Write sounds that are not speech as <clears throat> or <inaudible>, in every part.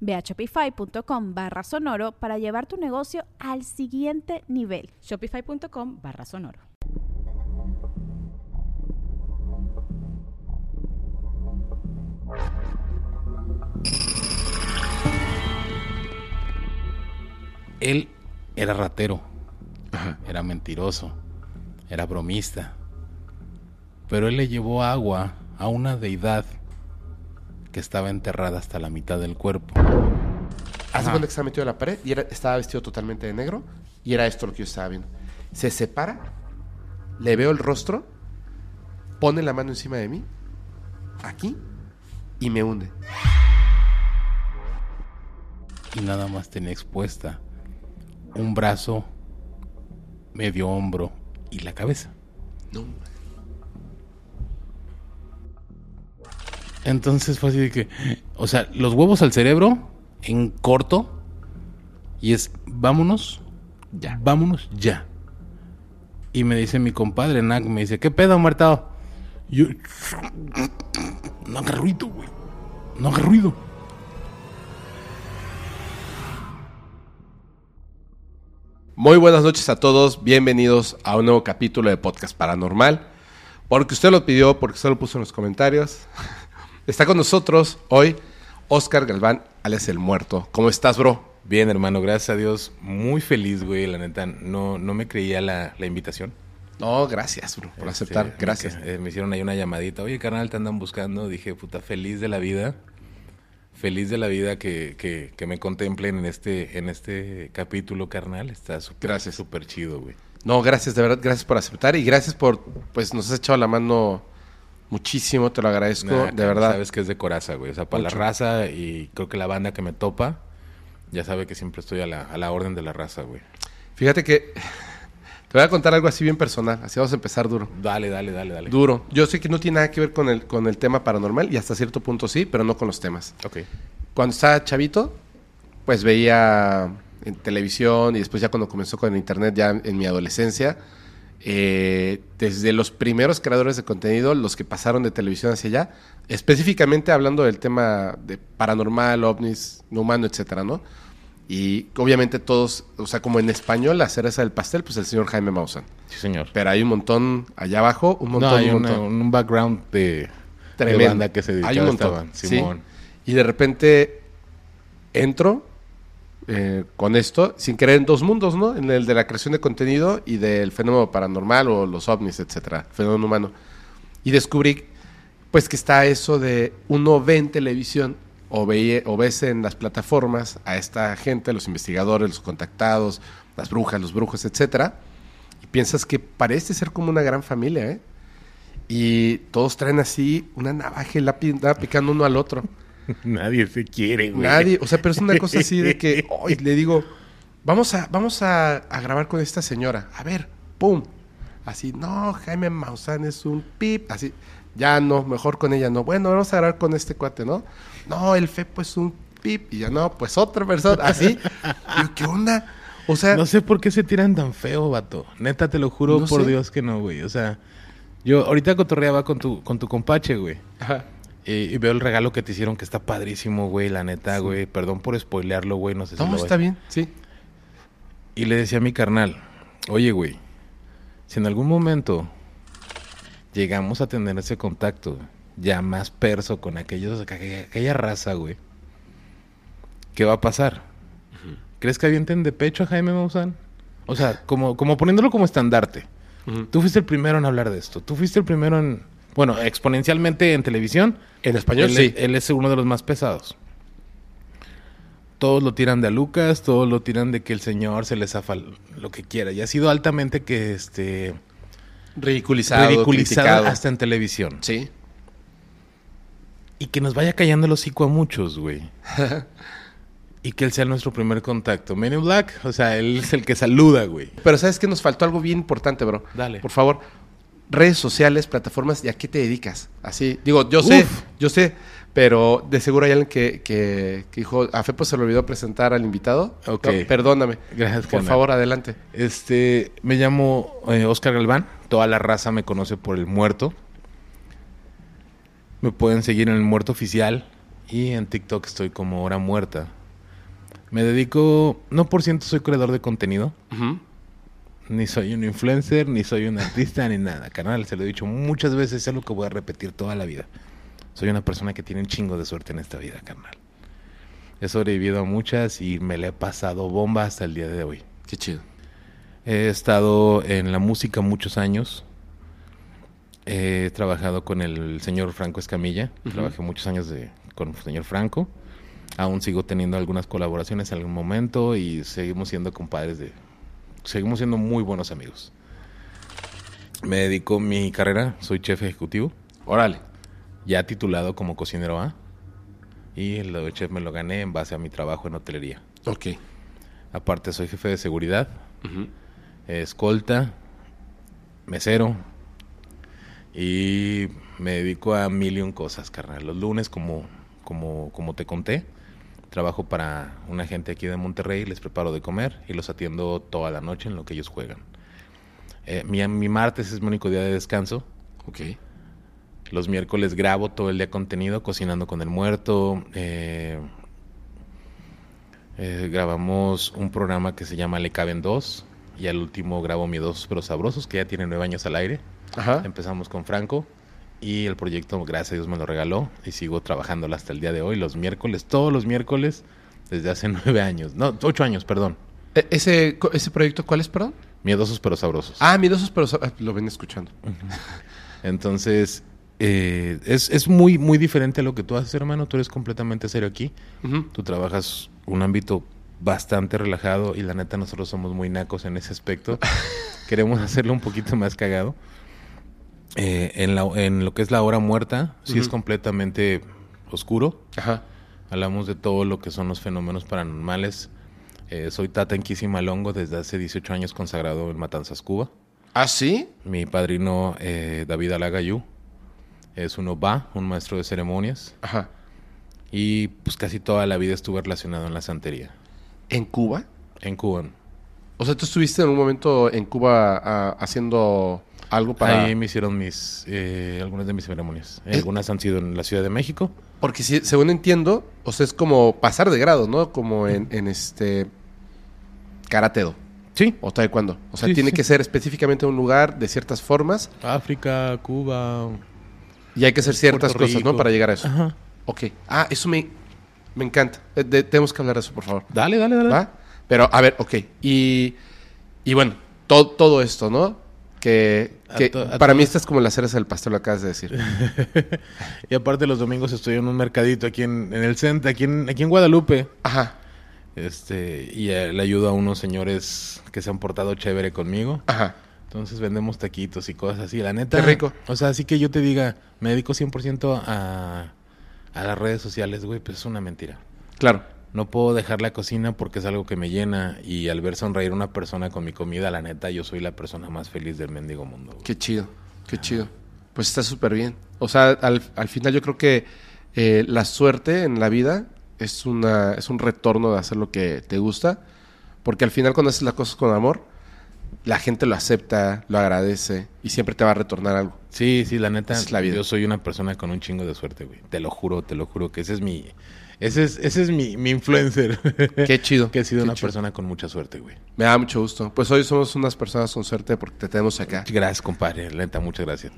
Ve a shopify.com barra sonoro para llevar tu negocio al siguiente nivel. Shopify.com barra sonoro. Él era ratero, era mentiroso, era bromista, pero él le llevó agua a una deidad que estaba enterrada hasta la mitad del cuerpo. Hace cuenta que estaba metido en la pared y era- estaba vestido totalmente de negro y era esto lo que yo estaba viendo. Se separa, le veo el rostro, pone la mano encima de mí, aquí, y me hunde. y nada más tenía expuesta un brazo, medio hombro y la cabeza. No. Entonces fue así de que, o sea, los huevos al cerebro en corto y es vámonos, ya, vámonos ya. Y me dice mi compadre Nak, me dice, ¿qué pedo, muertado? Yo, no haga ruido, güey, no haga ruido. Muy buenas noches a todos, bienvenidos a un nuevo capítulo de Podcast Paranormal. Porque usted lo pidió, porque usted lo puso en los comentarios. Está con nosotros hoy Oscar Galván, alias El Muerto. ¿Cómo estás, bro? Bien, hermano, gracias a Dios, muy feliz, güey, la neta, no, no me creía la, la invitación. No, gracias, bro, por Este, aceptar. me- Gracias. eh, Me, hicieron ahí una llamadita. Oye, carnal, te andan buscando. Dije, puta, feliz de la vida. Feliz de la vida que, que, que me contemplen en este, en este capítulo, carnal. Está súper Gracias. súper chido, güey. No, gracias, de verdad, gracias por aceptar y gracias por, pues nos has echado la mano muchísimo, te lo agradezco, Nah, de verdad. Sabes que es de coraza, güey. O sea, para Mucho. la raza y creo que la banda que me topa, ya sabe que siempre estoy a la, a la orden de la raza, güey. Fíjate que te voy a contar algo así bien personal, así vamos a empezar duro. Dale, dale, dale, dale. Duro. Yo sé que no tiene nada que ver con el, con el tema paranormal y hasta cierto punto sí, pero no con los temas. Ok. Cuando estaba chavito, pues veía en televisión y después ya cuando comenzó con el internet, ya en mi adolescencia, eh, desde los primeros creadores de contenido, los que pasaron de televisión hacia allá, específicamente hablando del tema de paranormal, ovnis, no humano, etcétera, ¿no? Y obviamente todos, o sea, como en español, la cereza del pastel, pues el señor Jaime Maussan. Sí, señor. Pero hay un montón allá abajo, un montón, no, hay un una- un background de, de Tremendo. banda que se dedicaba Hay un a montón. esta banda. sí. Simón. Y de repente entro eh, con esto, sin querer, en dos mundos, ¿no? En el de la creación de contenido y del fenómeno paranormal o los ovnis, etcétera, fenómeno humano. Y descubrí, pues, que está eso de uno ve en televisión o, veía, o ves en las plataformas a esta gente, los investigadores, los contactados, las brujas, los brujos, etcétera, y piensas que parece ser como una gran familia, ¿eh? Y todos traen así una navaja y la nada picando uno al otro. <laughs> Nadie se quiere, güey. Nadie, o sea, pero es una cosa así de que <laughs> hoy le digo, vamos a, vamos a, a grabar con esta señora. A ver, pum. Así, no, Jaime Maussan es un pip. Así, ya no, mejor con ella no. Bueno, vamos a grabar con este cuate, ¿no? No, el Fepo es un pip. Y ya no, pues otra persona. Así. Digo, ¿qué onda? O sea, No sé por qué se tiran tan feo, vato. Neta, te lo juro No por sé. Dios que no, güey. O sea, yo ahorita cotorreaba con tu, con tu compache, güey. ajá, Y, y veo el regalo que te hicieron que está padrísimo, güey, la neta, güey. Perdón por spoilearlo, güey. No sé si lo está ves. bien, sí. Y le decía a mi carnal, oye, güey, si en algún momento llegamos a tener ese contacto ya más perso con aquellos, aquella, aquella raza, güey, ¿qué va a pasar? ¿Crees que avienten de pecho a Jaime Maussan? O sea, como, como poniéndolo como estandarte. Tú fuiste el primero en hablar de esto. Tú fuiste el primero en... Bueno, exponencialmente en televisión. En español, él, sí. Él es uno de los más pesados. Todos lo tiran de a Lucas, todos lo tiran de que el señor se les zafa lo que quiera. Y ha sido altamente que este Ridiculizado, ridiculizado criticado. hasta en televisión. Sí. Y que nos vaya callando el hocico a muchos, güey. <laughs> y que él sea nuestro primer contacto. Men in Black, o sea, él es el que saluda, güey. Pero ¿sabes que Nos faltó algo bien importante, bro. Dale. Por favor, redes sociales, plataformas, ¿y a qué te dedicas? Así, digo, yo sé, Uf. yo sé, pero de seguro hay alguien que, que, que dijo, a Fepo se le olvidó presentar al invitado. Ok. No, perdóname. Gracias, Por carnal. favor, adelante. Este, me llamo eh, Oscar Galván. Toda la raza me conoce por el muerto. Me pueden seguir en el muerto oficial y en TikTok estoy como hora muerta. Me dedico, no por ciento soy creador de contenido, ni soy un influencer, ni soy un artista, ni nada. Carnal, se lo he dicho muchas veces, es algo que voy a repetir toda la vida. Soy una persona que tiene un chingo de suerte en esta vida, carnal. He sobrevivido a muchas y me le he pasado bomba hasta el día de hoy. Qué chido. He estado en la música muchos años. He trabajado con el señor Franco Escamilla. Trabajé muchos años de, con el señor Franco. Aún sigo teniendo algunas colaboraciones en algún momento y seguimos siendo compadres de... Seguimos siendo muy buenos amigos. Me dedico a mi carrera, soy chef ejecutivo, Órale. ya titulado como cocinero A. Y el de chef me lo gané en base a mi trabajo en hotelería. Ok. Aparte soy jefe de seguridad, escolta, mesero y me dedico a mil y un cosas, carnal. Los lunes, como, como, como te conté, trabajo para una gente aquí de Monterrey, les preparo de comer y los atiendo toda la noche en lo que ellos juegan. Eh, mi, mi martes es mi único día de descanso. Ok. Los miércoles grabo todo el día contenido, cocinando con el muerto. eh, eh, grabamos un programa que se llama Le Caben Dos. Y al último grabo Mi Dos Pero Sabrosos, que ya tiene nueve años al aire. Ajá. Empezamos con Franco. Y el proyecto, gracias a Dios, me lo regaló. Y sigo trabajándolo hasta el día de hoy, los miércoles, todos los miércoles, desde hace <laughs> nueve años. No, ocho años, perdón. E- ese, ¿Ese proyecto cuál es, perdón? Miedosos pero sabrosos. Ah, miedosos, pero sa- ah, lo ven escuchando. Entonces, eh, es, es muy, muy diferente a lo que tú haces, hermano. Tú eres completamente serio aquí. Ujú. Tú trabajas un ámbito bastante relajado y la neta nosotros somos muy nacos en ese aspecto. <laughs> Queremos hacerlo un poquito más cagado. Eh, en, la- en lo que es la hora muerta, sí es completamente oscuro. Ajá. Hablamos de todo lo que son los fenómenos paranormales. Eh, soy Tata en Quisimalongo desde hace 18 años consagrado en Matanzas, Cuba. ¿Ah, sí? Mi padrino eh, David Alagayú es un OBA, un maestro de ceremonias. Ajá. Y pues casi toda la vida estuve relacionado en la santería. ¿En Cuba? En Cuba. O sea, tú estuviste en un momento en Cuba ah, haciendo algo para... Ahí me hicieron mis eh, algunas de mis ceremonias. Eh. Algunas han sido en la Ciudad de México. Porque si, según entiendo, o sea, es como pasar de grado, ¿no? Como en, en este... Karatedo Sí. o taekwondo. O sea, Sí, tiene sí. que ser específicamente un lugar de ciertas formas África, Cuba. y hay que hacer ciertas Puerto cosas, ¿no? Para llegar a eso. Ajá. Ok. Ah, eso me, me encanta. Eh, de- tenemos que hablar de eso, por favor. Dale, dale, dale. ¿Va? Pero, a ver, ok. Y, y bueno, to- todo esto, ¿no? Que, A que to- a para mí esta es como la cereza del pastel, lo acabas de decir. <laughs> Y aparte los domingos estoy en un mercadito aquí en, en el centro, aquí en, aquí en Guadalupe. Ajá, Este, y eh, le ayudo a unos señores que se han portado chévere conmigo. ajá. Entonces vendemos taquitos y cosas así. La neta. Qué rico. O sea, así que yo te diga, me dedico 100% a, a las redes sociales, güey, pues es una mentira. Claro. No puedo dejar la cocina porque es algo que me llena y al ver sonreír a una persona con mi comida, la neta, yo soy la persona más feliz del mendigo mundo. güey. Qué chido, qué chido. Pues está súper bien. O sea, al, al final yo creo que eh, la suerte en la vida es, una, es un retorno de hacer lo que te gusta. Porque al final cuando haces las cosas con amor, la gente lo acepta, lo agradece y siempre te va a retornar algo. Sí, sí, la neta, es la vida. yo soy una persona con un chingo de suerte, güey. Te lo juro, te lo juro que ese es mi... Ese es, ese es mi, mi influencer. Qué chido. <laughs> que he sido qué una chido. persona con mucha suerte, güey. Me da mucho gusto. Pues hoy somos unas personas con suerte porque te tenemos acá. Gracias, compadre. La Neta, muchas gracias.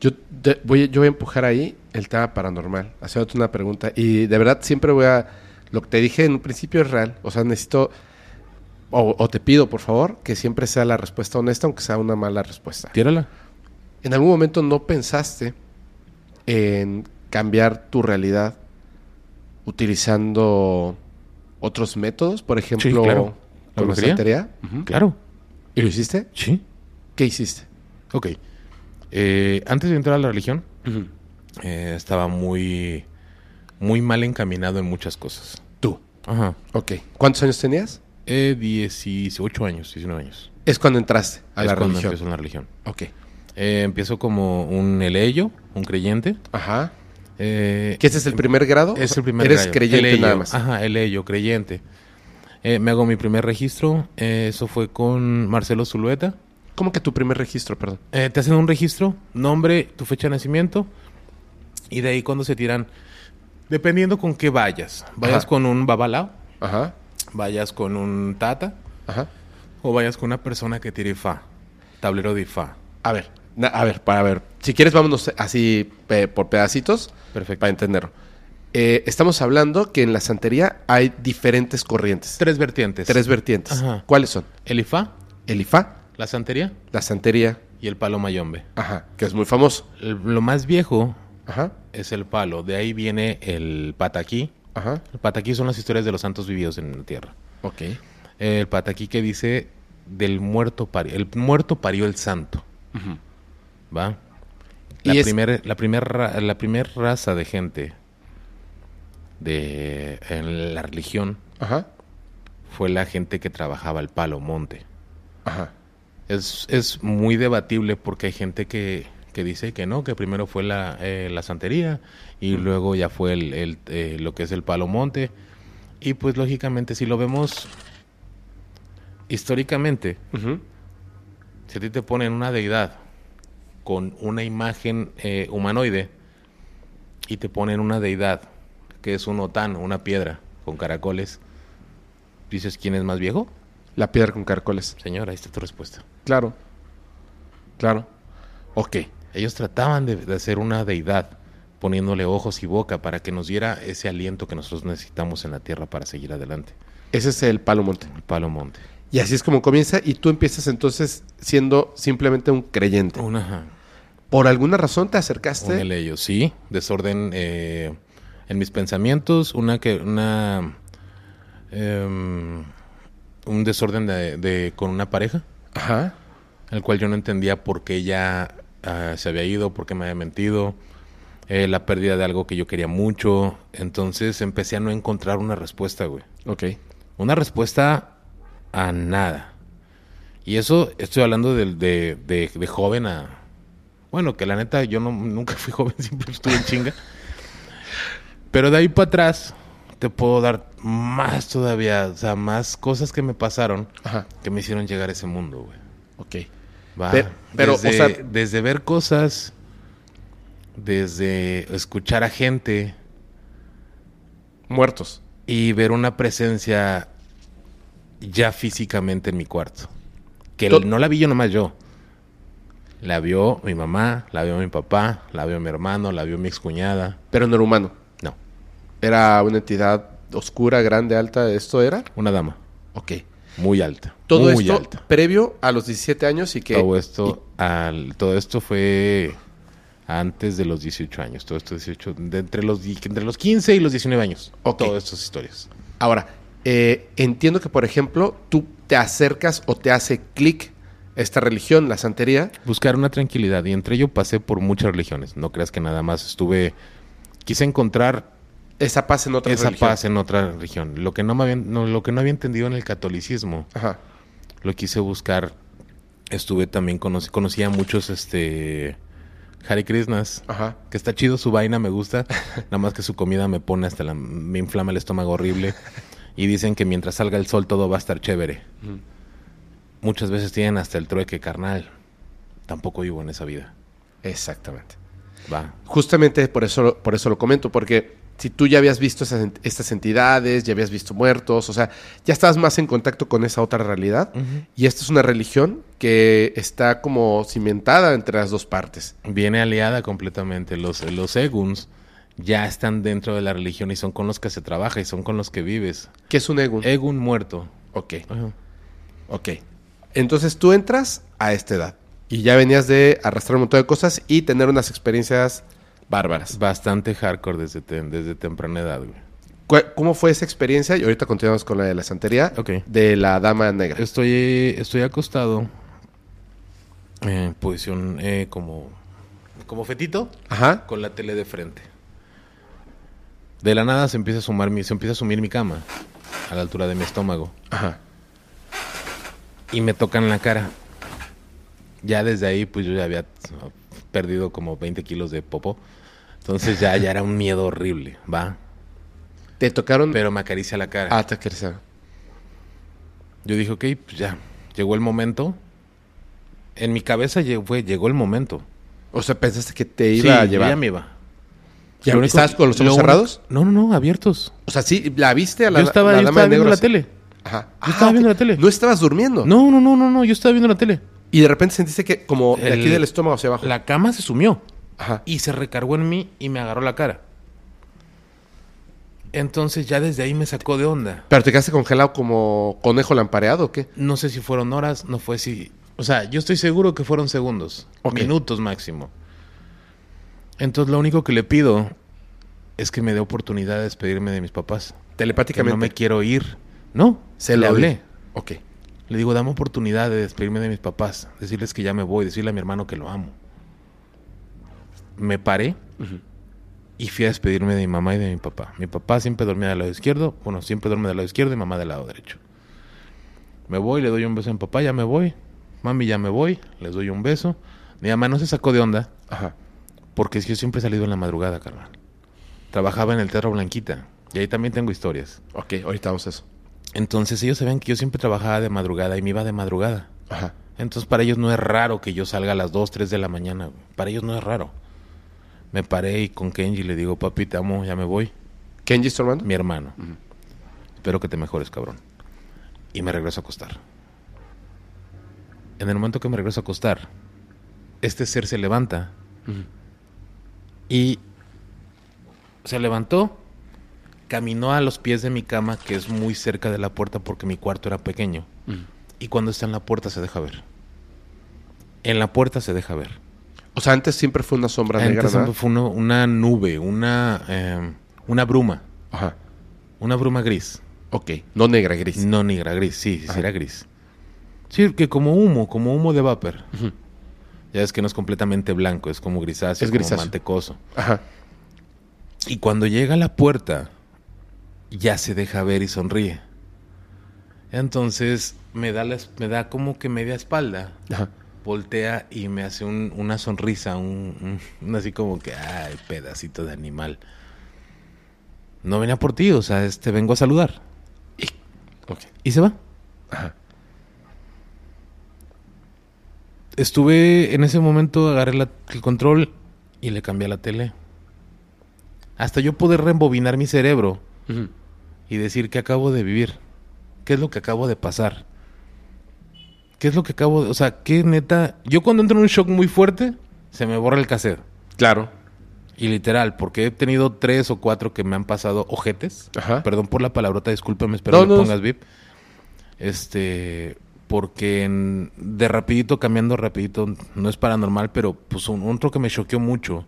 Yo, te- voy, yo voy a empujar ahí el tema paranormal, haciéndote una pregunta. Y de verdad siempre voy a... Lo que te dije en un principio es real. O sea, necesito o, o te pido, por favor, que siempre sea la respuesta honesta, aunque sea una mala respuesta. Tírala. ¿En algún momento no pensaste en cambiar tu realidad utilizando otros métodos? Por ejemplo, claro. ¿La con brujería? Claro. ¿Y lo hiciste? Sí. ¿Qué hiciste? Ok. Eh, antes de entrar a la religión, eh, estaba muy, muy mal encaminado en muchas cosas. Tú. Ajá. Ok. ¿Cuántos años tenías? Eh, 18 años, 19 años. Es cuando entraste a Es la cuando religión. empiezo en la religión. Ok. Eh, empiezo como un eleyo, un creyente. Ajá. Eh, ¿Que ese es el primer grado? Es el primer Eres creyente nada más. Ajá, eleyo, creyente. Eh, me hago mi primer registro. eh, eso fue con Marcelo Zulueta. ¿Cómo que tu primer registro, perdón? Eh, te hacen un registro, nombre, tu fecha de nacimiento. Y de ahí cuando se tiran, dependiendo con qué vayas. Vayas Ajá. con un babalao, Ajá. vayas con un tata, Ajá. o vayas con una persona que tire fa. Tablero de fa. A ver, a ver, para ver. Si quieres, vámonos así por pedacitos Perfecto. para entenderlo. Eh, estamos hablando que en la santería hay diferentes corrientes. Tres vertientes. Tres vertientes. Ajá. ¿Cuáles son? El ifá, El Ifá, la santería la santería, y el palo mayombe. ajá, que es muy famoso. El- lo más viejo Ajá, es el palo. De ahí viene el pataquí. ajá, El pataquí son las historias de los santos vividos en la tierra. ok. El pataquí que dice del muerto parió. El muerto parió el santo. Ujú. ¿Va? La Y es- primer, la primer, ra- la primer raza de gente de en la religión Ajá, fue la gente que trabajaba el palo monte. ajá. Es, es muy debatible porque hay gente que, que dice que no, que primero fue la, eh, la santería y luego ya fue el, el, eh, lo que es el palo monte. Y pues lógicamente si lo vemos históricamente, si a ti te ponen una deidad con una imagen eh, humanoide y te ponen una deidad que es un otán, una piedra con caracoles, dices quién es más viejo? La piedra con caracoles. Señora, ahí está tu respuesta. Claro. Claro. Ok. Ellos trataban de, de hacer una deidad poniéndole ojos y boca para que nos diera ese aliento que nosotros necesitamos en la tierra para seguir adelante. Ese es el palo monte. El palo monte. Y así es como comienza y tú empiezas entonces siendo simplemente un creyente. Un, ajá, Por alguna razón te acercaste. eleyo, sí. Desorden eh, en mis pensamientos. Una que una em, un desorden de, de- con una pareja, Ajá. el cual yo no entendía por qué ella ah, se había ido, por qué me había mentido. eh, la pérdida de algo que yo quería mucho. Entonces empecé a no encontrar una respuesta, güey. Ok. Una respuesta a nada. Y eso estoy hablando de, de- de joven a... Bueno, que la neta yo no, nunca fui <laughs> joven, siempre estuve en chinga. Pero de ahí para atrás te puedo dar más todavía, o sea, más cosas que me pasaron Ajá. que me hicieron llegar a ese mundo, güey. Ok. Va. Pe- pero, o sea- desde ver cosas, desde escuchar a gente, Muertos. y ver una presencia ya físicamente en mi cuarto. Que no la vi yo nomás yo. La vio mi mamá, la vio mi papá, la vio mi hermano, la vio mi excuñada. Pero no era humano. No, Era una entidad oscura, grande, alta. ¿Esto era? una dama, Ok. muy alta. Todo muy esto alta. previo a los 17 años y que... Todo esto, al, todo esto fue antes de los 18 años. Todo esto 18, de entre los, entre los 15 y los 19 años. Ok. Todas estas historias. Ahora, eh, entiendo que, por ejemplo, tú te acercas o te hace clic esta religión, la santería. buscar una tranquilidad y entre ello pasé por muchas religiones. No creas que nada más estuve quise encontrar Esa paz en otra esa religión. paz en otra religión. Lo que no me había, no, lo que no había entendido en el catolicismo, Ajá. lo quise buscar. Estuve también conocí, conocí a muchos este Hare Krishnas, Ajá. que está chido su vaina, me gusta. <laughs> nada más que su comida me pone hasta la me inflama el estómago horrible <laughs> y dicen que mientras salga el sol todo va a estar chévere. Muchas veces tienen hasta el trueque carnal. Tampoco vivo en esa vida. Exactamente. Va. Justamente por eso, por eso lo comento, porque si tú ya habías visto esas estas entidades, ya habías visto muertos, o sea, ya estabas más en contacto con esa otra realidad. Y esta es una religión que está como cimentada entre las dos partes. Viene aliada completamente. Los, los eguns ya están dentro de la religión y son con los que se trabaja y son con los que vives. ¿Qué es un Egun? Egun muerto. ok. Ok. Entonces tú entras a esta edad y ya venías de arrastrar un montón de cosas y tener unas experiencias bárbaras. Bastante hardcore desde, tem- desde temprana edad, güey. ¿Cu- ¿Cómo fue esa experiencia? Y ahorita continuamos con la de la santería. Ok. De la dama negra. Estoy, estoy acostado en posición eh, como, como fetito Ajá. con la tele de frente. De la nada se empieza a sumar mi, se empieza a sumir mi cama a la altura de mi estómago Ajá. Y me tocan la cara. Ya desde ahí pues yo ya había perdido como 20 kilos de popo. Entonces ya, ya era un miedo horrible, ¿va? Te tocaron. Pero me acaricia la cara. Ah, te acariciaron. Yo dije, ok, pues ya, llegó el momento. En mi cabeza llegó, fue, llegó el momento. O sea, pensaste que te Sí, iba a llevar. ya me iba. ¿Ya Lo único- estabas con los lo ojos cerrados? No, no, no, abiertos. O sea, sí, la viste a la yo estaba, la yo dama estaba de viendo negro la así? tele. Ajá. Yo estaba viendo la tele. No estabas durmiendo. No, no, no, no, no, yo estaba viendo la tele. Y de repente sentiste que como de aquí El- del estómago hacia abajo. La cama se sumió Ajá. y se recargó en mí y me agarró la cara. Entonces ya desde ahí me sacó de onda. ¿Pero te quedaste congelado como conejo lampareado o qué? No sé si fueron horas, no fue si... O sea, yo estoy seguro que fueron segundos, Ok. minutos máximo. Entonces lo único que le pido es que me dé oportunidad de despedirme de mis papás. Que Telepáticamente. no me quiero ir. No, Se le lo hablé. Ok. Le digo, dame oportunidad de despedirme de mis papás, decirles que ya me voy, decirle a mi hermano que lo amo. Me paré y fui a despedirme de mi mamá y de mi papá. Mi papá siempre dormía del lado izquierdo, bueno, siempre duerme del lado izquierdo y mamá del lado derecho. Me voy, le doy un beso a mi papá, ya me voy. Mami, ya me voy, les doy un beso. Mi mamá no se sacó de onda Ajá. porque yo siempre he salido en la madrugada, carnal. Trabajaba en el Teatro Blanquita y ahí también tengo historias. Ok, ahorita vamos a eso. Entonces ellos sabían que yo siempre trabajaba de madrugada y me iba de madrugada. Ajá. Entonces para ellos no es raro que yo salga a las 2, 3 de la mañana. Para ellos no es raro. Me paré y con Kenji le digo, papi, te amo, ya me voy. ¿Kenji es tu hermano? Mi hermano. Espero que te mejores, cabrón. Y me regreso a acostar. En el momento que me regreso a acostar, este ser se levanta y se levantó, caminó a los pies de mi cama, que es muy cerca de la puerta porque mi cuarto era pequeño. Y cuando está en la puerta se deja ver. En la puerta se deja ver. O sea, antes siempre fue una sombra Antes negra, siempre fue uno- una nube, una, eh, una bruma, Ajá. una bruma gris. Ok. No negra, gris. No negra, gris, sí, sí, Ajá. era gris. Sí, que como humo, como humo de vapor. Ya es que no es completamente blanco, es como grisáceo, Es como grisáceo. mantecoso. Ajá. Y cuando llega a la puerta, ya se deja ver y sonríe. Entonces me da, la me da como que media espalda, Ajá. voltea y me hace un- una sonrisa, un, así como que, ay, pedacito de animal. No venía por ti, o sea, este, vengo a saludar. Y se va. Ajá. Estuve en ese momento, agarré la- el control y le cambié a la tele. Hasta yo poder reembobinar mi cerebro Y decir qué acabo de vivir. ¿Qué es lo que acabo de pasar? ¿Qué es lo que acabo de... O sea, qué neta... Yo cuando entro en un shock muy fuerte, se me borra el cassette. Claro. Y literal, porque he tenido tres o cuatro que me han pasado ojetes. Ajá. Perdón por la palabrota, discúlpame, espero No, le no, pongas VIP. Este, porque en- de rapidito, cambiando rapidito, no es paranormal, pero pues un otro que me choqueó mucho.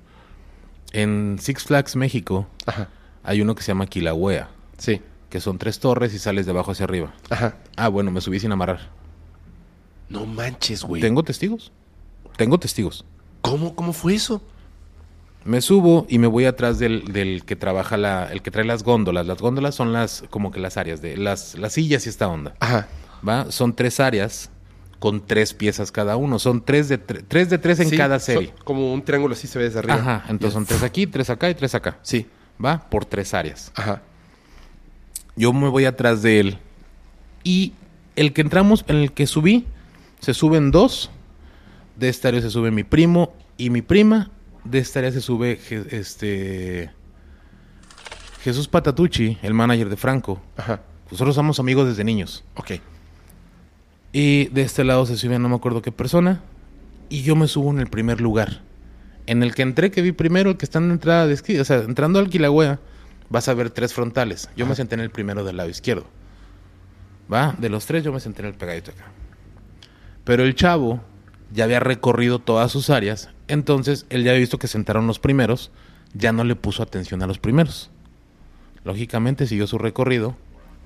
En Six Flags México Ajá. Hay uno que se llama Kilauea, Sí. que son tres torres y sales de abajo hacia arriba. Ajá. Ah, bueno, me subí sin amarrar. No manches, güey. Tengo testigos. Tengo testigos. ¿Cómo, ¿Cómo fue eso? Me subo y me voy atrás del, del que trabaja la, el que trae las góndolas. Las góndolas son las, como que las áreas de las, las sillas y esta onda. Ajá. ¿Va? Son tres áreas con tres piezas cada uno. Son tres de, tre- tres, de tres en Sí, cada serie. como un triángulo así se ve desde arriba. Ajá. Entonces son tres aquí, tres acá y tres acá. Sí. ¿Va? Por tres áreas. Ajá. Yo me voy atrás de él. Y el que entramos, en el que subí, se suben dos. De esta área se sube mi primo y mi prima. De esta área se sube este Jesús Patatucci, el manager de Franco. Ajá. Nosotros somos amigos desde niños. Ok. Y de este lado se sube no me acuerdo qué persona. Y yo me subo en el primer lugar. En el que entré, que vi primero, el que está en la entrada de esquí. O sea, entrando al Quilagüea, vas a ver tres frontales. Yo me senté en el primero del lado izquierdo. Va, de los tres yo me senté en el pegadito acá. Pero el chavo ya había recorrido todas sus áreas, entonces él ya había visto que sentaron los primeros, ya no le puso atención a los primeros. Lógicamente siguió su recorrido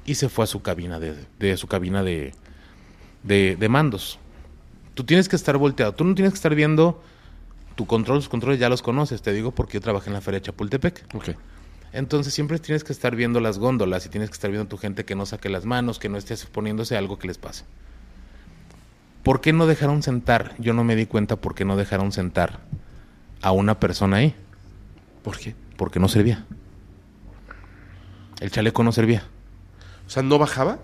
y se fue a su cabina de, de su cabina de, de, de mandos. Tú tienes que estar volteado, tú no tienes que estar viendo tu control, los controles ya los conoces, te digo porque yo trabajé en la feria de Chapultepec. Ok. Entonces siempre tienes que estar viendo las góndolas y tienes que estar viendo a tu gente que no saque las manos, que no esté exponiéndose a algo que les pase. ¿Por qué no dejaron sentar? Yo no me di cuenta por qué no dejaron sentar a una persona ahí. ¿Por qué? Porque no servía. El chaleco no servía. O sea, ¿no bajaba?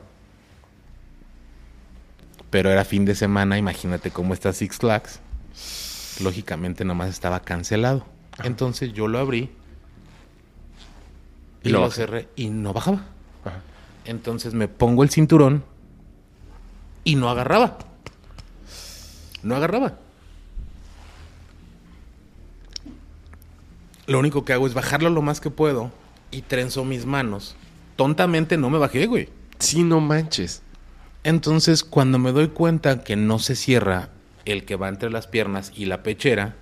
Pero era fin de semana, imagínate cómo está Six Flags. Lógicamente nomás estaba cancelado. Entonces yo lo abrí y, Y lo cerré y no bajaba. Ajá. Entonces me pongo el cinturón y no agarraba. No agarraba. Lo único que hago es bajarlo lo más que puedo y trenzo mis manos. Tontamente no me bajé, güey. Sí, no manches. Entonces, cuando me doy cuenta que no se cierra el que va entre las piernas y la pechera,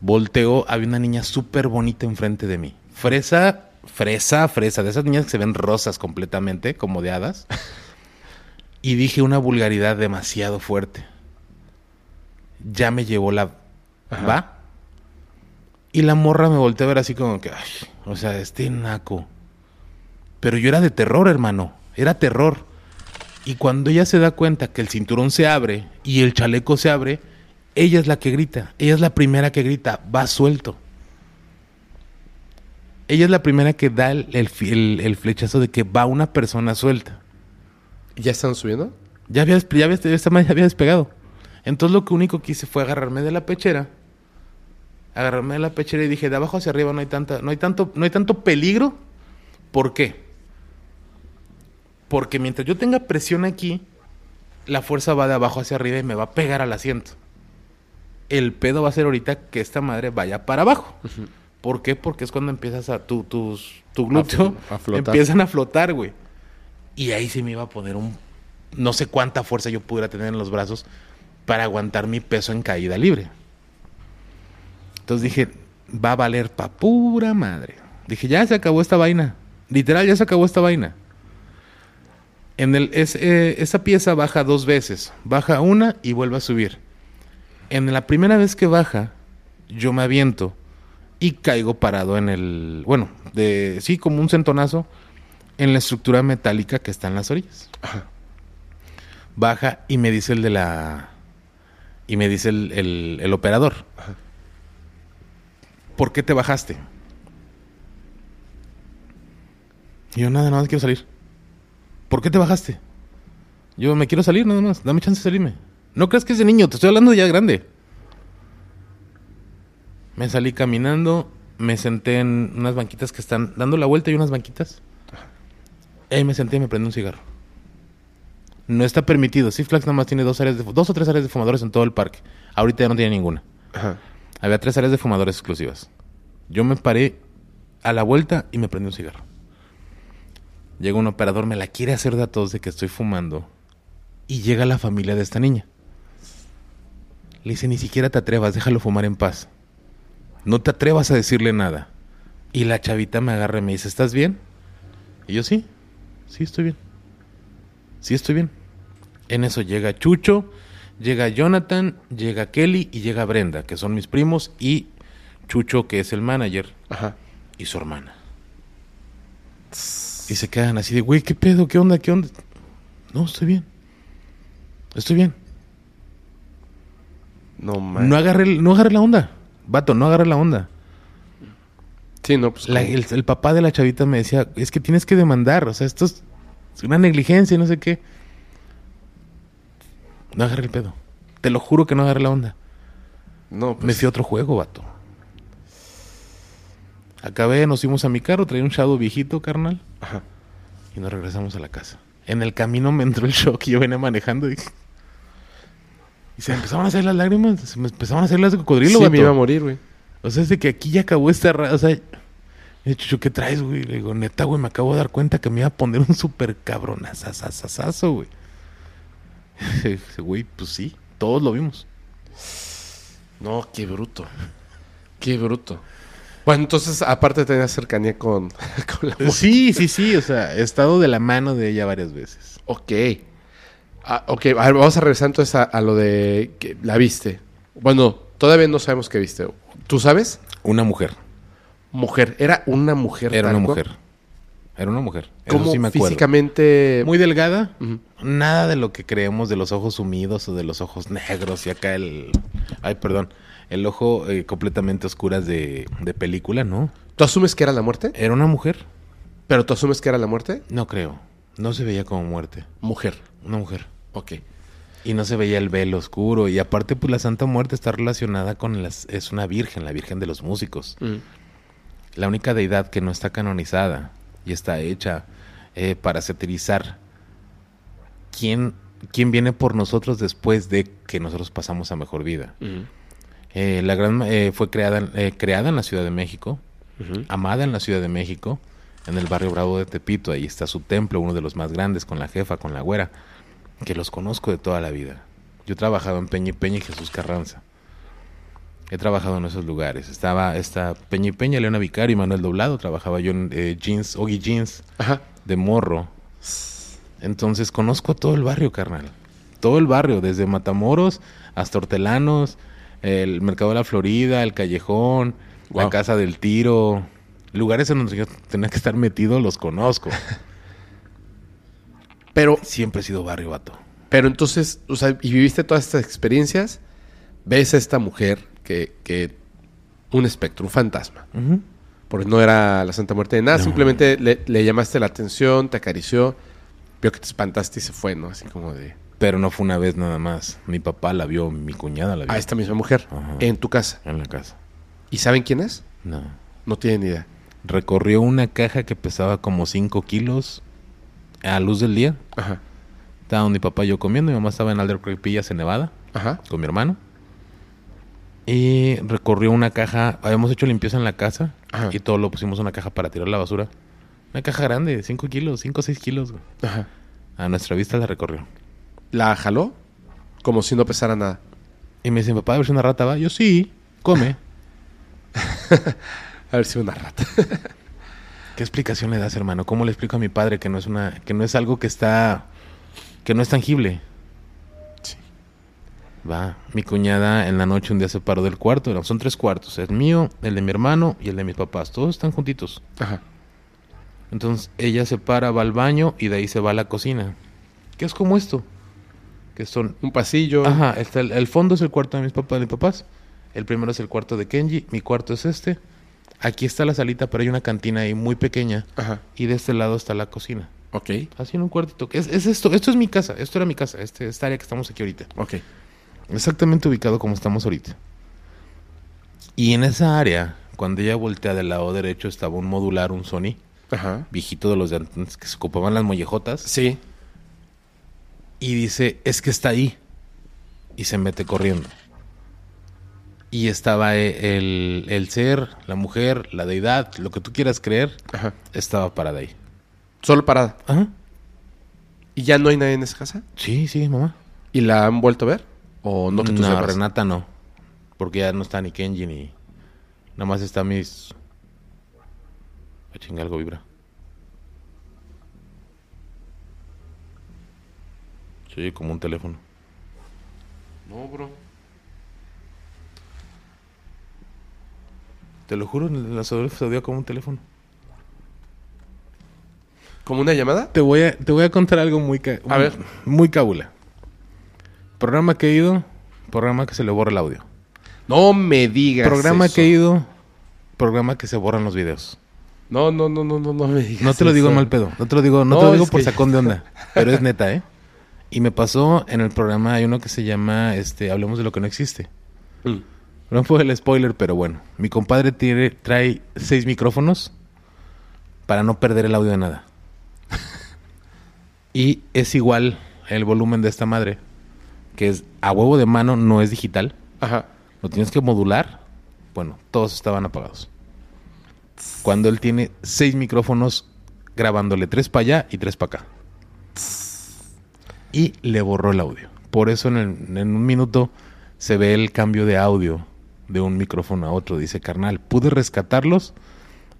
volteo, había una niña súper bonita enfrente de mí. Fresa, fresa, fresa, de esas niñas que se ven rosas completamente, como de hadas. Y dije una vulgaridad demasiado fuerte. Ya me llevó la... Ajá. ¿Va? Y la morra me volteó a ver así como que, ay, o sea, este naco. Pero yo era de terror, hermano. Era terror. Y cuando ella se da cuenta que el cinturón se abre y el chaleco se abre, ella es la que grita. Ella es la primera que grita, va suelto. Ella es la primera que da el, el fi- el- el flechazo de que va una persona suelta. ¿Y ¿Ya están subiendo? Ya había, ya había, ya había despegado. Entonces lo que único que hice fue agarrarme de la pechera. Agarrarme de la pechera y dije, de abajo hacia arriba no hay tanta, no hay tanto, no hay tanto peligro. ¿Por qué? Porque mientras yo tenga presión aquí, la fuerza va de abajo hacia arriba y me va a pegar al asiento. El pedo va a ser ahorita que esta madre vaya para abajo. ¿Por qué? Porque es cuando empiezas a tu, tus, tu glúteo A flotar. empiezan a flotar, güey. Y ahí sí me iba a poner un no sé cuánta fuerza yo pudiera tener en los brazos para aguantar mi peso en caída libre. Entonces dije, va a valer pa' pura madre. Dije, ya se acabó esta vaina. Literal, ya se acabó esta vaina. En el, es, eh, esa pieza baja dos veces. Baja una y vuelve a subir. En la primera vez que baja, yo me aviento y caigo parado en el, bueno, de sí, como un centonazo en la estructura metálica que está en las orillas. Baja y me dice el de la, y me dice el, el- el operador, ¿por qué te bajaste? Y yo nada, nada más quiero salir. ¿Por qué te bajaste? Yo me quiero salir nada más, dame chance de salirme. No crees que es de niño, te estoy hablando de ya grande. Me salí caminando, me senté en unas banquitas que están dando la vuelta y unas banquitas. Ahí me senté y me prendí un cigarro. No está permitido. Six Flags nada más tiene dos, áreas de, dos o tres áreas de fumadores en todo el parque. Ahorita ya no tiene ninguna. Ajá. Había tres áreas de fumadores exclusivas. Yo me paré a la vuelta y me prendí un cigarro. Llega un operador, me la quiere hacer de a todos de que estoy fumando. Y llega la familia de esta niña. Le dice, ni siquiera te atrevas, déjalo fumar en paz. No te atrevas a decirle nada. Y la chavita me agarra y me dice, ¿estás bien? Y yo sí, sí estoy bien. Sí estoy bien. En eso llega Chucho, llega Jonathan, llega Kelly y llega Brenda, que son mis primos, y Chucho, que es el manager, Ajá. y su hermana. Y se quedan así de, güey, ¿qué pedo? ¿Qué onda? ¿Qué onda? No, estoy bien. Estoy bien. No manches. No agarré, no agarré la onda. Vato, no agarré la onda. Sí, no, pues. La- ¿cómo? el, el papá de la chavita me decía, es que tienes que demandar, o sea, esto es una negligencia y no sé qué. No agarré el pedo. Te lo juro que no agarré la onda. No, pues. Me fui a otro juego, vato. Acabé, nos fuimos a mi carro, traía un Shadow viejito, carnal, Ajá. y nos regresamos a la casa. En el camino me entró el shock y yo venía manejando y, y se me empezaban a hacer las lágrimas, se me empezaban a hacer las de cocodrilo, Sí, vato. me iba a morir, güey. O sea, es de que aquí ya acabó esta... ra- O sea, Y Chucho, ¿qué traes, güey? Le digo, neta, güey, me acabo de dar cuenta que me iba a poner un súper cabronazazazazo, güey. <laughs> Dice, güey, pues sí, todos lo vimos. No, qué bruto. Qué bruto. Bueno, entonces, aparte tenía cercanía con, <laughs> con la mujer. Sí, sí, sí, o sea, he estado de la mano de ella varias veces. Ok. Ah, ok, a ver, vamos a regresar entonces a, a lo de que la viste. Bueno, todavía no sabemos qué viste. ¿Tú sabes? Una mujer. Mujer. Era una mujer. Era una cual. mujer. Era una mujer. Eso ¿Cómo sí me acuerdo. físicamente? Muy delgada. Nada de lo que creemos de los ojos sumidos o de los ojos negros y acá el... Ay, perdón. El ojo eh, completamente oscuras de, de película, ¿no? ¿Tú asumes que era la muerte? ¿Era una mujer? ¿Pero tú asumes que era la muerte? No creo. No se veía como muerte. Mujer. Una mujer. Ok. Y no se veía el velo oscuro. Y aparte, pues la Santa Muerte está relacionada con las... Es una virgen, la virgen de los músicos. Mm. La única deidad que no está canonizada y está hecha eh, para satirizar quién, quién viene por nosotros después de que nosotros pasamos a mejor vida. Mm. Eh, la gran, eh, fue creada, en- eh, creada en la Ciudad de México, amada en la Ciudad de México, en el barrio Bravo de Tepito. Ahí está su templo, uno de los más grandes, con la jefa, con la güera, que los conozco de toda la vida. Yo trabajaba en Peña y Peña y Jesús Carranza. He trabajado en esos lugares. Estaba esta Peña y Peña, Leona Vicario y Manuel Doblado. Trabajaba yo en eh, Jeans, Oggy Jeans, Ajá. de morro. Entonces conozco todo el barrio, carnal. Todo el barrio, desde Matamoros hasta Hortelanos, el Mercado de la Florida, el Callejón, la. Casa del Tiro. Lugares en donde yo tenía que estar metido, los conozco. <laughs> Pero, Siempre he sido barrio, vato. pero entonces, o sea, y viviste todas estas experiencias, ves a esta mujer que, que un espectro, un fantasma. Porque no era la Santa Muerte de nada, No. simplemente le, le llamaste la atención, te acarició, vio que te espantaste y se fue, ¿no? Así como de... Pero no fue una vez nada más. Mi papá la vio, mi cuñada la vio. A esta misma mujer, Ajá. en tu casa. En la casa. ¿Y saben quién es? No. No tienen ni idea. Recorrió una caja que pesaba como 5 kilos a luz del día. Ajá. Estaba mi papá y yo comiendo. Mi mamá estaba en Albuquerque Pillas, en Nevada, Ajá. con mi hermano. Y recorrió una caja. Habíamos hecho limpieza en la casa. Ajá. Y todo lo pusimos en una caja para tirar la basura. Una caja grande, 5 kilos, 5 o 6 kilos. güey. Ajá. A nuestra vista la recorrió. ¿La jaló? Como si no pesara nada. Y me dice, papá, a ver si una rata va. Yo, sí, come. <laughs> A ver si una rata. <laughs> ¿Qué explicación le das, hermano? ¿Cómo le explico a mi padre que no es una, que no es algo que está, que no es tangible? Sí. Va, mi cuñada en la noche un día se paró del cuarto, son tres cuartos, el mío, el de mi hermano y el de mis papás, todos están juntitos. Ajá. Entonces ella se para, va al baño y de ahí se va a la cocina. ¿Qué es como esto? Que son, Un pasillo. ajá, está el, el fondo es el cuarto de mis papás, de mis papás, el primero es el cuarto de Kenji, mi cuarto es este, aquí está la salita, pero hay una cantina ahí muy pequeña Ajá. y de este lado está la cocina. Ok. Así en un cuartito. Es, es esto, esto es mi casa, esto era mi casa, este, esta área que estamos aquí ahorita. Ok. Exactamente ubicado como estamos ahorita. Y en esa área, cuando ella voltea del lado derecho, estaba un modular, un Sony, Ajá. viejito de los de antes que se ocupaban las mollejotas. Sí. Y dice, es que está ahí. Y se mete corriendo. Y estaba eh, el, el ser, la mujer, la deidad, lo que tú quieras creer, Ajá. estaba parada ahí. Solo parada. Ajá. ¿Y ya no hay nadie en esa casa? Sí, sí, mamá. ¿Y la han vuelto a ver? ¿O no que tú no, sepas? Renata no. Porque ya no está ni Kenji ni. Nada más está mis. A chinga, algo vibra. Sí, como un teléfono. No, bro. Te lo juro, en la se dio como un teléfono. ¿Como una llamada? Te voy a, te voy a contar algo muy. ca- A ver. Muy cabula. Programa que he ido, programa que se le borra el audio. No me digas programa eso. que he ido, programa que se borran los videos. No, no, no, no, no, no me digas No te lo digo en eso. mal pedo. No te lo digo, no, No, te lo digo por que- sacón de onda. <laughs> Pero es neta, ¿eh? Y me pasó en el programa, hay uno que se llama, este, Hablemos de lo que no existe. Mm. No fue el spoiler, pero bueno. Mi compadre tiene, trae seis micrófonos para no perder el audio de nada. <laughs> y es igual el volumen de esta madre, que es a huevo de mano, no es digital. Ajá. Lo tienes que modular. Bueno, todos estaban apagados. Cuando él tiene seis micrófonos grabándole tres para allá y tres para acá. Y le borró el audio. Por eso en, el- en un minuto se ve el cambio de audio de un micrófono a otro. Dice, carnal, pude rescatarlos.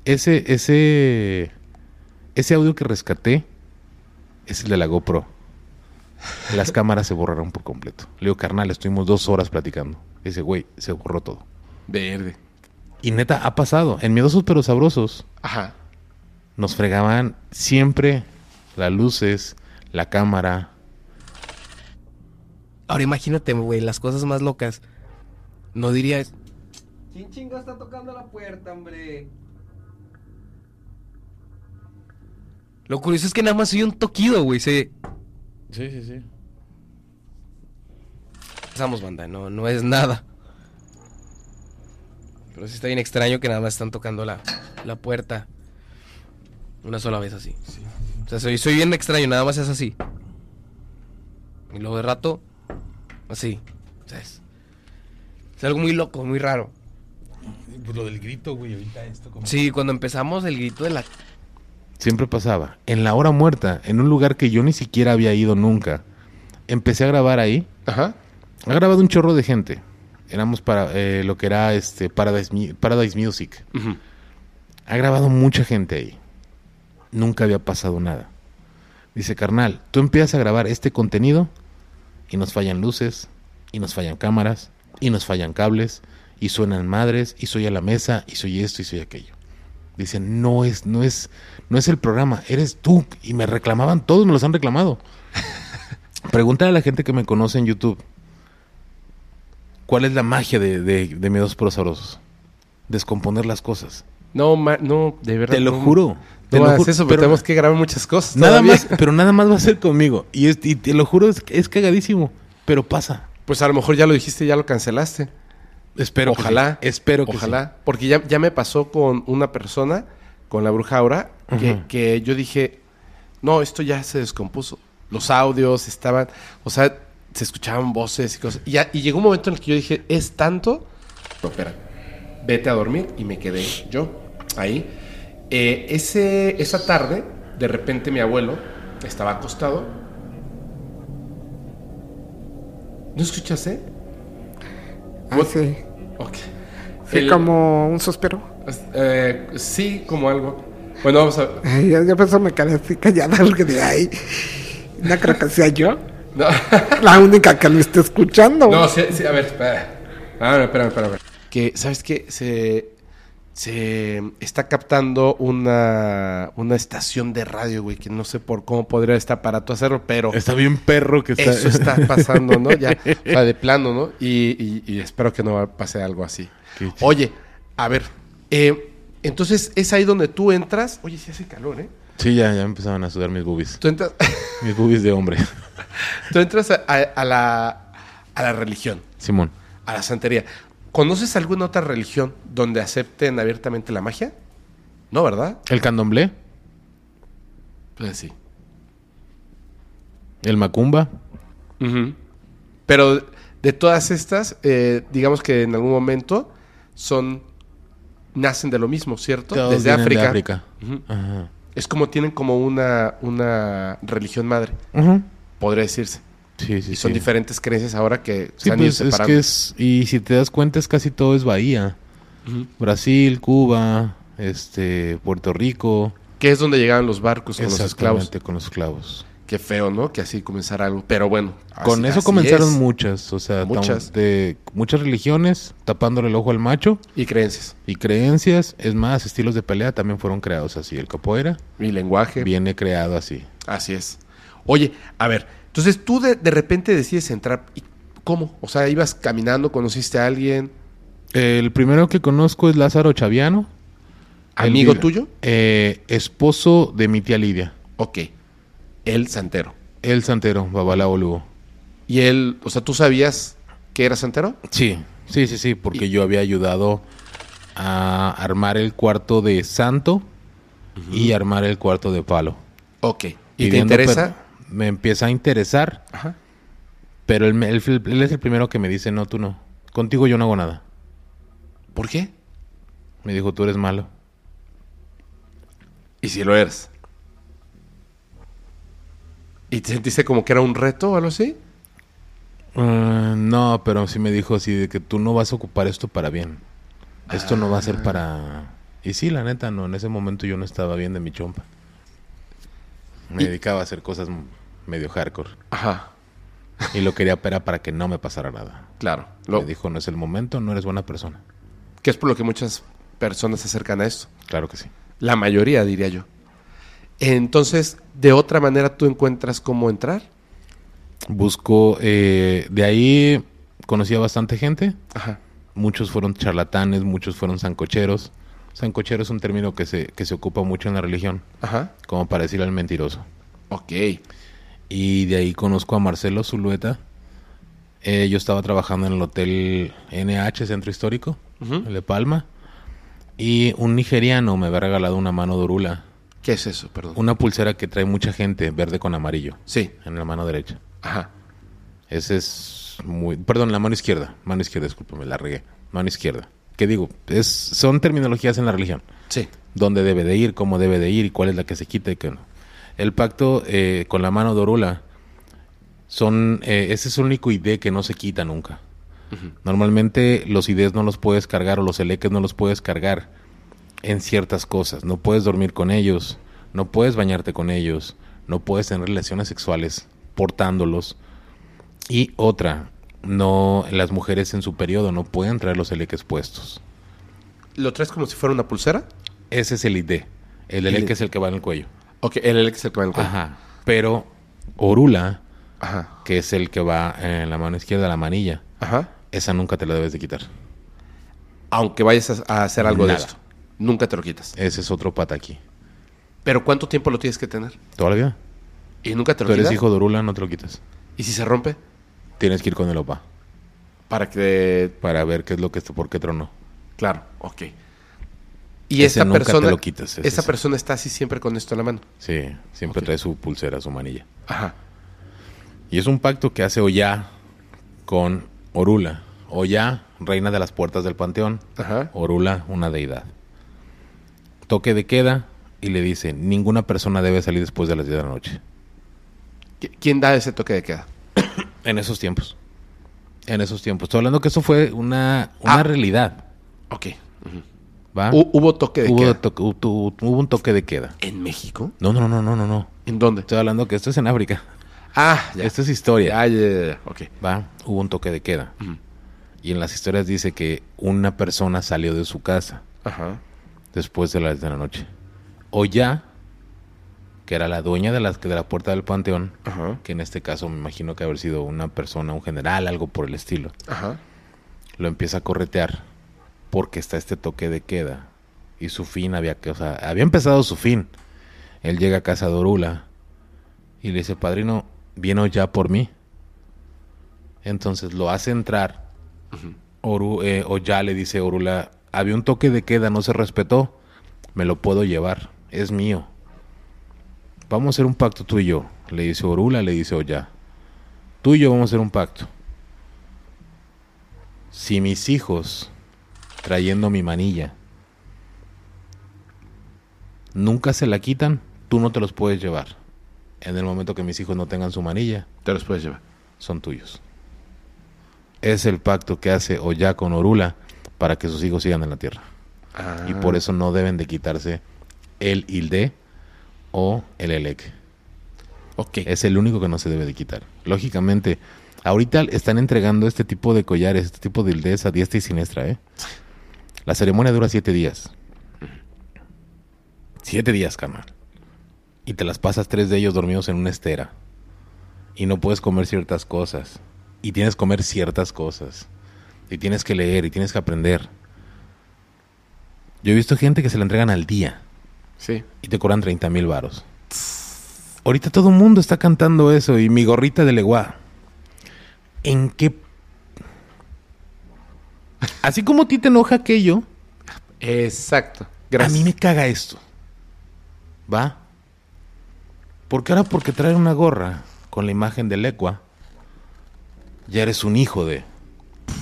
Ese, ese, ese audio que rescaté es el de la GoPro. Las cámaras se borraron por completo. Le digo, carnal, estuvimos dos horas platicando. Dice, güey, se borró todo. Verde. Y neta, ha pasado. En Miedosos pero Sabrosos Ajá. nos fregaban siempre las luces, la cámara. Ahora imagínate, güey, las cosas más locas. No dirías. ¿Quién chinga está tocando la puerta, hombre? Lo curioso es que nada más soy un toquido, güey. Se... Sí, sí, sí. Pasamos, banda, no, no es nada. Pero sí está bien extraño que nada más están tocando la, la puerta. Una sola vez así. O sea, soy, soy bien extraño, nada más es así. Y luego de rato, así. Sea, es, algo muy loco, muy raro. Pues lo del grito, güey, ahorita esto como... Sí, cuando empezamos el grito de la... Siempre pasaba. En la hora muerta, en un lugar que yo ni siquiera había ido nunca, empecé a grabar ahí. Ajá. Ha grabado un chorro de gente. Éramos para eh, lo que era este Paradise, Mu- Paradise Music. Ha grabado mucha gente ahí. Nunca había pasado nada. Dice, carnal, tú empiezas a grabar este contenido y nos fallan luces, y nos fallan cámaras, y nos fallan cables, y suenan madres, y soy a la mesa, y soy esto, y soy aquello. Dice, no es, no es, no es el programa, eres tú. Y me reclamaban, todos me los han reclamado. <laughs> Pregúntale a la gente que me conoce en YouTube. ¿Cuál es la magia de, de, de Miedos Prosaurosos? Descomponer las cosas. No, ma- no, de verdad. Te lo no. juro. Te No lo juro, eso, pero pero tenemos que grabar muchas cosas. nada todavía. más, pero nada más va a ser conmigo. Y, es- y te lo juro, es, es cagadísimo. Pero pasa. Pues a lo mejor ya lo dijiste, ya lo cancelaste. Espero Ojalá. que sí. Espero que Ojalá. Porque ya, ya me pasó con una persona, con la bruja que, Ujú. que yo dije, no, esto ya se descompuso. Los audios estaban, o sea, se escuchaban voces y cosas. Y, ya, y llegó un momento en el que yo dije, es tanto. No, espera. Vete a dormir y me quedé yo ahí. Eh, ese, esa tarde, de repente mi abuelo estaba acostado. ¿No escuchaste? Ah, What? sí. Ok. Sí, El- como un suspiro. eh, sí, como algo. Bueno, vamos a. Ay, yo, yo eso me quedé así callada <laughs> porque de ahí. No creo que sea yo <laughs> No, la única que lo esté escuchando. no sí, sí, a ver, espera. Ah, no, espera, espera, espera. Que, ¿sabes qué? Se, se está captando una, una estación de radio, güey, que no sé por cómo podría este aparato hacerlo, pero Está bien perro que está. eso está pasando, ¿no? Ya, o sea, de <laughs> plano, ¿no? Y, y- y espero que no pase algo así. Oye, a ver, eh, entonces es ahí donde tú entras. Oye, sí hace calor, ¿eh? Sí, ya, ya empezaban a sudar mis boobies. Tú entras. <laughs> Mis boobies de hombre. Tú entras a, a- a la, a la religión, Simón. a la santería. ¿Conoces alguna otra religión donde acepten abiertamente la magia? No, ¿verdad? El candomblé, Pues sí. el macumba. Pero de todas estas, eh, digamos que en algún momento son nacen de lo mismo, ¿cierto? todos Desde África. de África. Ajá. Es como tienen como una, una religión madre, Ujú. podría decirse. Sí, sí, y son sí. diferentes creencias ahora que se han ido pues es separando. que es... Y si te das cuenta es casi todo es Bahía. Brasil, Cuba, este, Puerto Rico. Que es donde llegaban los barcos con los esclavos. Con los esclavos. Qué feo, ¿no? Que así comenzara algo. Pero bueno. Con eso comenzaron es. muchas, o sea, Muchas. de muchas religiones tapándole el ojo al macho Y creencias. y creencias, es más, estilos de pelea también fueron creados así. El capoeira Y lenguaje. viene creado así. Así es. Oye, a ver. Entonces tú de, de repente decides entrar. ¿Y cómo? O sea, ibas caminando, conociste a alguien. El primero que conozco es Lázaro Chaviano. ¿Amigo tuyo? Eh, esposo de mi tía Lidia. Ok. El santero. El santero, Babalao Lugo. Y él, o sea, ¿tú sabías que era santero? Sí, sí, sí, sí, porque yo había ayudado a armar el cuarto de santo y armar el cuarto de palo. Ok. ¿Y te interesa? Me empieza a interesar, Ajá. pero él, él él es el primero que me dice, no, tú no. Contigo yo no hago nada. ¿Por qué? Me dijo, tú eres malo. Y si lo eres. ¿Y te sentiste como que era un reto o algo así? Ah, no, pero sí me dijo así de que tú no vas a ocupar esto para bien. Esto no va a ser para... Y sí, la neta, no. En ese momento yo no estaba bien de mi chompa. Me Y- dedicaba a hacer cosas medio hardcore. Ajá, Y lo quería operar para que no me pasara nada. claro. Lo, Me dijo, no es el momento, no eres buena persona. que es por lo que muchas personas se acercan a esto. Claro que sí. La mayoría, diría yo. Entonces, de otra manera, tú encuentras cómo entrar. Busco... eh, de ahí conocí a bastante gente. Ajá. Muchos fueron charlatanes, muchos fueron sancocheros. Sancochero es un término que se, que se ocupa mucho en la religión, Ajá. como para decirle al mentiroso. Ok. Y de ahí conozco a Marcelo Zulueta. Eh, yo estaba trabajando en el hotel NH, Centro Histórico, Ujú. el de Palma. Y un nigeriano me había regalado una mano de orula. ¿Qué es eso? Perdón. Una pulsera que trae mucha gente, verde con amarillo, Sí. en la mano derecha. Ajá. Ese es muy... Perdón, la mano izquierda. Mano izquierda, discúlpame, la regué. Mano izquierda. ¿Qué digo? Es, son terminologías en la religión. Sí. dónde debe de ir, cómo debe de ir y cuál es la que se quita y qué no. El pacto eh, con la mano de Orula son eh, ese es el único ID que no se quita nunca. Normalmente los IDs no los puedes cargar o los eleques no los puedes cargar en ciertas cosas. No puedes dormir con ellos, no puedes bañarte con ellos, no puedes tener relaciones sexuales portándolos. Y otra, no las mujeres en su periodo no pueden traer los eleques puestos. ¿Lo traes como si fuera una pulsera? Ese es el ID. El El- eleque es el que va en el cuello. Ok, el el que se el cuello. Ajá. Pero Orula, Ajá. que es el que va en la mano izquierda, la manilla, Ajá. esa nunca te la debes de quitar. Aunque vayas a, hacer algo Nada. de esto. Nunca te lo quitas. Ese es otro pata aquí. Pero ¿cuánto tiempo lo tienes que tener? Toda la vida. Y nunca te lo Tú eres quitas. hijo de Orula, no te lo quitas. ¿Y si se rompe? Tienes que ir con el opa Para que... para ver qué es lo que está, por qué tronó. Claro, ok. Y Ese esta nunca te persona... lo quitas, esa persona está así siempre con esto en la mano. Sí, siempre trae su pulsera, su manilla. Ajá. Y es un pacto que hace Oya con Orula. Oya, reina de las puertas del panteón. Ajá. Orula, una deidad. Toque de queda y le dice, ninguna persona debe salir después de las 10 de la noche. ¿Qui- ¿Quién da ese toque de queda? En esos tiempos. En esos tiempos. Estoy hablando que eso fue una, una Ah. realidad. Ok. ¿va? Hu- ¿Hubo toque de hubo, queda? toque- hubo- hubo un toque de queda. ¿En México? No, no, no, no, no, no. ¿En dónde? Estoy hablando que esto es en África. Ah, ya. Esto es historia. Ya, ya, ya, ya. Ok. ¿Va? Hubo un toque de queda. Y en las historias dice que una persona salió de su casa Ajá. después de las de la noche. O ya, que era la dueña de la, de la puerta del panteón, Ajá. que en este caso me imagino que haber sido una persona, un general, algo por el estilo, Ajá. lo empieza a corretear porque está este toque de queda y su fin había que, o sea, había empezado su fin. Él llega a casa de Orula y le dice, padrino, ¿viene ya por mí? Entonces lo hace entrar. Oru, eh, o ya le dice Orula, había un toque de queda, no se respetó, me lo puedo llevar, es mío. Vamos a hacer un pacto tú y yo, le dice Orula, le dice Oya. Tú y yo vamos a hacer un pacto. Si mis hijos, trayendo mi manilla, nunca se la quitan, tú no te los puedes llevar. En el momento que mis hijos no tengan su manilla, Te los puedes llevar. son tuyos. Es el pacto que hace Oya con Orula para que sus hijos sigan en la tierra. Ah. Y por eso no deben de quitarse el Ilde o el Elec. Ok. Es el único que no se debe de quitar. Lógicamente, ahorita están entregando este tipo de collares, este tipo de Ildes a diestra y siniestra, ¿eh? La ceremonia dura siete días. Siete días, carnal. Y te las pasas tres de ellos dormidos en una estera. Y no puedes comer ciertas cosas. Y tienes que comer ciertas cosas. Y tienes que leer y tienes que aprender. Yo he visto gente que se la entregan al día Sí. y te cobran 30 mil varos. Ahorita todo el mundo está cantando eso y mi gorrita de legua. ¿En qué? Así como a ti te enoja aquello, Exacto. a Gracias. mí me caga esto. ¿Va? Porque ahora porque traer una gorra con la imagen de Lecua, ya eres un hijo de...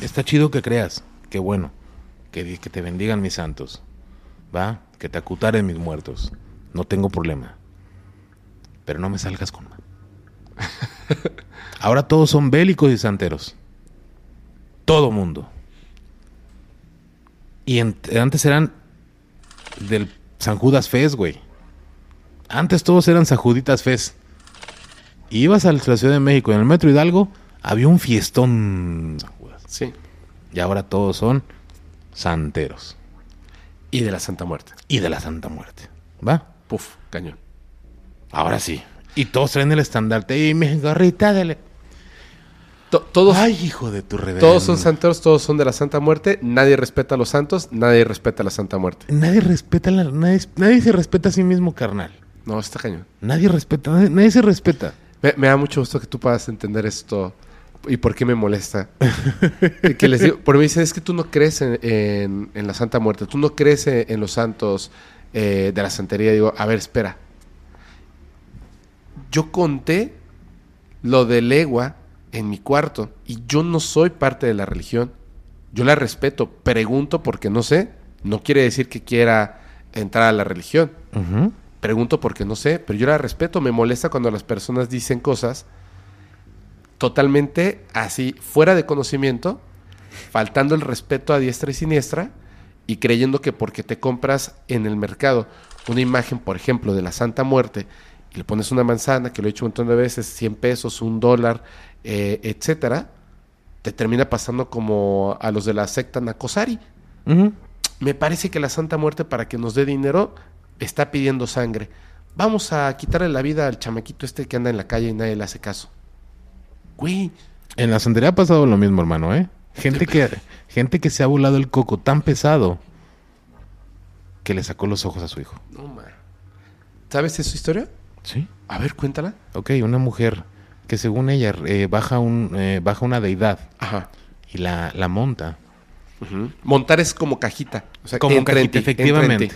Está chido que creas. Qué bueno. Que, que te bendigan mis santos. ¿Va? Que te acutaren mis muertos. No tengo problema. Pero no me salgas con... <laughs> Ahora todos son bélicos y santeros. Todo mundo. Y en- antes eran del San Judas Fest, güey. Antes todos eran San Juditas. Y ibas a la Ciudad de México, en el Metro Hidalgo, había un fiestón San Judas. Sí. Y ahora todos son santeros. Y de la Santa Muerte. Y de la Santa Muerte. ¿Va? Puf, cañón. Ahora sí. Y todos traen el estandarte. Y mi gorrita de... To- todos, Ay, hijo de tu reverendo. todos son santeros, todos son de la Santa Muerte. Nadie respeta a los santos, nadie respeta a la Santa Muerte. Nadie respeta la... Nadie, nadie se respeta a sí mismo, carnal. No, está cañón. Nadie respeta... Nadie, nadie se respeta. Me, me da mucho gusto que tú puedas entender esto y por qué me molesta. <laughs> Que les digo, por mí dicen, es que tú no crees en, en- en la Santa Muerte, tú no crees en, los santos eh, de la santería. Digo, a ver, espera. Yo conté lo de legua en mi cuarto y yo no soy parte de la religión. Yo la respeto, pregunto porque no sé. No quiere decir que quiera entrar a la religión. Pregunto porque no sé, pero yo la respeto. Me molesta cuando las personas dicen cosas totalmente así, fuera de conocimiento, faltando el respeto a diestra y siniestra y creyendo que porque te compras en el mercado una imagen, por ejemplo, de la Santa Muerte y le pones una manzana, que lo he hecho un montón de veces, 100 pesos, un dólar, eh, etcétera, te termina pasando como a los de la secta Nakosari. Me parece que la Santa Muerte, para que nos dé dinero, está pidiendo sangre. Vamos a quitarle la vida al chamaquito este que anda en la calle y nadie le hace caso. Güey, En la santería ha pasado lo mismo, hermano, ¿eh? Gente que, gente que se ha volado el coco tan pesado que le sacó los ojos a su hijo. no ma. ¿Sabes esa historia? Sí. A ver, cuéntala. Ok, una mujer que según ella eh, baja, un, eh, baja una deidad Ajá. y la, la monta. Montar es como cajita. O sea, Como cajita, efectivamente. ti.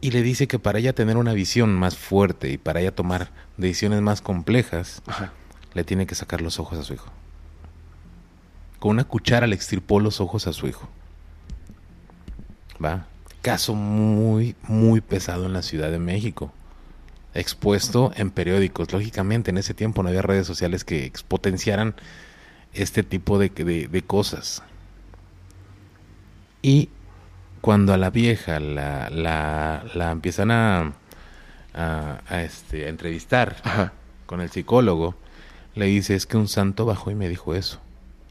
Y le dice que para ella tener una visión más fuerte y para ella tomar decisiones más complejas, Ajá. Le tiene que sacar los ojos a su hijo. Con una cuchara le extirpó los ojos a su hijo. Va. Caso muy, muy pesado en la Ciudad de México. Expuesto en periódicos. Lógicamente, en ese tiempo no había redes sociales que expotenciaran este tipo de, de- de cosas. Y cuando a la vieja la, la, la empiezan a, a, a, este, a entrevistar Ajá. con el psicólogo, le dice, es que un santo bajó y me dijo eso.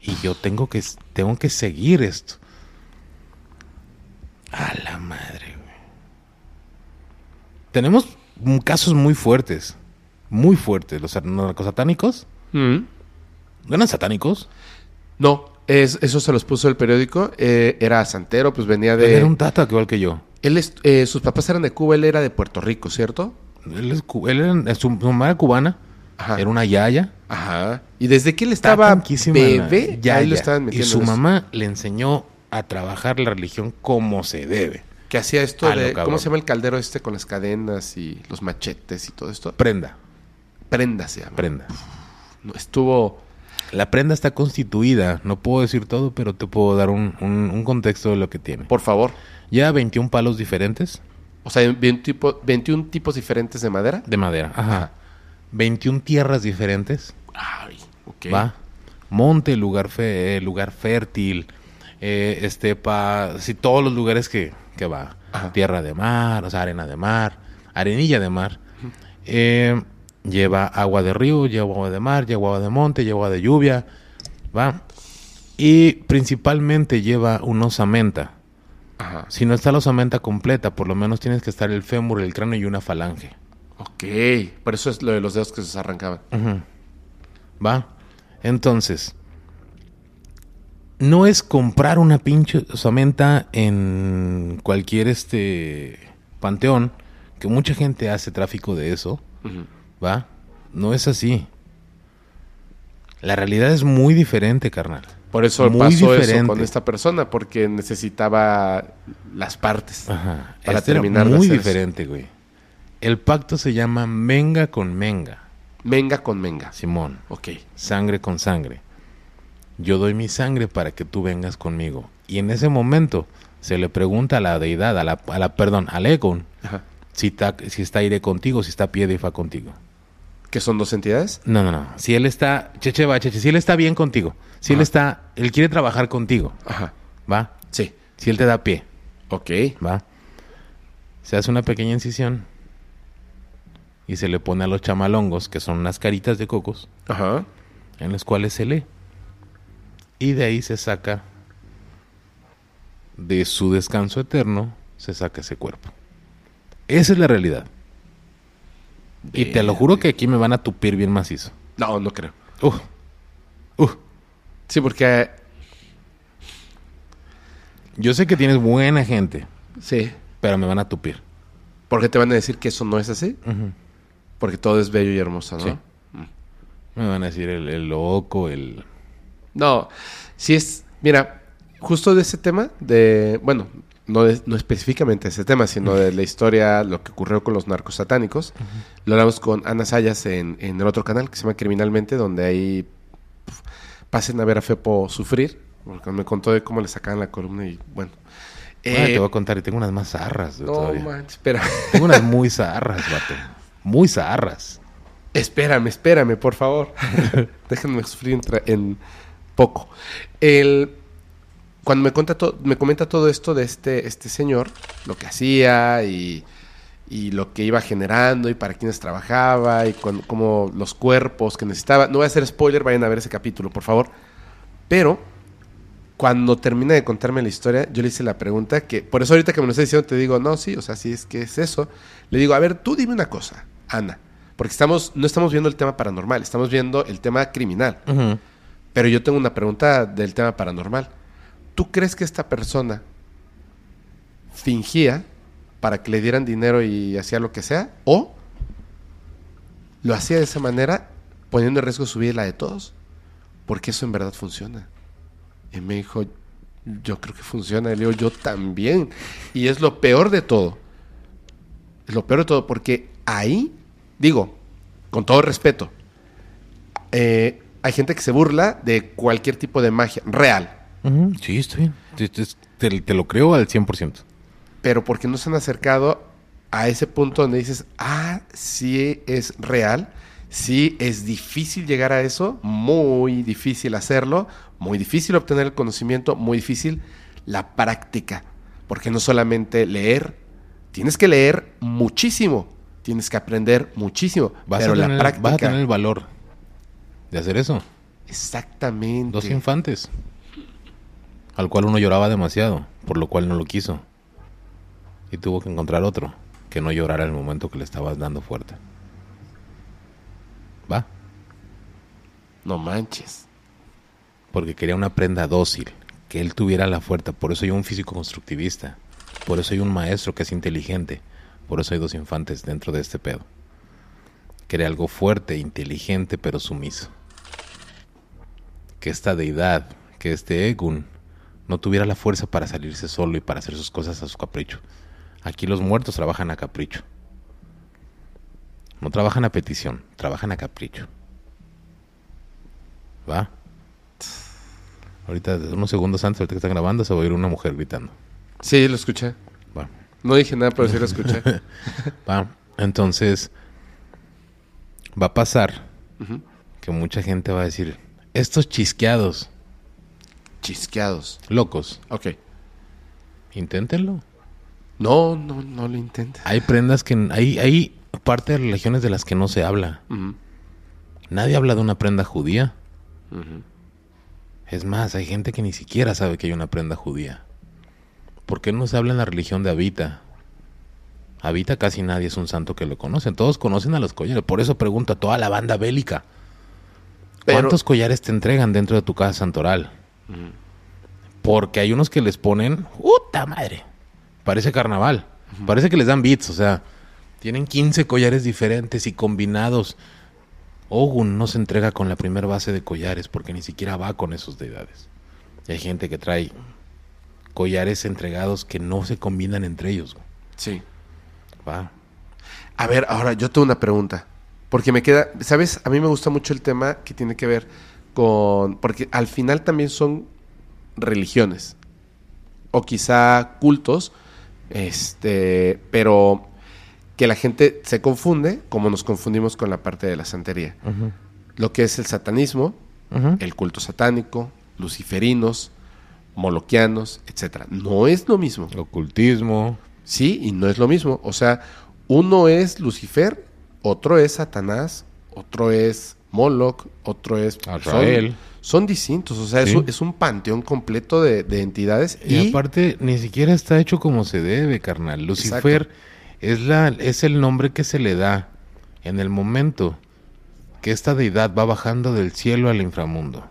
Y yo tengo que, tengo que seguir esto. A la madre, güey. Tenemos casos muy fuertes. Muy fuertes. Los narcosatánicos. Mm. ¿No eran satánicos? No, es, eso se los puso el periódico. eh, era santero, pues venía de... Era un tata igual que yo. Él es- eh, sus papás eran de Cuba, él era de Puerto Rico, ¿cierto? Él, es cu- él era, su, su mamá era cubana. Ajá. Era una yaya. Ajá. Y desde que él Estaba bebé, ahí lo estaban Y metiendo. su en eso. mamá le enseñó a trabajar la religión como se debe. Que hacía esto Ah, de... ¿Cómo se llama el caldero este con las cadenas y los machetes y todo esto? Prenda, Prenda se llama. prenda. No, estuvo... La prenda está constituida, no puedo decir todo, pero te puedo dar un, un- un contexto de lo que tiene. Por favor. Lleva 21 palos diferentes O sea, 21, tipo- 21 tipos diferentes de madera. de madera. Ajá. 21 tierras diferentes. Ay, ok. Va. Monte, lugar, fe- eh, lugar fértil, eh, estepa, sí, todos los lugares que, que va. Ajá. Tierra de mar, o sea, arena de mar, arenilla de mar. Eh, lleva agua de río, lleva agua de mar, lleva agua de monte, lleva agua de lluvia. Va. Y principalmente lleva una osamenta. Ajá. Si no está la osamenta completa, por lo menos tienes que estar el fémur, el cráneo y una falange. Ok. Por eso es lo de los dedos que se arrancaban. ¿Va? Entonces, no es comprar una pinche osamenta en cualquier este panteón, que mucha gente hace tráfico de eso. ¿va? No es así. La realidad es muy diferente, carnal. Por eso Muy pasó eso diferente. con esta persona, porque necesitaba las partes Ajá. para Este era terminar de muy eso. diferente, güey. El pacto se llama menga con menga, Menga con menga. Simón. Ok. sangre con sangre. Yo doy mi sangre para que tú vengas conmigo. Y en ese momento se le pregunta a la deidad, a la, a la perdón, al Egon, si está, si está aire contigo, si está pie de fa contigo. ¿Que son dos entidades? No, no, no. Si él está, cheche va, cheche, si él está bien contigo, si él está, él quiere trabajar contigo, Ajá. ¿va? Sí. Si él te da pie, Ok. ¿va? Se hace una pequeña incisión y se le pone a los chamalongos, que son unas caritas de cocos, Ajá. en las cuales se lee. Y de ahí se saca, de su descanso eterno, se saca ese cuerpo. Esa es la realidad. Y te lo juro que aquí me van a tupir bien macizo. No, no creo. Uf. Uf. Sí, porque... Yo sé que tienes buena gente, Sí. pero me van a tupir. Porque te van a decir que eso no es así. Ujú. Porque todo es bello y hermoso, ¿no? Sí. Me van a decir el, el loco, el... No, si es, mira, justo de ese tema, de, bueno, no, de- no específicamente ese tema, sino de la historia, lo que ocurrió con los narcos satánicos, lo hablamos con Ana Sayas en, en el otro canal que se llama Criminalmente, donde ahí pf, pasen a ver a Fepo sufrir, porque me contó de cómo le sacaban la columna y bueno. Eh, te voy a contar, y tengo unas más zarras. no manches, espera. Tengo unas <laughs> muy zarras, vato. Muy zarras. Espérame, espérame, por favor. <laughs> Déjenme sufrir en, poco. El, cuando me, cuenta me comenta todo esto de este, este señor, lo que hacía y, y lo que iba generando y para quienes trabajaba y con, como los cuerpos que necesitaba. No voy a hacer spoiler, vayan a ver ese capítulo, por favor. Pero cuando termina de contarme la historia, yo le hice la pregunta que, por eso ahorita que me lo estás diciendo, te digo, no, sí, o sea, sí es que es eso. Le digo, a ver, tú dime una cosa, Ana, porque estamos, no estamos viendo el tema paranormal, estamos viendo el tema criminal. Pero yo tengo una pregunta del tema paranormal. ¿Tú crees que esta persona fingía para que le dieran dinero y hacía lo que sea? ¿O lo hacía de esa manera poniendo en riesgo su vida y la de todos? Porque eso en verdad funciona. Y me dijo, yo creo que funciona. Y le digo, yo también. Y es lo peor de todo. Es lo peor de todo porque ahí, digo, con todo respeto, eh, hay gente que se burla de cualquier tipo de magia real. Sí, estoy bien. Te- te lo creo al 100%. pero porque no se han acercado a ese punto donde dices, ah, sí es real, sí es difícil llegar a eso, muy difícil hacerlo, muy difícil obtener el conocimiento, muy difícil la práctica, porque no solamente leer, tienes que leer muchísimo, tienes que aprender muchísimo, Vas, pero a tener, la práctica... vas a tener el valor de hacer eso. Exactamente. Dos infantes. Al cual uno lloraba demasiado, por lo cual no lo quiso. Y tuvo que encontrar otro que no llorara en el momento que le estabas dando fuerte. ¿Va? No manches. Porque quería una prenda dócil, que él tuviera la fuerza. Por eso hay un físico constructivista. Por eso hay un maestro que es inteligente. Por eso hay dos infantes dentro de este pedo. Quería algo fuerte, inteligente, pero sumiso. Que esta deidad, que este Egun, no tuviera la fuerza para salirse solo y para hacer sus cosas a su capricho. Aquí los muertos trabajan a capricho. No trabajan a petición, trabajan a capricho. ¿Va? Ahorita, unos segundos antes, ahorita que están grabando, se va a oír una mujer gritando. Sí, lo escuché. No dije nada, pero sí lo escuché. <laughs> Va. Entonces, va a pasar que mucha gente va a decir, estos chisqueados, Chisqueados. locos, Ok. inténtenlo. No, no, no lo intentes. Hay prendas que... Hay, hay parte de religiones de las que no se habla. Nadie habla de una prenda judía. Es más, hay gente que ni siquiera sabe que hay una prenda judía. ¿Por qué no se habla en la religión de Abita? Abita casi nadie es un santo que lo conocen. Todos conocen a los collares. Por eso pregunto a toda la banda bélica. Pero- ¿Cuántos collares te entregan dentro de tu casa santoral? Porque hay unos que les ponen... ¡Puta madre! Parece carnaval. Parece que les dan beats. O sea, tienen 15 collares diferentes y combinados. Ogun no se entrega con la primera base de collares porque ni siquiera va con esos deidades. Y hay gente que trae collares entregados que no se combinan entre ellos. güey. Sí. Va. A ver, ahora yo tengo una pregunta. Porque me queda, ¿sabes? A mí me gusta mucho el tema que tiene que ver con, porque al final también son religiones. O quizá cultos. Este, pero que la gente se confunde, como nos confundimos con la parte de la santería. Lo que es el satanismo, el culto satánico, luciferinos, moloquianos, etcétera. No es lo mismo. Ocultismo. Sí, y no es lo mismo. O sea, uno es Lucifer, otro es Satanás, otro es Moloch, otro es Azrael. Son, son distintos. O sea, es, Sí. un, es un panteón completo de, de entidades. Y, Y, aparte, ni siquiera está hecho como se debe, carnal. Lucifer es, la, es el nombre que se le da en el momento que esta deidad va bajando del cielo al inframundo.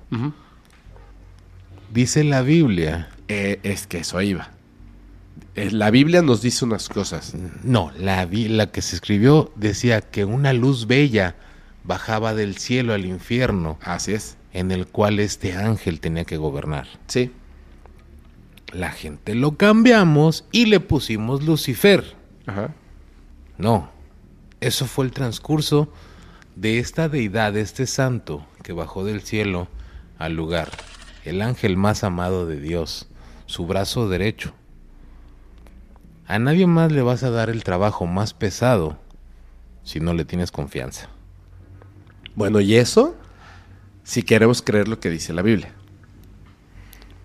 Dice la Biblia, Eh, es que eso iba. Eh, La Biblia nos dice unas cosas. no, la, la que se escribió decía que una luz bella bajaba del cielo al infierno, Así es. en el cual este ángel tenía que gobernar. Sí. La gente lo cambiamos y le pusimos Lucifer. Ajá. No, eso fue el transcurso de esta deidad, de este santo que bajó del cielo al lugar, el ángel más amado de Dios, su brazo derecho. A nadie más le vas a dar el trabajo más pesado si no le tienes confianza. Bueno, y eso, si queremos creer lo que dice la Biblia.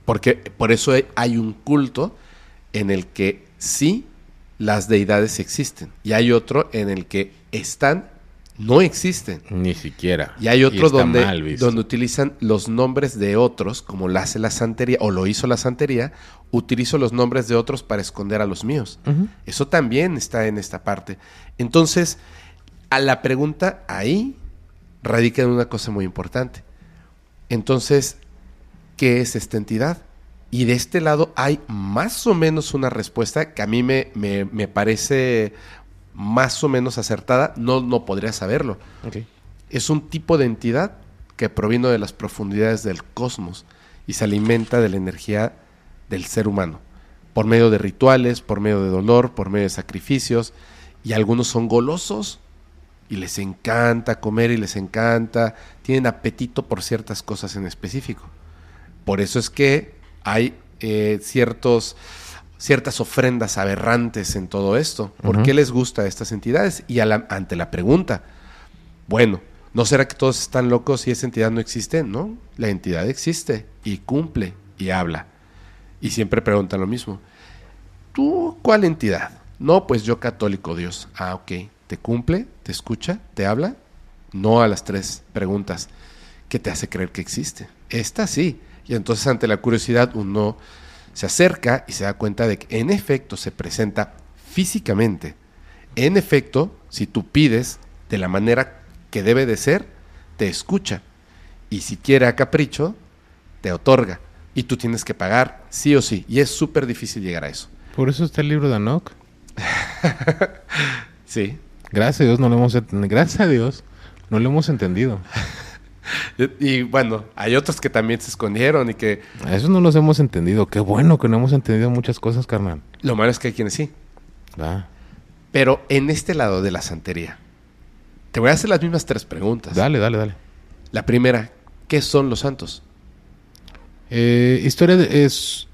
Porque por eso hay- un culto en el que sí las deidades existen. Y hay otro en el que están, no existen. Ni siquiera. Y hay otro está donde, donde utilizan los nombres de otros, como lo hace la santería, o lo hizo la santería, utilizo los nombres de otros para esconder a los míos. Eso también está en esta parte. Entonces, a la pregunta ahí radica en una cosa muy importante. Entonces, ¿qué es esta entidad? Y de este lado hay más o menos una respuesta que a mí me, me- me parece más o menos acertada. No, no podría saberlo. Es un tipo de entidad que provino de las profundidades del cosmos y se alimenta de la energía del ser humano, por medio de rituales, por medio de dolor, por medio de sacrificios, y algunos son golosos y les encanta comer y les encanta, tienen apetito por ciertas cosas en específico. Por eso es que hay eh, ciertos, ciertas ofrendas aberrantes en todo esto. ¿Por qué les gusta a estas entidades? Y a la- ante la pregunta, bueno, ¿no será que todos están locos y esa entidad no existe? No, la entidad existe y cumple y habla. Y siempre preguntan lo mismo. ¿Tú cuál entidad? No, pues yo católico Dios. Ah, ok. ¿Te cumple? ¿Te escucha? ¿Te habla? No a las tres preguntas. ¿Qué te hace creer que existe? Esta sí. Y entonces ante la curiosidad uno se acerca y se da cuenta de que en efecto se presenta físicamente. En efecto, si tú pides de la manera que debe de ser, te escucha. Y si quiere a capricho, te otorga. Y tú tienes que pagar sí o sí. Y es súper difícil llegar a eso. Por eso está el libro de Enoch. <laughs> Sí. Gracias a Dios no lo hemos gracias a Dios no lo hemos entendido. <laughs> <laughs> Y, bueno, hay otros que también se escondieron y que A eso no los hemos entendido. Qué bueno que no hemos entendido muchas cosas, carnal. lo malo es que hay quienes sí. Pero en este lado de la santería, te voy a hacer las mismas tres preguntas. Dale, dale, dale. La primera, ¿qué son los santos? Eh, historia de- es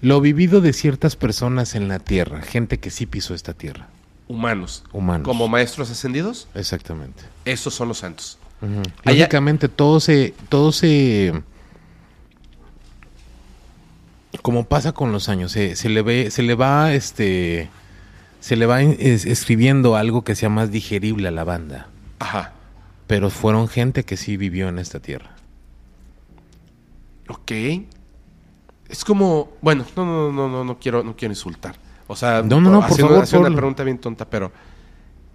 lo vivido de ciertas personas en la tierra, gente que sí pisó esta tierra, Humanos. humanos. Como maestros ascendidos, Exactamente. esos son los santos. Lógicamente todo se, todo se, como pasa con los años, se, se le ve, se le va, este, se le va es- escribiendo algo que sea más digerible a la banda. Ajá. Pero fueron gente que sí vivió en esta tierra. Ok. Es como, bueno, no, no, no, no, no quiero, no quiero insultar. O sea, No, no, no, por haciendo- favor, haciendo una Pablo. pregunta bien tonta, pero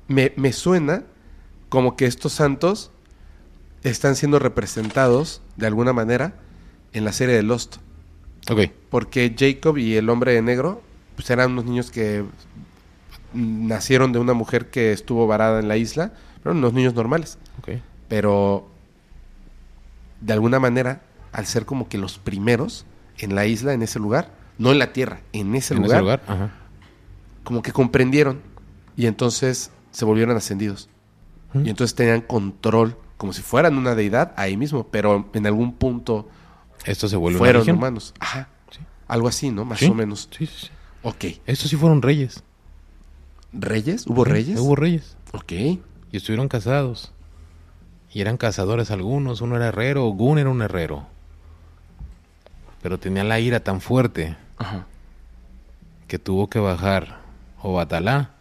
me, me suena como que estos santos están siendo representados de alguna manera en la serie de Lost. Ok. Porque Jacob y el hombre de negro pues eran unos niños que nacieron de una mujer que estuvo varada en la isla, eran unos niños normales, Ok. pero de alguna manera, al ser como que los primeros en la isla, en ese lugar, no en la tierra, en ese, En lugar, ese lugar, ajá. como que comprendieron y entonces se volvieron ascendidos. ¿Mm? Y entonces tenían control, como si fueran una deidad ahí mismo, pero en algún punto Esto se vuelve una fueron religión. humanos. Ajá. Sí. Algo así, ¿no? Más Sí. o menos. Sí, sí, sí. Ok. Estos sí fueron reyes. ¿Reyes? ¿Hubo reyes? Hubo reyes. Ok. Y estuvieron casados. Y eran cazadores algunos. Uno era herrero, Gun era un herrero. Pero tenía la ira tan fuerte Ajá. que tuvo que bajar Obatalá,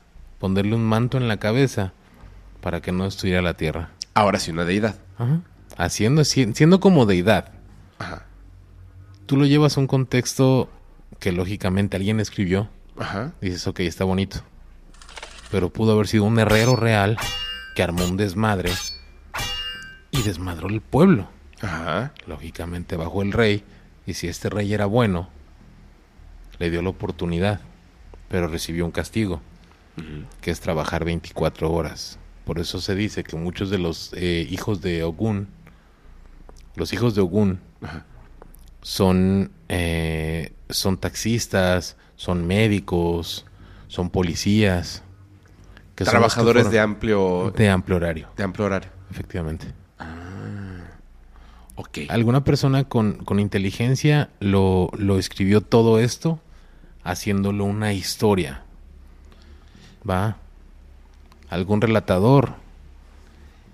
ponerle un manto en la cabeza para que no destruyera la tierra. Ahora sí, una deidad. Ajá. Haciendo, si- siendo como deidad. Ajá. Tú lo llevas a un contexto que lógicamente alguien escribió. Ajá. Dices, ok, está bonito. Pero pudo haber sido un herrero real que armó un desmadre y desmadró el pueblo. Ajá. Lógicamente bajó el rey y si este rey era bueno, le dio la oportunidad, pero recibió un castigo, que es trabajar 24 horas. Por eso se dice que muchos de los eh, hijos de Ogún, los hijos de Ogún, Ajá. son, eh, son taxistas, son médicos, son policías. que son Trabajadores de amplio, de amplio horario, de amplio horario. efectivamente. Ok. Alguna persona con, con inteligencia lo, lo escribió todo esto haciéndolo una historia. ¿Va? Algún relatador.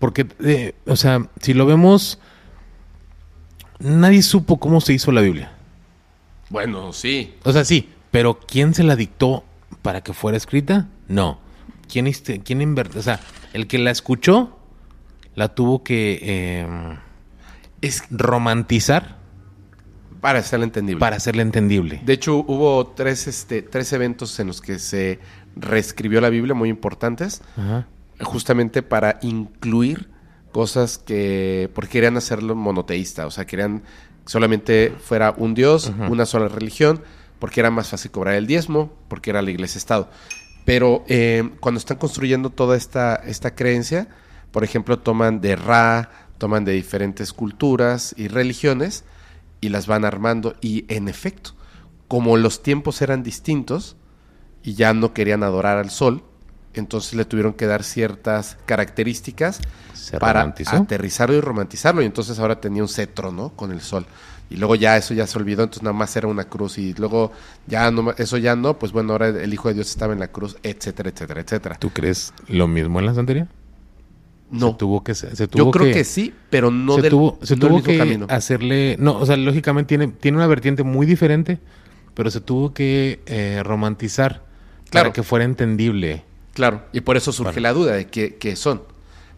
Porque, eh, o sea, si lo vemos, nadie supo cómo se hizo la Biblia. Bueno, sí. O sea, sí, pero ¿quién se la dictó para que fuera escrita? No. ¿Quién, este- quién O sea, el que la escuchó la tuvo que eh, Es romantizar para hacerlo entendible. para hacerla entendible. De hecho, hubo tres, este, tres eventos en los que se reescribió la Biblia muy importantes, Ajá. justamente para incluir cosas que, porque querían hacerlo monoteísta, o sea, querían que solamente fuera un Dios, una sola religión, porque era más fácil cobrar el diezmo, porque era la iglesia-estado. Pero eh, cuando están construyendo toda esta, esta creencia, por ejemplo, toman de Ra, toman de diferentes culturas y religiones y las van armando. Y en efecto, como los tiempos eran distintos y ya no querían adorar al sol, entonces le tuvieron que dar ciertas características Se para romantizó. aterrizarlo y romantizarlo. Y entonces ahora tenía un cetro, ¿no? Con el sol. Y luego ya eso ya se olvidó, entonces nada más era una cruz. Y luego ya no, eso ya no, pues bueno, ahora el Hijo de Dios estaba en la cruz, etcétera, etcétera, etcétera. ¿Tú crees lo mismo en la santería? No, Se tuvo que se, tuvo yo creo que, sí, pero no se del tuvo, se no del tuvo mismo que camino. hacerle, no, o sea, lógicamente tiene, tiene una vertiente muy diferente, pero se tuvo que eh, romantizar Claro. para que fuera entendible. Claro, y por eso surge la duda de qué, qué son.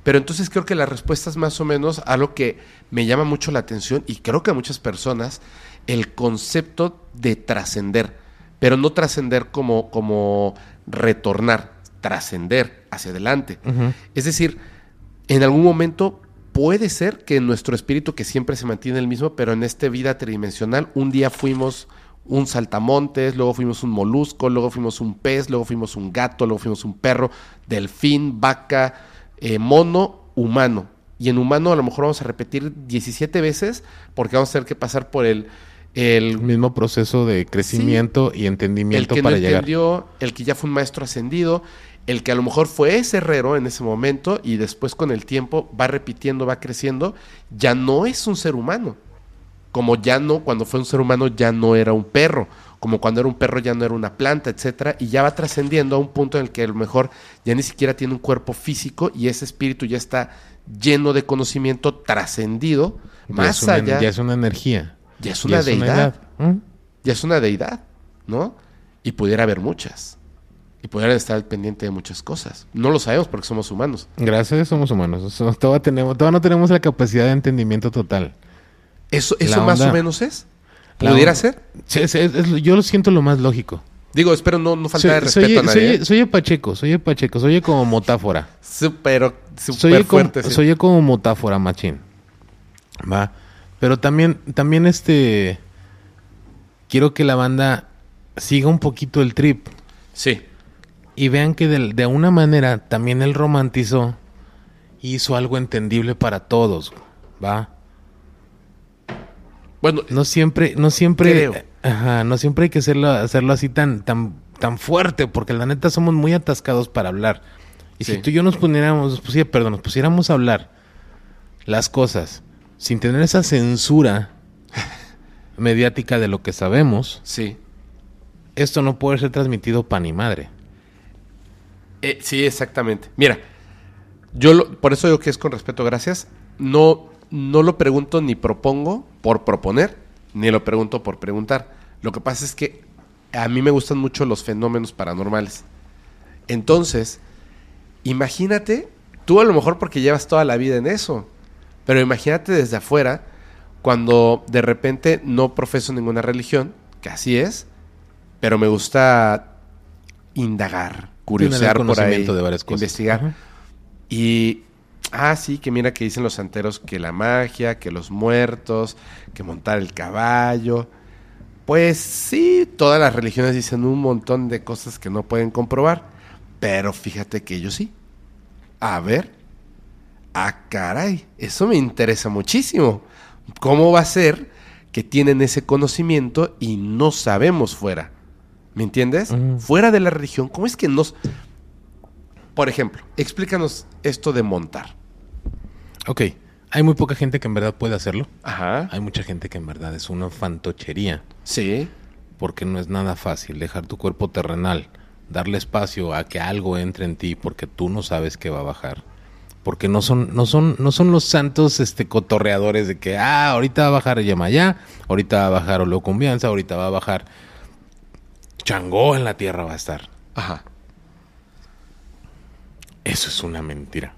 Pero entonces creo que la respuesta es más o menos a lo que me llama mucho la atención y creo que a muchas personas el concepto de trascender, pero no trascender como, como retornar, trascender hacia adelante. Es decir, en algún momento puede ser que nuestro espíritu, que siempre se mantiene el mismo, pero en esta vida tridimensional, un día fuimos un saltamontes, luego fuimos un molusco, luego fuimos un pez, luego fuimos un gato, luego fuimos un perro, delfín, vaca, eh, mono, humano. Y en humano a lo mejor vamos a repetir 17 veces porque vamos a tener que pasar por el, El el, mismo proceso de crecimiento y el entendimiento que no para llegar. entendió, el que ya fue un maestro ascendido, el que a lo mejor fue ese herrero en ese momento y después con el tiempo va repitiendo, va creciendo, ya no es un ser humano. Como ya no, cuando fue un ser humano ya no era un perro, como cuando era un perro ya no era una planta, etcétera, y ya va trascendiendo a un punto en el que a lo mejor ya ni siquiera tiene un cuerpo físico y ese espíritu ya está lleno de conocimiento trascendido, más una- allá, Ya es una energía. ya es Ya una es una deidad. ¿Mm? ya es una deidad, ¿no? Y pudiera haber muchas. Y pudieran estar pendiente de muchas cosas. No lo sabemos porque somos humanos. Gracias somos humanos. Todavía, tenemos, todavía no tenemos la capacidad de entendimiento total. Eso, eso más o menos es. ¿Pudiera ser? Sí, sí, es- es- yo lo siento lo más lógico. Digo, espero no, no falta de respeto soy, a nadie. soy, soy Pacheco, soy Pacheco, soy como motáfora. Súper, como, fuerte. sí. soy como motáfora, machín. Va. Pero también, también este. Quiero que la banda siga un poquito el trip Sí. y vean que de, de una manera también él romantizó y hizo algo entendible para todos. Va. Bueno, No siempre, no siempre, Creo. ajá, no siempre hay que hacerlo, hacerlo así tan, tan, tan fuerte, porque la neta somos muy atascados para hablar. Y Sí. si tú y yo nos pusiéramos, nos pusiera- perdón, nos pusiéramos a hablar las cosas sin tener esa censura <laughs> mediática de lo que sabemos, sí. esto no puede ser transmitido pan ni madre. Eh, sí, exactamente. Mira, yo lo- por eso digo que es con respeto, gracias. No, no lo pregunto ni propongo por proponer, ni lo pregunto por preguntar. Lo que pasa es que a mí me gustan mucho los fenómenos paranormales. Entonces, imagínate, tú a lo mejor porque llevas toda la vida en eso, pero imagínate desde afuera, cuando de repente no profeso ninguna religión, que así es, pero me gusta indagar, curiosear por ahí, conocimiento de varias cosas. investigar. Ajá. Y, ah, sí, que mira que dicen los santeros que la magia, que los muertos, que montar el caballo. Pues sí, todas las religiones dicen un montón de cosas que no pueden comprobar, pero fíjate que ellos sí. A ver, ah, caray, eso me interesa muchísimo. ¿Cómo va a ser que tienen ese conocimiento y no sabemos fuera? ¿Me entiendes? Fuera de la religión, ¿cómo es que nos... Por ejemplo, explícanos esto de montar. Ok, hay muy poca gente que en verdad puede hacerlo. Ajá. Hay mucha gente que en verdad es una fantochería. Sí. Porque no es nada fácil dejar tu cuerpo terrenal, darle espacio a que algo entre en ti porque tú no sabes que va a bajar. Porque no son, no son, no son los santos este cotorreadores de que ah, ahorita va a bajar Yemayá, ahorita va a bajar Olocumbianza, ahorita va a bajar Changó en la tierra va a estar. Ajá. Eso es una mentira.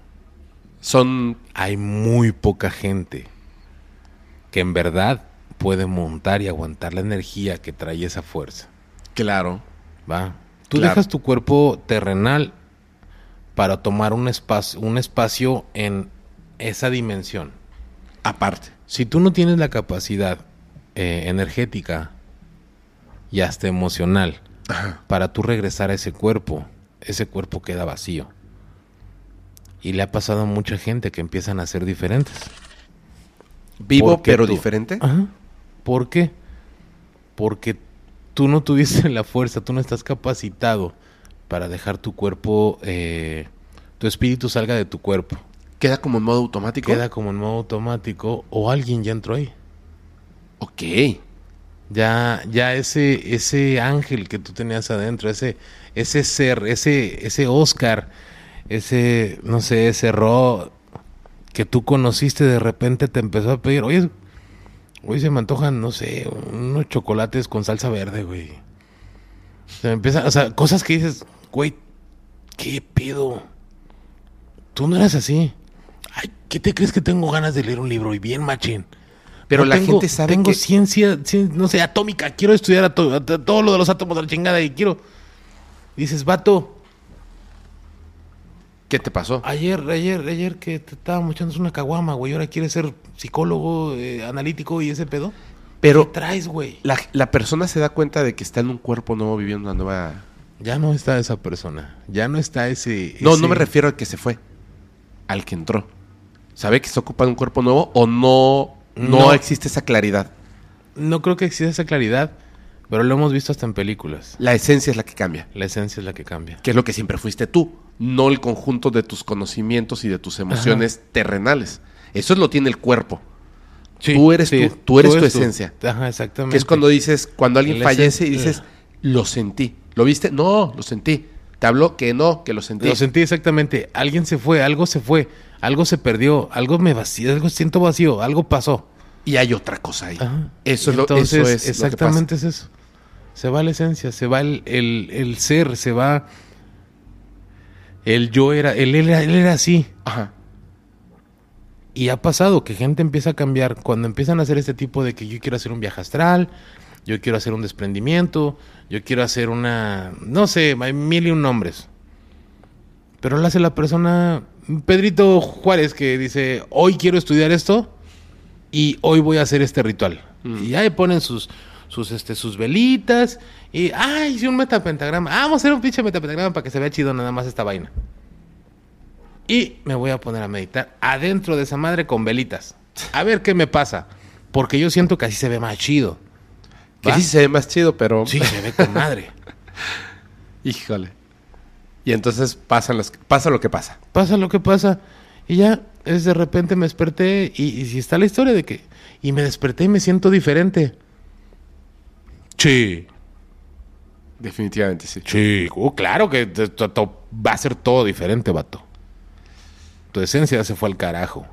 Son... Hay muy poca gente que en verdad puede montar y aguantar la energía que trae esa fuerza. Claro. ¿va? Tú Claro. dejas tu cuerpo terrenal para tomar un espacio, un espacio en esa dimensión. Aparte. Si tú no tienes la capacidad eh, energética y hasta emocional para tú regresar a ese cuerpo, ese cuerpo queda vacío. Y le ha pasado a mucha gente que empiezan a ser diferentes. Vivo ¿Por qué pero tú? diferente. Ajá. ¿Por qué? Porque tú no tuviste la fuerza, tú no estás capacitado para dejar tu cuerpo, eh, tu espíritu salga de tu cuerpo. Queda como en modo automático. Queda como en modo automático o alguien ya entró ahí. Ok. Ya, ya ese, ese ángel que tú tenías adentro, ese, ese ser, ese, ese Oscar, ese, no sé, ese Ro que tú conociste de repente te empezó a pedir, oye, hoy se me antojan, no sé, unos chocolates con salsa verde, güey. Se me empieza, o sea, cosas que dices, güey, ¿qué pedo? Tú no eras así. Ay, ¿qué te crees que tengo ganas de leer un libro? Y bien machín. Pero No la tengo- gente sabe tengo que... ciencia, cien- no sé, atómica. Quiero estudiar ato- at- todo lo de los átomos de la chingada y quiero... Dices, vato, ¿Qué te pasó? ayer, ayer, ayer que te estábamos echando una caguama, güey. Ahora quieres ser psicólogo, eh, analítico y ese pedo. Pero ¿Qué traes, güey? la, la persona se da cuenta de que está en un cuerpo nuevo viviendo una nueva... Ya no está esa persona. Ya no está ese... No, ese- no me refiero al que se fue. Al que entró. ¿Sabe que está ocupando un cuerpo nuevo o no, no, No. existe esa claridad? No creo que exista esa claridad, pero lo hemos visto hasta en películas. La esencia es la que cambia. La esencia es la que cambia. Que es lo que siempre fuiste tú. No el conjunto de tus conocimientos y de tus emociones terrenales. Eso lo tiene el cuerpo. Tú eres tú, tú eres tu esencia. Ajá, exactamente. Que es cuando dices, cuando alguien fallece y dices, lo sentí. ¿Lo viste? No, lo sentí. Te habló que no, que lo sentí. Lo sentí exactamente. Alguien se fue, algo se fue, algo se perdió, algo me vacío, algo siento vacío, algo pasó. Y hay otra cosa ahí. Ajá. Eso, es Y lo, entonces, eso es exactamente es eso. Se va la esencia, se va el, el- el ser, se va el yo era, él era, él era así. Ajá. Y ha pasado que gente empieza a cambiar cuando empiezan a hacer este tipo de que yo quiero hacer un viaje astral, yo quiero hacer un desprendimiento, yo quiero hacer una, no sé, hay mil y un nombres. Pero lo hace la persona, Pedrito Juárez, que dice, hoy quiero estudiar esto y hoy voy a hacer este ritual. Y ahí ponen sus, sus, este, sus velitas y, ay, hice un metapentagrama. Ah, vamos a hacer un pinche metapentagrama para que se vea chido nada más esta vaina. Y me voy a poner a meditar adentro de esa madre con velitas. A ver qué me pasa. Porque yo siento que así se ve más chido. Que sí se ve más chido, pero... Sí, se ve con madre. <laughs> Híjole. Y entonces pasan las, pasa lo que pasa. Pasa lo que pasa. Y ya, es de repente me desperté y, y si está la historia de que... Y me desperté y me siento diferente. Sí. Definitivamente sí. Sí, uh, claro que te- va a ser todo diferente, vato. Tu esencia ya se fue al carajo.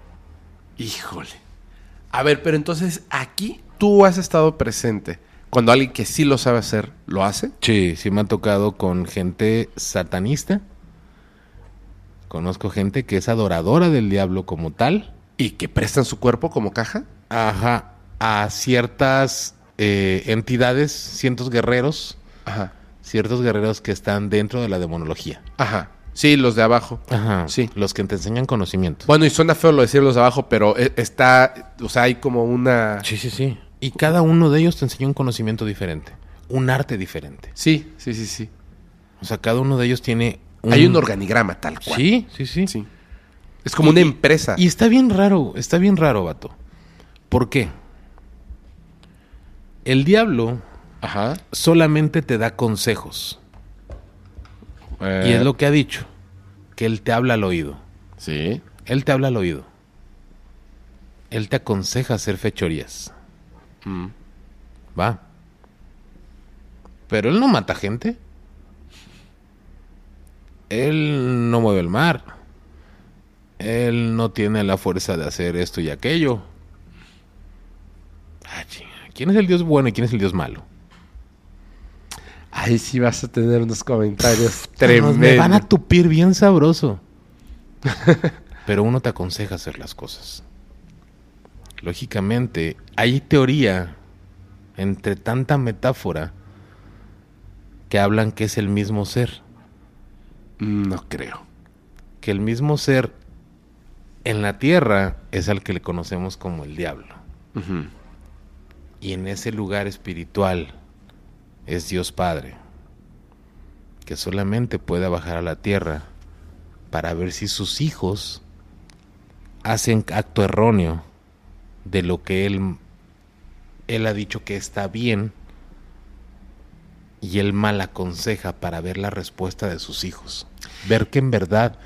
Híjole. A ver, pero entonces aquí tú has estado presente. Cuando alguien que sí lo sabe hacer, lo hace. Sí, sí me ha tocado con gente satanista. Conozco gente que es adoradora del diablo como tal. Y que prestan su cuerpo como caja. Ajá. A ciertas eh, entidades, cientos guerreros, Ajá. ciertos guerreros que están dentro de la demonología. Ajá. Sí, los de abajo. Ajá. Sí. Los que te enseñan conocimiento. Bueno, y suena feo lo de decir los de abajo, pero e- está, o sea, hay como una... Sí, sí, sí. Y cada uno de ellos te enseña un conocimiento diferente, un arte diferente. Sí, sí, sí, sí. O sea, cada uno de ellos tiene Hay un organigrama tal cual. Sí, sí, sí. Sí. Es como una empresa. Y está bien raro, está bien raro, vato. ¿Por qué? El diablo Ajá. solamente te da consejos. Eh, Y es lo que ha dicho. Que él te habla al oído. Sí. Él te habla al oído. Él te aconseja hacer fechorías. Mm. Va. Pero él no mata gente. Él no mueve el mar. Él no tiene la fuerza de hacer esto y aquello. Ah. ¿Quién es el Dios bueno y quién es el Dios malo? Ahí sí vas a tener unos comentarios <laughs> tremendos. Me van a tupir bien sabroso. <laughs> Pero uno te aconseja hacer las cosas. Lógicamente, hay teoría entre tanta metáfora que hablan que es el mismo ser. No creo. Que el mismo ser en la tierra es al que le conocemos como el diablo. Ujú. Y en ese lugar espiritual es Dios Padre, que solamente puede bajar a la tierra para ver si sus hijos hacen acto erróneo de lo que él, él ha dicho que está bien y él mal aconseja para ver la respuesta de sus hijos. Ver que en verdad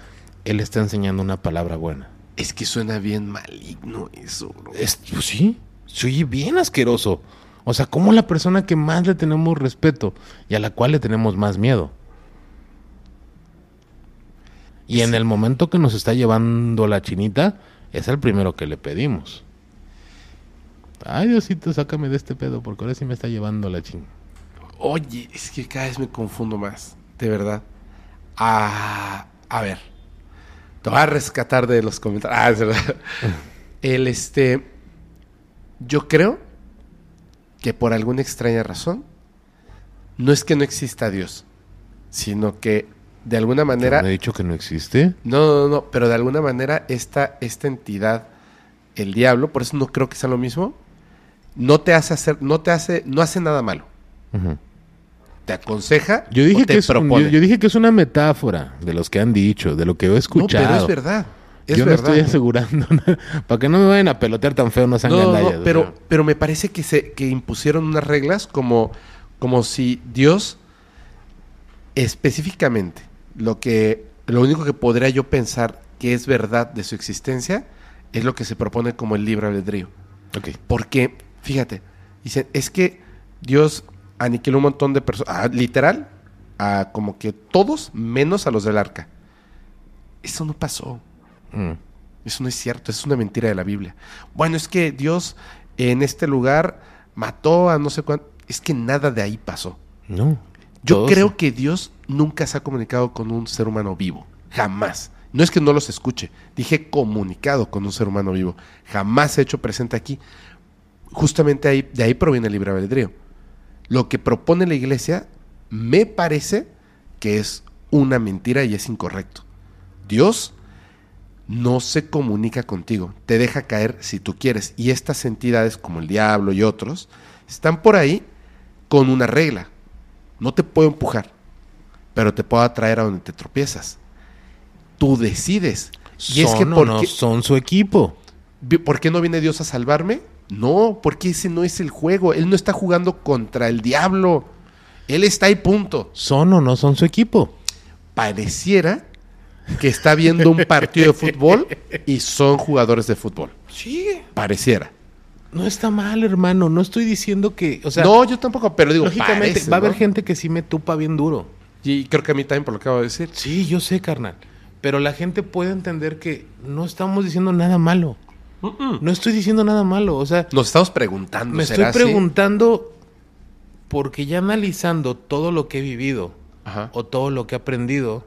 él está enseñando una palabra buena. Es que suena bien maligno eso, bro. Es, pues sí, se oye bien asqueroso. O sea, como la persona que más le tenemos respeto y a la cual le tenemos más miedo. Y en el momento que nos está llevando la chinita, es el primero que le pedimos. Ay, Diosito, sácame de este pedo, porque ahora sí me está llevando la chin. Oye, es que cada vez me confundo más, de verdad. Ah, a ver, te voy a rescatar de los comentarios. Ah, es verdad. <laughs> El este, yo creo que por alguna extraña razón, no es que no exista Dios, sino que de alguna manera, ¿Me he dicho que no existe? no, no, no, pero de alguna manera esta, esta entidad, el diablo, por eso no creo que sea lo mismo, no te hace hacer, no te hace, no hace nada malo. Te aconseja Yo o dije, te que es, propone. yo, yo dije que es una metáfora de los que han dicho, de lo que he No, escuchado. pero es verdad. Es yo verdad. no estoy asegurando. <laughs> Para que no me vayan a pelotear tan feo, no sean No, no, o pero, sea. pero me parece que se que impusieron unas reglas como, como si Dios específicamente lo que lo único que podría yo pensar que es verdad de su existencia es lo que se propone como el libre albedrío. Ok. Porque, fíjate, dicen, es que Dios aniquiló un montón de personas, ah, literal, a como que todos menos a los del arca. Eso no pasó. Mm. Eso no es cierto, es una mentira de la Biblia. Bueno, es que Dios en este lugar mató a no sé cuánto. Es que nada de ahí pasó. No. Yo creo que Dios nunca se ha comunicado con un ser humano vivo. Jamás. No es que no los escuche. Dije comunicado con un ser humano vivo. Jamás se ha hecho presente aquí. Justamente ahí, de ahí proviene el libre albedrío. Lo que propone la iglesia me parece que es una mentira y es incorrecto. Dios no se comunica contigo, te deja caer si tú quieres. Y estas entidades como el diablo y otros están por ahí con una regla. No te puedo empujar, pero te puedo atraer a donde te tropiezas. Tú decides. Y es Son que o ¿por no qué- son su equipo. ¿Por qué no viene Dios a salvarme? No, porque ese no es el juego. Él no está jugando contra el diablo. Él está ahí, punto. Son o no son su equipo. Pareciera que está viendo un partido de fútbol y son jugadores de fútbol. Sí. Pareciera. No está mal, hermano. No estoy diciendo que. O sea, no, yo tampoco, pero digo, lógicamente parece, va a haber ¿no? gente que sí me tupa bien duro. Y creo que a mí también, por lo que acabo de decir. Sí, yo sé, carnal. Pero la gente puede entender que no estamos diciendo nada malo. No estoy diciendo nada malo. O sea, Nos estamos preguntando, me estoy preguntando porque ya analizando todo lo que he vivido Ajá. o todo lo que he aprendido,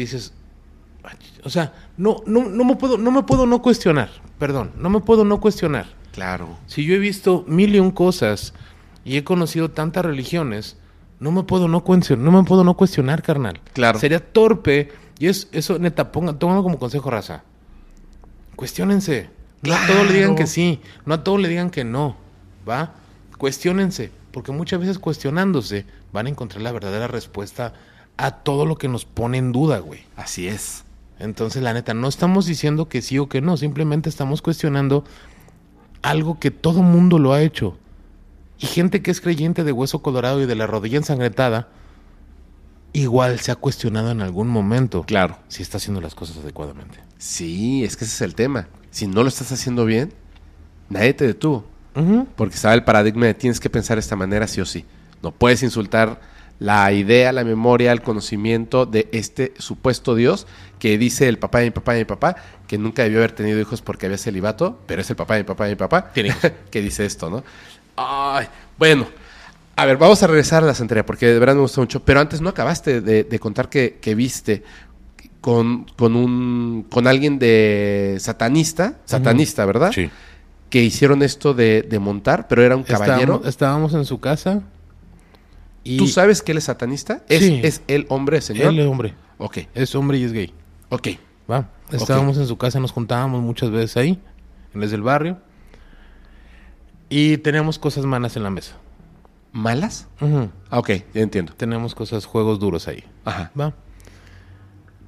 dices, "Ay, o sea, no, no, no me puedo, no me puedo no cuestionar. Perdón, no me puedo no cuestionar. Claro. Si yo he visto mil y un cosas y he conocido tantas religiones, no me puedo no cuestionar, no me puedo no cuestionar, carnal. Claro. Sería torpe y es eso neta, ponga, tómalo como consejo raza. Cuestiónense. No a todos le digan que sí, no a todos le digan que no, ¿va? Cuestiónense, porque muchas veces cuestionándose van a encontrar la verdadera respuesta a todo lo que nos pone en duda, güey. Así es. Entonces, la neta, no estamos diciendo que sí o que no, simplemente estamos cuestionando algo que todo mundo lo ha hecho. Y gente que es creyente de hueso colorado y de la rodilla ensangrentada, igual se ha cuestionado en algún momento Claro. si está haciendo las cosas adecuadamente. Sí, es que ese es el tema. Si no lo estás haciendo bien, nadie te detuvo. Porque estaba el paradigma de tienes que pensar de esta manera sí o sí. No puedes insultar la idea, la memoria, el conocimiento de este supuesto Dios que dice el papá de mi papá de mi papá que nunca debió haber tenido hijos porque había celibato, pero es el papá de mi papá de mi papá Tiene hijos. <laughs> que dice esto, ¿no? Ay, bueno. A ver, vamos a regresar a la santería porque de verdad me gustó mucho. Pero antes no acabaste de, de contar que, que viste con, con un con alguien de satanista, satanista, ¿verdad? Sí. que hicieron esto de, de montar, pero era un caballero. Estábamos, estábamos en su casa y ¿Tú sabes que él es satanista? ¿Es, Sí. es el hombre, señor? él es hombre, Ok, es hombre y es gay. ok. Va. Estábamos en su casa, nos juntábamos muchas veces ahí, en desde el barrio. Y teníamos cosas malas en la mesa. ¿Malas? Ah, ok, ya entiendo. Tenemos cosas, juegos duros ahí. Ajá. Va.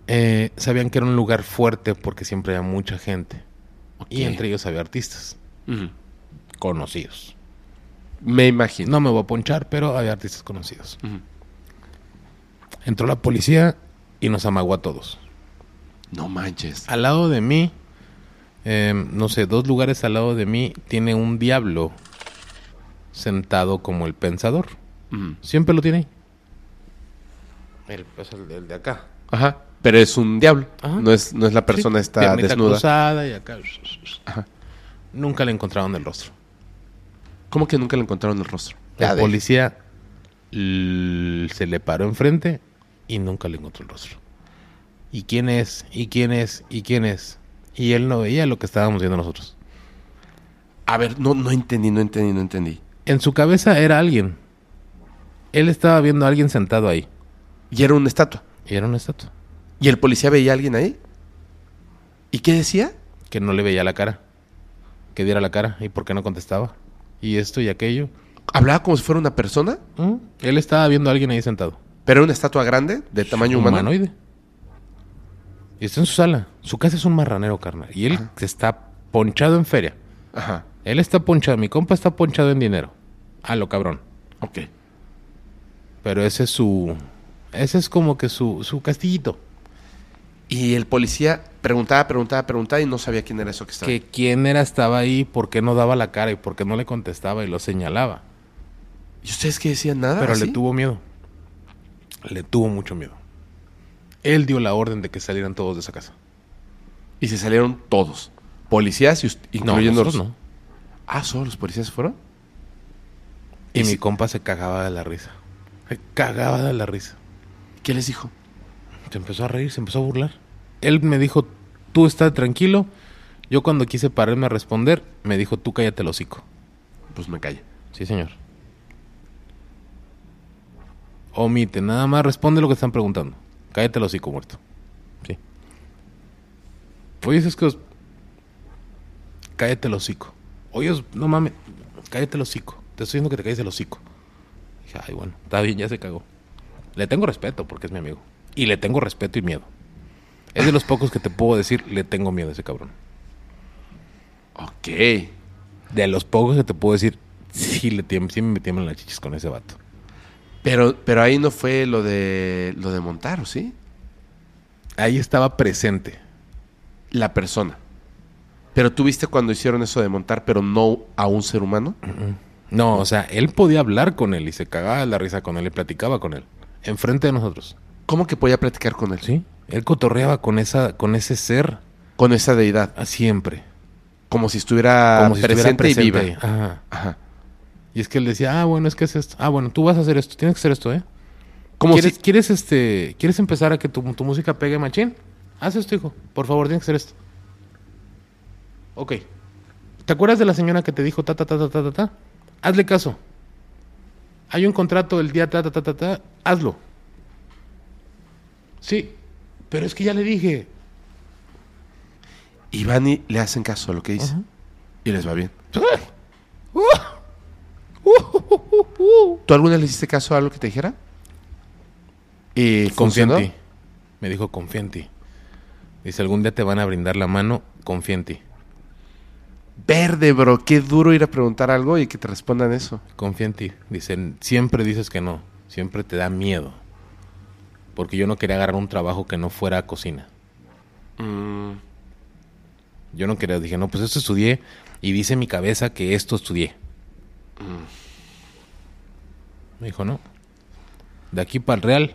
Eh, sabían que era un lugar fuerte porque siempre había mucha gente. Y Ok. entre ellos había artistas conocidos. Me imagino. No me voy a ponchar, pero había artistas conocidos. Entró la policía y nos amagó a todos. No manches. Al lado de mí, eh, no sé, dos lugares al lado de mí, tiene un diablo sentado como el pensador. Siempre lo tiene ahí. El, pues, el- el de acá. Ajá. Pero es un diablo. Ajá. No es, no es la persona Sí, está desnuda. cruzada y acá. Ajá. Nunca le encontraron el rostro. ¿Cómo que nunca le encontraron el rostro? La de- policía se le paró enfrente y nunca le encontró el rostro. ¿Y quién es? ¿Y quién es? ¿Y quién es? Y él no veía lo que estábamos viendo nosotros. A ver, no, no entendí, no entendí, no entendí. En su cabeza era alguien. Él estaba viendo a alguien sentado ahí. Y era una estatua. Y era una estatua. ¿Y el policía veía a alguien ahí? ¿Y qué decía? Que no le veía la cara. Que diera la cara. ¿Y por qué no contestaba? Y esto y aquello. ¿Hablaba como si fuera una persona? ¿Mm? Él estaba viendo a alguien ahí sentado. ¿Pero era una estatua grande? ¿De tamaño humano? Humanoide. Y está en su sala. Su casa es un marranero, carnal. Y él está ponchado en feria. Ajá. Él está ponchado. Mi compa está ponchado en dinero. A lo cabrón. Ok. Pero ese es su... Ese es como que su, su castillito. Y el policía preguntaba, preguntaba, preguntaba y no sabía quién era eso que estaba. Que quién era estaba ahí, por qué no daba la cara y por qué no le contestaba y lo señalaba. ¿Y ustedes qué decían? Nada. Pero le tuvo miedo. Le tuvo mucho miedo. Él dio la orden de que salieran todos de esa casa. Y se salieron todos. Policías, No, incluyendo nosotros los... no. Ah, ¿solo los policías fueron? Y Y mi si- compa se cagaba de la risa. Se cagaba de la risa. ¿Qué les dijo? Se empezó a reír, se empezó a burlar. Él me dijo, tú estás tranquilo. Yo cuando quise pararme a responder, me dijo, tú cállate el hocico. Pues me calla. Sí, señor. Omite, nada más responde lo que están preguntando. Cállate el hocico, muerto. Sí. Oye, es que... os- Cállate el hocico. Oye, os- no mames, cállate el hocico. Te estoy diciendo que te calles el hocico. Dije, ay, bueno, está bien, ya se cagó. Le tengo respeto porque es mi amigo. Y le tengo respeto y miedo. Es de los pocos que te puedo decir, le tengo miedo a ese cabrón. Ok. De los pocos que te puedo decir, sí, le sí me tiemblan las chichis con ese vato. Pero, pero ahí no fue lo de lo de montar, ¿o sí? Ahí estaba presente. La persona. Pero tú viste cuando hicieron eso de montar, pero no a un ser humano. No, o sea, él podía hablar con él y se cagaba la risa con él y platicaba con él. Enfrente de nosotros. ¿Cómo que podía platicar con él? Sí. Él cotorreaba con esa, con ese ser Con esa deidad. a siempre. Como si estuviera, Como si presente, estuviera y viva. Ajá. Ajá. Y es que él decía, ah, bueno, es que es esto. Ah, bueno, tú vas a hacer esto. Tienes que hacer esto, ¿eh? Como ¿Quieres, si... ¿quieres, este, ¿Quieres empezar a que tu, tu música pegue machín? Haz esto, hijo. Por favor, tienes que hacer esto. Ok. ¿Te acuerdas de la señora que te dijo ta, ta, ta, ta, ta, ta, ta? Hazle caso. Hay un contrato el día ta, ta, ta, ta, ta. Hazlo. Sí. Pero es que ya le dije. Y van y le hacen caso a lo que dice. Y les va bien. Uh, uh, ¿Tú alguna vez le hiciste caso a algo que te dijera? Y Confía en ti. Me dijo, confía en ti. Dice, algún día te van a brindar la mano, confía en ti. Verde, bro. Qué duro ir a preguntar algo y que te respondan eso. Confía en ti. Dicen, siempre dices que no. Siempre te da miedo. Porque yo no quería agarrar un trabajo que no fuera cocina. Mm, Yo no quería, dije, no, pues esto estudié y dice mi cabeza que esto estudié. Me dijo, no. De aquí para el Real,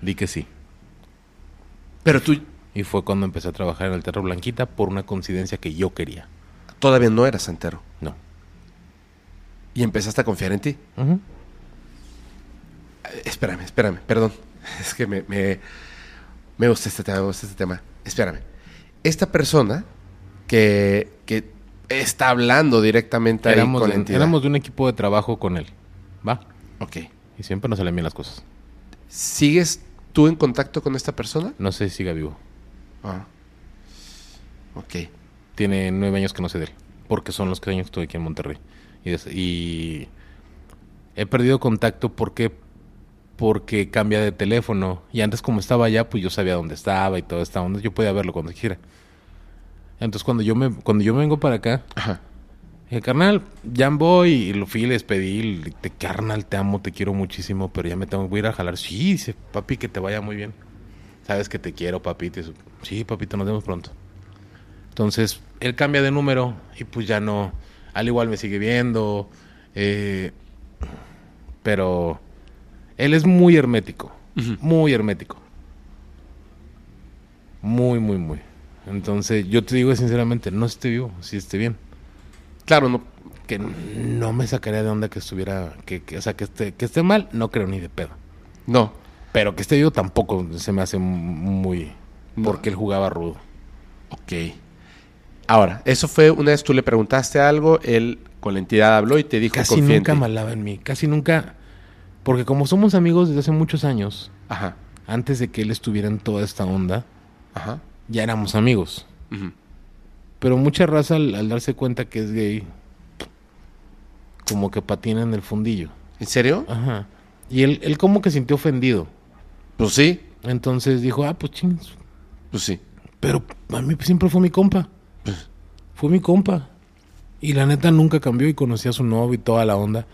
di que sí. Pero tú Y fue cuando empecé a trabajar en el Terro Blanquita por una coincidencia que yo quería. todavía no eras entero. No. Y empezaste a confiar en ti. Eh, Espérame, espérame, perdón. <laughs> Es que me, me, me gusta este tema, me gusta este tema. Espérame. Esta persona que, que está hablando directamente ahí Éramos, con de, la entidad. éramos de un equipo de trabajo con él. ¿Va? Ok. Y siempre nos salen bien las cosas. ¿Sigues tú en contacto con esta persona? No sé si siga vivo. Ah. Ok. Tiene nueve años que no sé de él. Porque son los que años que estoy aquí en Monterrey. Y, des- y he perdido contacto porque porque cambia de teléfono. Y antes como estaba allá, pues yo sabía dónde estaba y toda esta onda. Yo podía verlo cuando quiera. Entonces cuando yo me, cuando yo vengo para acá, Ajá. dije, carnal, ya voy. Y lo fui y le despedí. y le dije, carnal, te amo, te quiero muchísimo, pero ya me tengo a ir a jalar. Sí, dice, papi, que te vaya muy bien. Sabes que te quiero, papito. Sí, papito, nos vemos pronto. Entonces, él cambia de número y pues ya no. Al igual me sigue viendo. eh, pero él es muy hermético. Muy hermético. Muy, muy, muy. Entonces, yo te digo sinceramente, no esté vivo, si esté bien. Claro, no. Que no me sacaría de onda que estuviera. Que, que- o sea, que esté, que esté mal, no creo ni de pedo. No. Pero que esté vivo tampoco se me hace muy. No. Porque él jugaba rudo. Ok. Ahora, eso fue una vez tú le preguntaste algo, él con la entidad habló y te dijo Casi nunca malaba en mí. Casi nunca. Porque como somos amigos desde hace muchos años, Ajá. antes de que él estuviera en toda esta onda, Ajá. ya éramos amigos. Pero mucha raza al, al darse cuenta que es gay, como que patina en el fundillo. ¿En serio? Ajá. Y él, él como que sintió ofendido. Pues sí. Entonces dijo, ah, pues ching. Pues sí. Pero a mí siempre fue mi compa. Fue mi compa. Y la neta nunca cambió y conocí a su novio y toda la onda.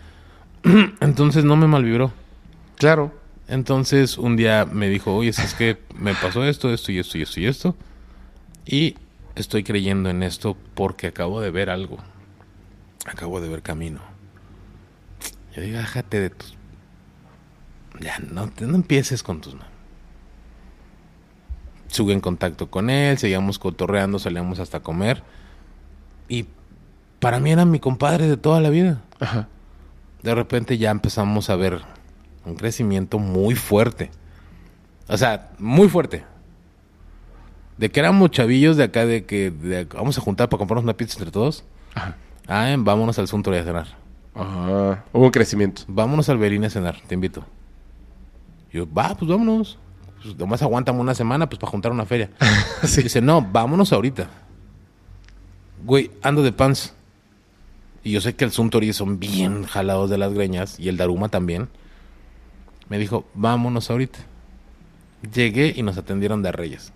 <clears throat> Entonces no me malvibró. Claro. Entonces un día me dijo, oye, es que me pasó esto, esto y esto y esto y esto. Y estoy creyendo en esto porque acabo de ver algo. Acabo de ver camino. Yo digo, déjate de tus... Ya, no, no empieces con tus... ma- Sube en contacto con él, seguíamos cotorreando, salíamos hasta comer. Y para mí era mi compadre de toda la vida Ajá. De repente ya empezamos a ver un crecimiento muy fuerte. O sea, muy fuerte. De que éramos chavillos de acá, de que de- vamos a juntar para comprarnos una pizza entre todos. Ajá. Ah, vámonos al Suntory a cenar. Ajá. Hubo un crecimiento. Vámonos al Berín a cenar, te invito. Yo, va, pues vámonos. Pues nomás aguántame una semana, pues para juntar una feria. <laughs> Dice, no, vámonos ahorita. Güey, ando de pants. Y yo sé que el Suntory son bien jalados de las greñas y el Daruma también. Me dijo, vámonos ahorita. Llegué y nos atendieron de Reyes.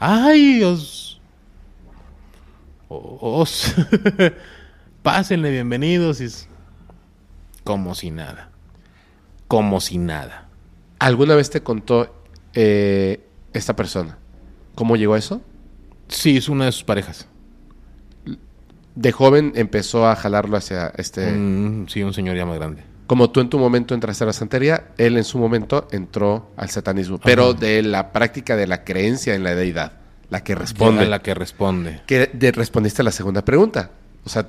¡Ay, os! Os. <laughs> Pásenle, bienvenidos. Y Como si nada. Como si nada. ¿Alguna vez te contó eh, esta persona cómo llegó a eso? Sí, es una de sus parejas. De joven empezó a jalarlo hacia este... Mm, sí, un señor ya más grande. Como tú en tu momento entraste a la santería, él en su momento entró al satanismo, pero de la práctica de la creencia en la deidad, la que responde. La que responde. que de- respondiste a la segunda pregunta. O sea,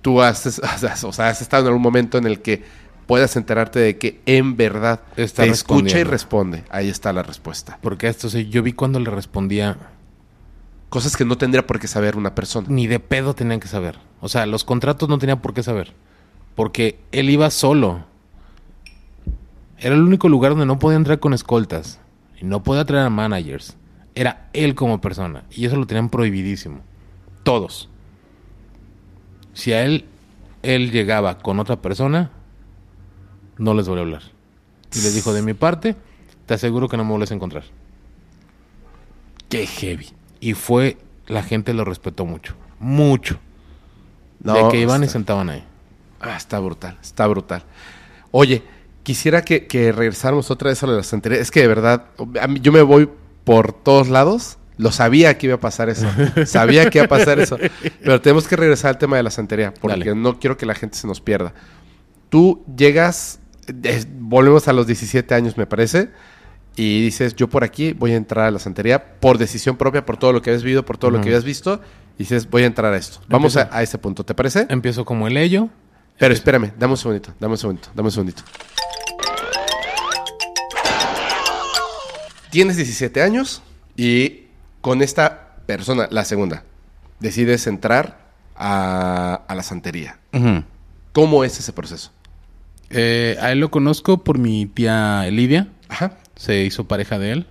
tú has, <laughs> o sea, has estado en algún momento en el que puedas enterarte de que en verdad Está te escucha y responde. Ahí está la respuesta. Porque a esto sí, yo vi cuando le respondía, Cosas que no tendría por qué saber una persona. ni de pedo tenían que saber. O sea, los contratos no tenía por qué saber. Porque él iba solo. Era el único lugar donde no podía entrar con escoltas. Y no podía traer a managers. Era él como persona. Y eso lo tenían prohibidísimo. Todos. Si a él, él llegaba con otra persona, no les volvió a hablar. Y les dijo, de mi parte, te aseguro que no me vuelves a encontrar. Qué heavy. Y fue, la gente lo respetó mucho. Mucho. No, de que iban y sentaban ahí. Ah, está brutal, está brutal. Oye, quisiera que, que regresáramos otra vez a lo de la santería. Es que de verdad, a mí- yo me voy por todos lados. Lo sabía que iba a pasar eso. <laughs> sabía que iba a pasar eso. Pero tenemos que regresar al tema de la santería, porque Dale. no quiero que la gente se nos pierda. Tú llegas, eh, volvemos a los 17 años, me parece, y dices, yo por aquí voy a entrar a la santería por decisión propia, por todo lo que habías vivido, por todo lo que habías visto, y dices, voy a entrar a esto. Vamos a, a ese punto, ¿te parece? Empiezo como el ello. Pero espérame, dame un segundito, dame un segundito, dame un segundito. Tienes 17 años y con esta persona, la segunda, decides entrar a, a la santería. ¿Cómo es ese proceso? Eh, a él lo conozco por mi tía Lidia. Ajá. Se hizo pareja de él.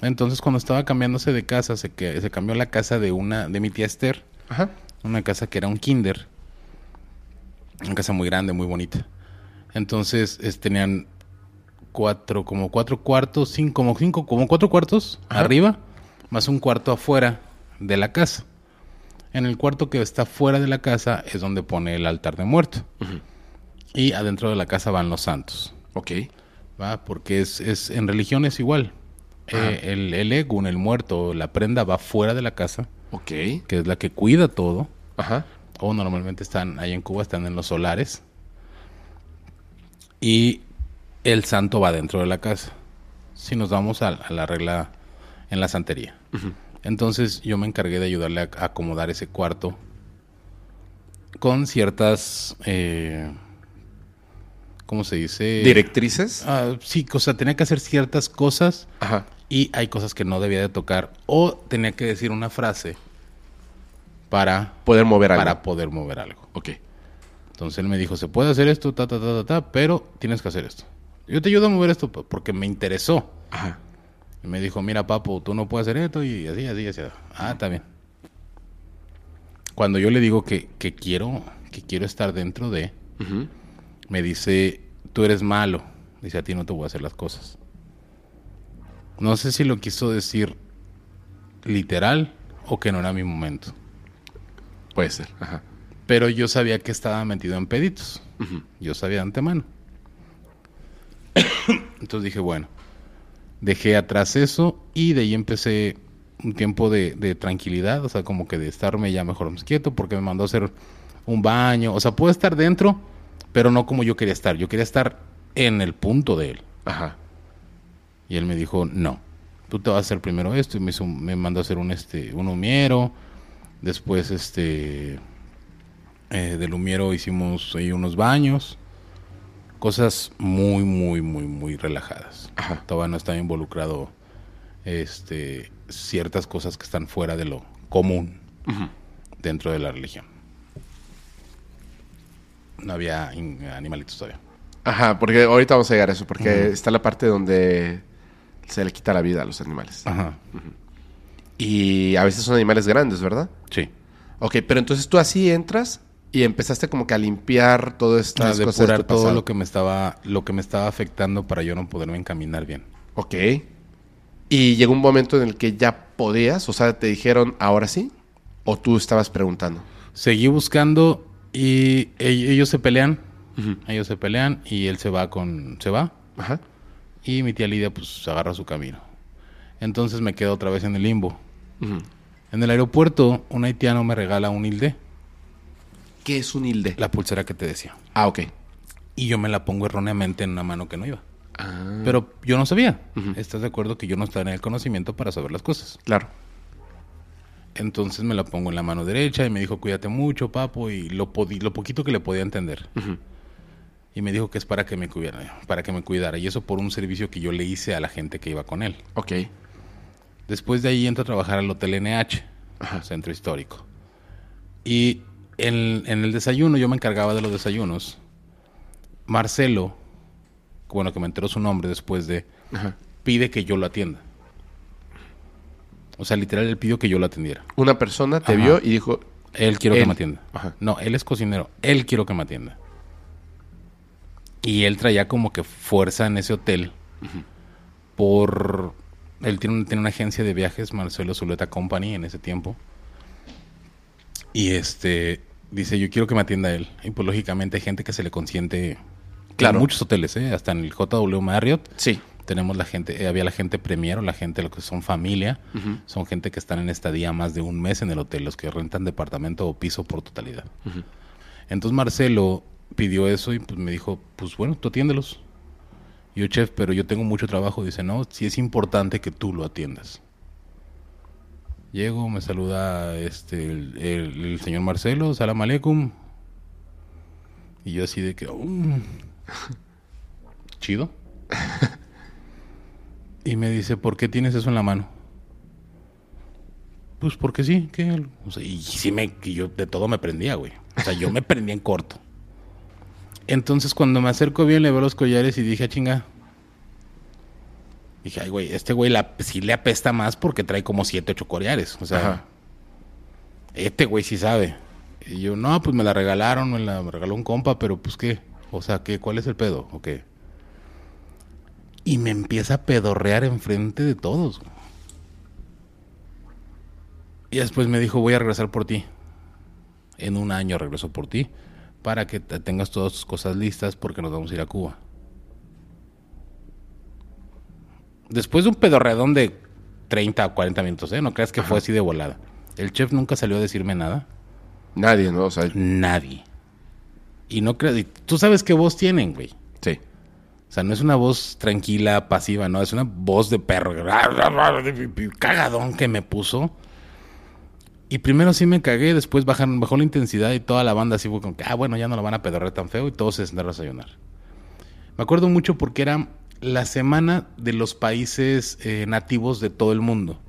Entonces, cuando estaba cambiándose de casa, se, que, se cambió la casa de una de mi tía Esther. Ajá. Una casa que era un kinder. Una casa muy grande, muy bonita. Entonces, es- tenían cuatro, como cuatro cuartos, cinco, como cinco, como cuatro cuartos Ajá. arriba, más un cuarto afuera de la casa. En el cuarto que está fuera de la casa es donde pone el altar de muerto. Y adentro de la casa van los santos. Ok. ¿Va? Porque es, es en religión es igual. Eh, el, el egun, el muerto, la prenda va fuera de la casa, Ok. que es la que cuida todo. Ajá. O normalmente están, ahí en Cuba están en los solares. Y el santo va dentro de la casa. Si nos vamos a, a la regla en la santería. Entonces yo me encargué de ayudarle a, a acomodar ese cuarto con ciertas, eh, ¿cómo se dice? ¿Directrices? Ah, sí, o sea, tenía que hacer ciertas cosas Ajá. y hay cosas que no debía de tocar o tenía que decir una frase para, Poder mover algo. para poder mover algo. Ok. Entonces él me dijo, se puede hacer esto, ta, ta, ta, ta, ta, pero tienes que hacer esto. Yo te ayudo a mover esto porque me interesó. Ajá. Y me dijo, mira, papo, tú no puedes hacer esto y así, así, así. Ah, está bien. Cuando yo le digo que, que quiero, que quiero estar dentro de, Ujú. Me dice, tú eres malo. Dice, a ti no te voy a hacer las cosas. No sé si lo quiso decir literal o que no era mi momento. Puede ser. Ajá. Pero yo sabía que estaba metido en peditos. Yo sabía de antemano. Entonces dije, bueno, dejé atrás eso y de ahí empecé un tiempo de, de tranquilidad, o sea, como que de estarme ya mejor más quieto porque me mandó a hacer un baño, o sea, puedo estar dentro, pero no como yo quería estar, yo quería estar en el punto de él. Ajá. Y él me dijo, no, tú te vas a hacer primero esto. Y me, hizo, me mandó a hacer un, este, un humiero. Después, este, eh, del humiero hicimos ahí unos baños. Cosas muy, muy, muy, muy relajadas. Ajá. Todavía no estaba involucrado este, ciertas cosas que están fuera de lo común dentro de la religión. No había animalitos todavía. Ajá, porque ahorita vamos a llegar a eso, porque está la parte donde se le quita la vida a los animales. Ajá. Y a veces son animales grandes, ¿verdad? Sí. Ok, pero entonces tú así entras y empezaste como que a limpiar todas a estas cosas de tu todo lo que me estaba lo que me estaba afectando para yo no poderme encaminar bien. Ok. Y llegó un momento en el que ya podías, o sea, te dijeron, ahora sí, o tú estabas preguntando. Seguí buscando y ellos se pelean, ellos se pelean y él se va con se va Ajá. y mi tía Lidia pues agarra su camino. Entonces me quedo otra vez en el limbo. Ujú. En el aeropuerto un haitiano me regala un hilde ¿Qué es un hilde? La pulsera que te decía. Ah, ok. Y yo me la pongo erróneamente en una mano que no iba. Ah, Pero yo no sabía. Ujú. ¿Estás de acuerdo que yo no estaba en el conocimiento para saber las cosas? claro. Entonces me la pongo en la mano derecha y me dijo, cuídate mucho, papo, y lo, lo poquito que le podía entender. Y me dijo que es para que me cuidara, para que me cuidara. Y eso por un servicio que yo le hice a la gente que iba con él. Ok. Después de ahí entro a trabajar al Hotel NH, Ajá. Centro Histórico. Y en, en el desayuno, yo me encargaba de los desayunos. Marcelo, bueno, que me enteró su nombre después de, Ajá. pide que yo lo atienda. O sea, literal, él pidió que yo lo atendiera. Una persona te Ajá. vio y dijo, Él quiero que me atienda. Ajá. No, él es cocinero. Él quiero que me atienda. Y él traía como que fuerza en ese hotel por... Él tiene, un- tiene una agencia de viajes, Marcelo Zuleta Company, en ese tiempo. Y este... Dice, yo quiero que me atienda él. Y pues lógicamente hay gente que se le consiente... Claro. En muchos hoteles, ¿eh? Hasta en el JW Marriott. sí. Tenemos la gente, eh, había la gente premier o la gente, lo que son familia, son gente que están en estadía más de un mes en el hotel, los que rentan departamento o piso por totalidad. Entonces Marcelo pidió eso y pues me dijo, pues bueno, tú atiéndelos. Y yo, chef, pero yo tengo mucho trabajo. Dice, no, sí es importante que tú lo atiendas. Llego, me saluda este el, el- el señor Marcelo, salam aleikum. Y yo así de que, "Mm, <laughs> chido. Y me dice, ¿por qué tienes eso en la mano? Pues porque sí, que o sea, y sí me y yo de todo me prendía, güey. O sea, yo me <laughs> prendía en corto. Entonces cuando me acerco bien le veo los collares y dije, "Ah, chinga. Dije, ay, güey, este güey la, sí le apesta más porque trae como siete, ocho collares. O sea, Ajá. este güey sí sabe. Y yo, no, pues me la regalaron, me la regaló un compa, pero pues qué. O sea, ¿qué? ¿cuál es el pedo? ¿O qué? Y me empieza a pedorrear enfrente de todos. Y después me dijo, voy a regresar por ti. En un año regreso por ti. Para que te- tengas todas tus cosas listas porque nos vamos a ir a Cuba. Después de un pedorredón de 30 o 40 minutos, ¿eh? No creas que fue así de volada. El chef nunca salió a decirme nada. Nadie, ¿no? O sea, Nadie. Y no creas... Tú sabes qué voz tienen, güey. sí. O sea, no es una voz tranquila, pasiva, no, es una voz de perro. Cagadón que me puso. Y primero sí me cagué, después bajaron, bajó la intensidad y toda la banda así fue como que, ah, bueno, ya no la van a pedorrear tan feo y todos se sentaron a desayunar. Me acuerdo mucho porque era la semana de los países eh, nativos de todo el mundo.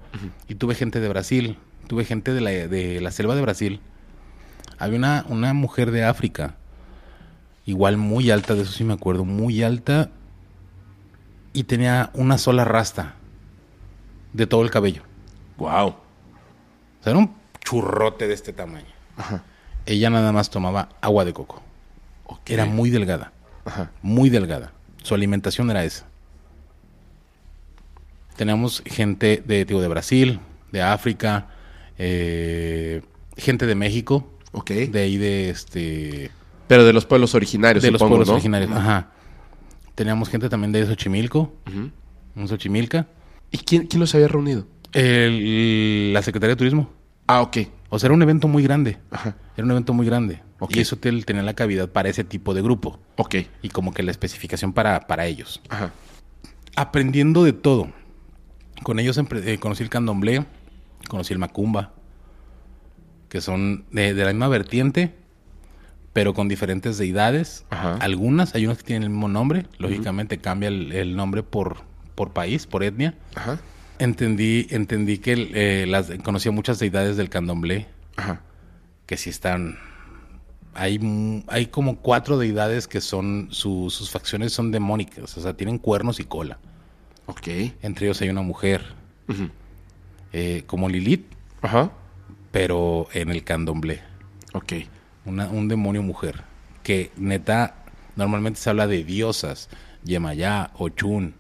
Y tuve gente de Brasil, tuve gente de la, de la selva de Brasil. Había una, una mujer de África, igual muy alta, de eso sí me acuerdo, muy alta, y tenía una sola rasta de todo el cabello. Wow. O sea, era un churrote de este tamaño. Ella nada más tomaba agua de coco. Era muy delgada, Ajá. muy delgada. Su alimentación era esa. Teníamos gente de, digo, de Brasil, de África, eh, gente de México, Ok. de ahí de este Pero de los pueblos originarios, de los pueblos ¿no? originarios. Ajá. Teníamos gente también de Xochimilco, Ujú. un Xochimilca. ¿Y quién, quién los había reunido? El- la Secretaría de Turismo. Ah, ok. O sea, era un evento muy grande. Ajá. Era un evento muy grande. Ok. Y ese hotel tenía la cavidad para ese tipo de grupo. Ok. Y como que la especificación para, para ellos. Ajá. Aprendiendo de todo. Con ellos empre- eh, conocí el candomblé, conocí el macumba, que son de, de la misma vertiente, pero con diferentes deidades. Ajá. Algunas, hay unas que tienen el mismo nombre. Lógicamente cambia el, el nombre por, por país, por etnia. Ajá. Entendí, entendí que eh, las, conocía muchas deidades del candomblé Ajá. que sí están. Hay, hay como cuatro deidades que son. su- sus facciones son demónicas, o sea, tienen cuernos y cola. Ok. Entre ellos hay una mujer, eh, como Lilith, Ajá. pero en el candomblé. Ok. Una- un demonio mujer. Que neta, normalmente se habla de diosas. Yemayá, Ochun.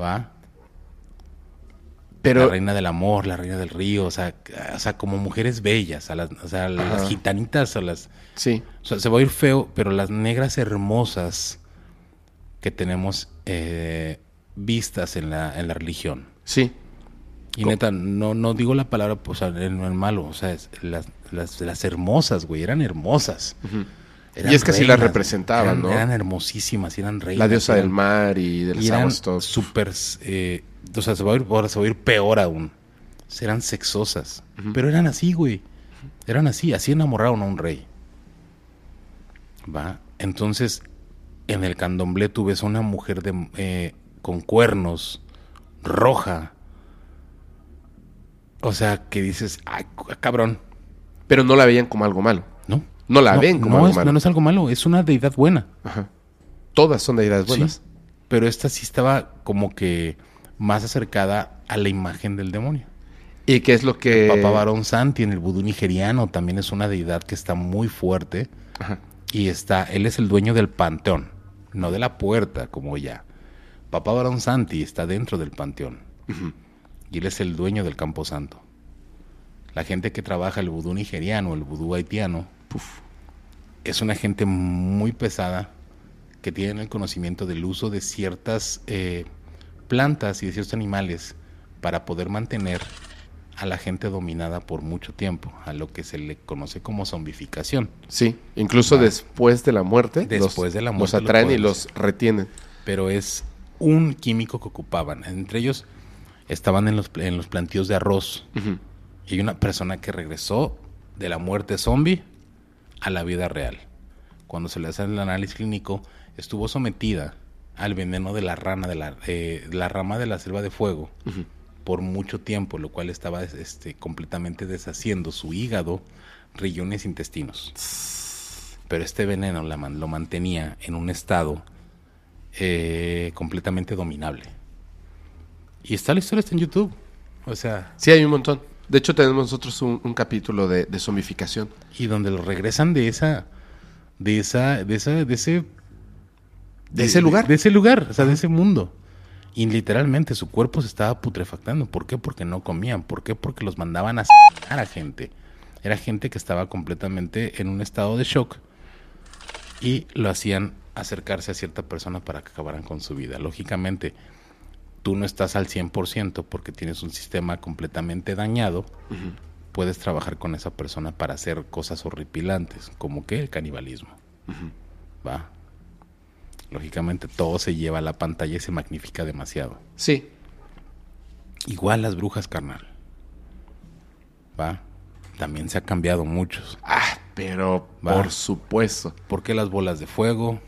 ¿Va? Pero, la reina del amor, la reina del río, o sea, o sea como mujeres bellas, a las, o sea, las gitanitas, o las, sí. o sea, se va a ir feo, pero las negras hermosas que tenemos eh, vistas en la, en la religión. Sí. Y neta, no, no digo la palabra o sea, en el malo, o sea, es las, las, las hermosas, güey, eran hermosas. Eran Y es que así las representaban, eran- ¿no? Eran hermosísimas, eran reinas. La diosa eran- del mar y de las aguas, todo. súper, eh, o sea, se va, a ir, ahora se va a ir peor aún. Eran sexosas, pero eran así, güey. Eran así, así enamoraron a un rey. Va, entonces, en el candomblé tú ves a una mujer de, eh, con cuernos, roja. O sea, que dices, ay, cabrón, Pero no la veían como algo malo. ¿no? No la ven como no algo es, malo. No, no es algo malo, es una deidad buena. Ajá. Todas son deidades buenas. Sí, pero esta sí estaba como que más acercada a la imagen del demonio. ¿Y qué es lo que...? Papá Barón Santi en el vudú nigeriano también es una deidad que está muy fuerte Ajá. y está, él es el dueño del panteón, no de la puerta como ya. Papá Barón Santi está dentro del panteón y él es el dueño del camposanto. La gente que trabaja el vudú nigeriano, el vudú haitiano, es una gente muy pesada que tiene el conocimiento del uso de ciertas eh, plantas y de ciertos animales para poder mantener a la gente dominada por mucho tiempo, a lo que se le conoce como zombificación. Sí, incluso después de la muerte. Después de la Los muerte lo atraen y los retienen. pero es un químico que ocupaban. Entre ellos estaban en los, en los plantíos de arroz. Y hay una persona que regresó de la muerte zombie a la vida real. Cuando se le hace el análisis clínico, estuvo sometida al veneno de la rana, de la, eh, la rama de la selva de fuego, por mucho tiempo, lo cual estaba este, completamente deshaciendo su hígado, riñones, intestinos. Pero este veneno la lo mantenía en un estado eh, completamente dominable. Y está la historia, está en YouTube. O sea, Sí, hay un montón. De hecho, tenemos nosotros un, un capítulo de, de zombificación. y donde lo regresan de esa de esa de esa de ese De ese lugar. de, ese lugar o sea de ese mundo y literalmente su cuerpo se estaba putrefactando ¿por qué? porque no comían ¿por qué? porque los mandaban a asesinar a gente era gente que estaba completamente en un estado de shock y lo hacían acercarse a cierta persona para que acabaran con su vida lógicamente tú no estás al 100% porque tienes un sistema completamente dañado puedes trabajar con esa persona para hacer cosas horripilantes, como que el canibalismo. Va. Lógicamente todo se lleva a la pantalla y se magnifica demasiado. Sí. Igual las brujas, carnal. Va. También se ha cambiado muchos. Ah, pero Va. por supuesto. ¿Por qué las bolas de fuego?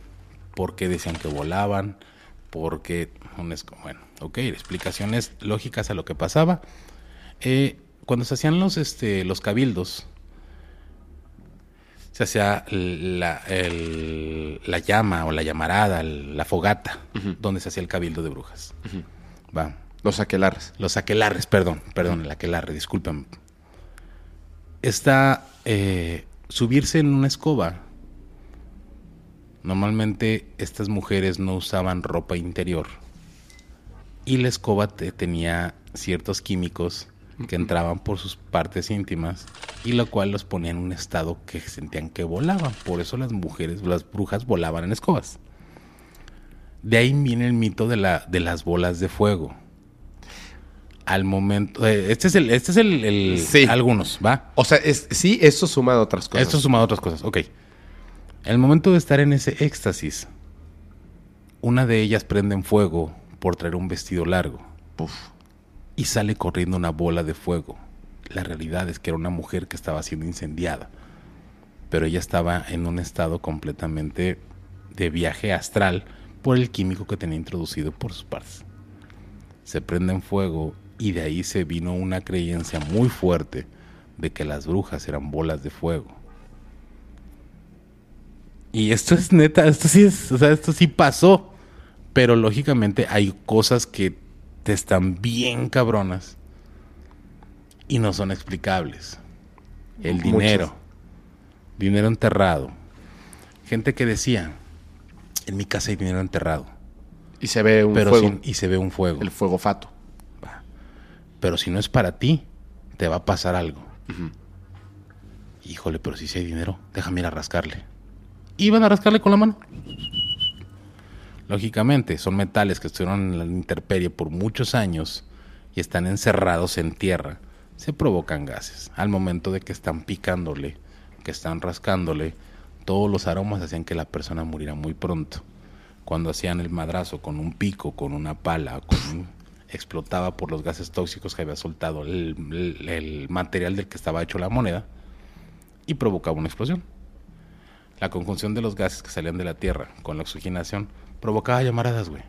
¿Por qué decían que volaban? ¿Por qué? un esco- Bueno, ok, explicaciones lógicas a lo que pasaba. Eh, cuando se hacían los, este, los cabildos, se hacía la, el- la llama o la llamarada, el- la fogata, donde se hacía el cabildo de brujas. Va. Los aquelarres. Los aquelarres, perdón, perdón, el aquelarre, disculpen. Está eh, subirse en una escoba. Normalmente estas mujeres no usaban ropa interior. Y la escoba te- tenía ciertos químicos que entraban por sus partes íntimas y lo cual los ponía en un estado que sentían que volaban. Por eso las mujeres, las brujas volaban en escobas. De ahí viene el mito de, la, de las bolas de fuego. Al momento, eh, este es el, este es el, el- Sí. algunos, ¿va? O sea, es, sí, eso sumado a otras cosas. Esto sumado a otras cosas, ok. El momento de estar en ese éxtasis, una de ellas prende en fuego por traer un vestido largo Puf. y sale corriendo una bola de fuego. La realidad es que era una mujer que estaba siendo incendiada, pero ella estaba en un estado completamente de viaje astral por el químico que tenía introducido por sus partes. Se prende en fuego y de ahí se vino una creencia muy fuerte de que las brujas eran bolas de fuego. Y esto es neta, esto sí es, o sea, esto sí pasó. Pero lógicamente hay cosas que te están bien cabronas y no son explicables. El Muchas. dinero, dinero enterrado. Gente que decía, en mi casa hay dinero enterrado, Y se ve un pero fuego. sin- y se ve un fuego. El fuego fato. Va. Pero si no es para ti, te va a pasar algo. Híjole, pero si sí hay dinero, déjame ir a rascarle. Iban a rascarle con la mano. Lógicamente, son metales que estuvieron en la intemperie por muchos años y están encerrados en tierra. se provocan gases. Al momento de que están picándole, que están rascándole, todos los aromas hacían que la persona muriera muy pronto. Cuando hacían el madrazo con un pico, con una pala, con un- explotaba por los gases tóxicos que había soltado el, el- material del que estaba hecho la moneda y provocaba una explosión. La conjunción de los gases que salían de la Tierra con la oxigenación provocaba llamaradas, güey.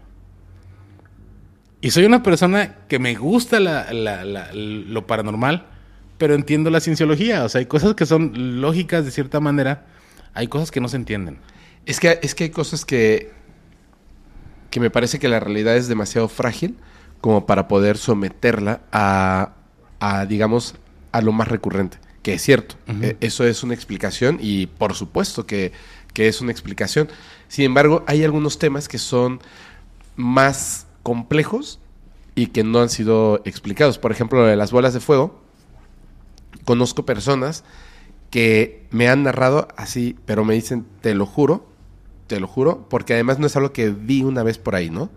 Y soy una persona que me gusta la- la- la- lo paranormal, pero entiendo la cienciología. O sea, hay cosas que son lógicas de cierta manera, hay cosas que no se entienden. Es que, es que hay cosas que, que me parece que la realidad es demasiado frágil como para poder someterla a, a, digamos, a lo más recurrente, que es cierto. Eh, eso es una explicación y por supuesto que, que es una explicación. Sin embargo, hay algunos temas que son más complejos y que no han sido explicados. Por ejemplo, lo de las bolas de fuego. Conozco personas que me han narrado así, pero me dicen, te lo juro, te lo juro, porque además no es algo que vi una vez por ahí, ¿no?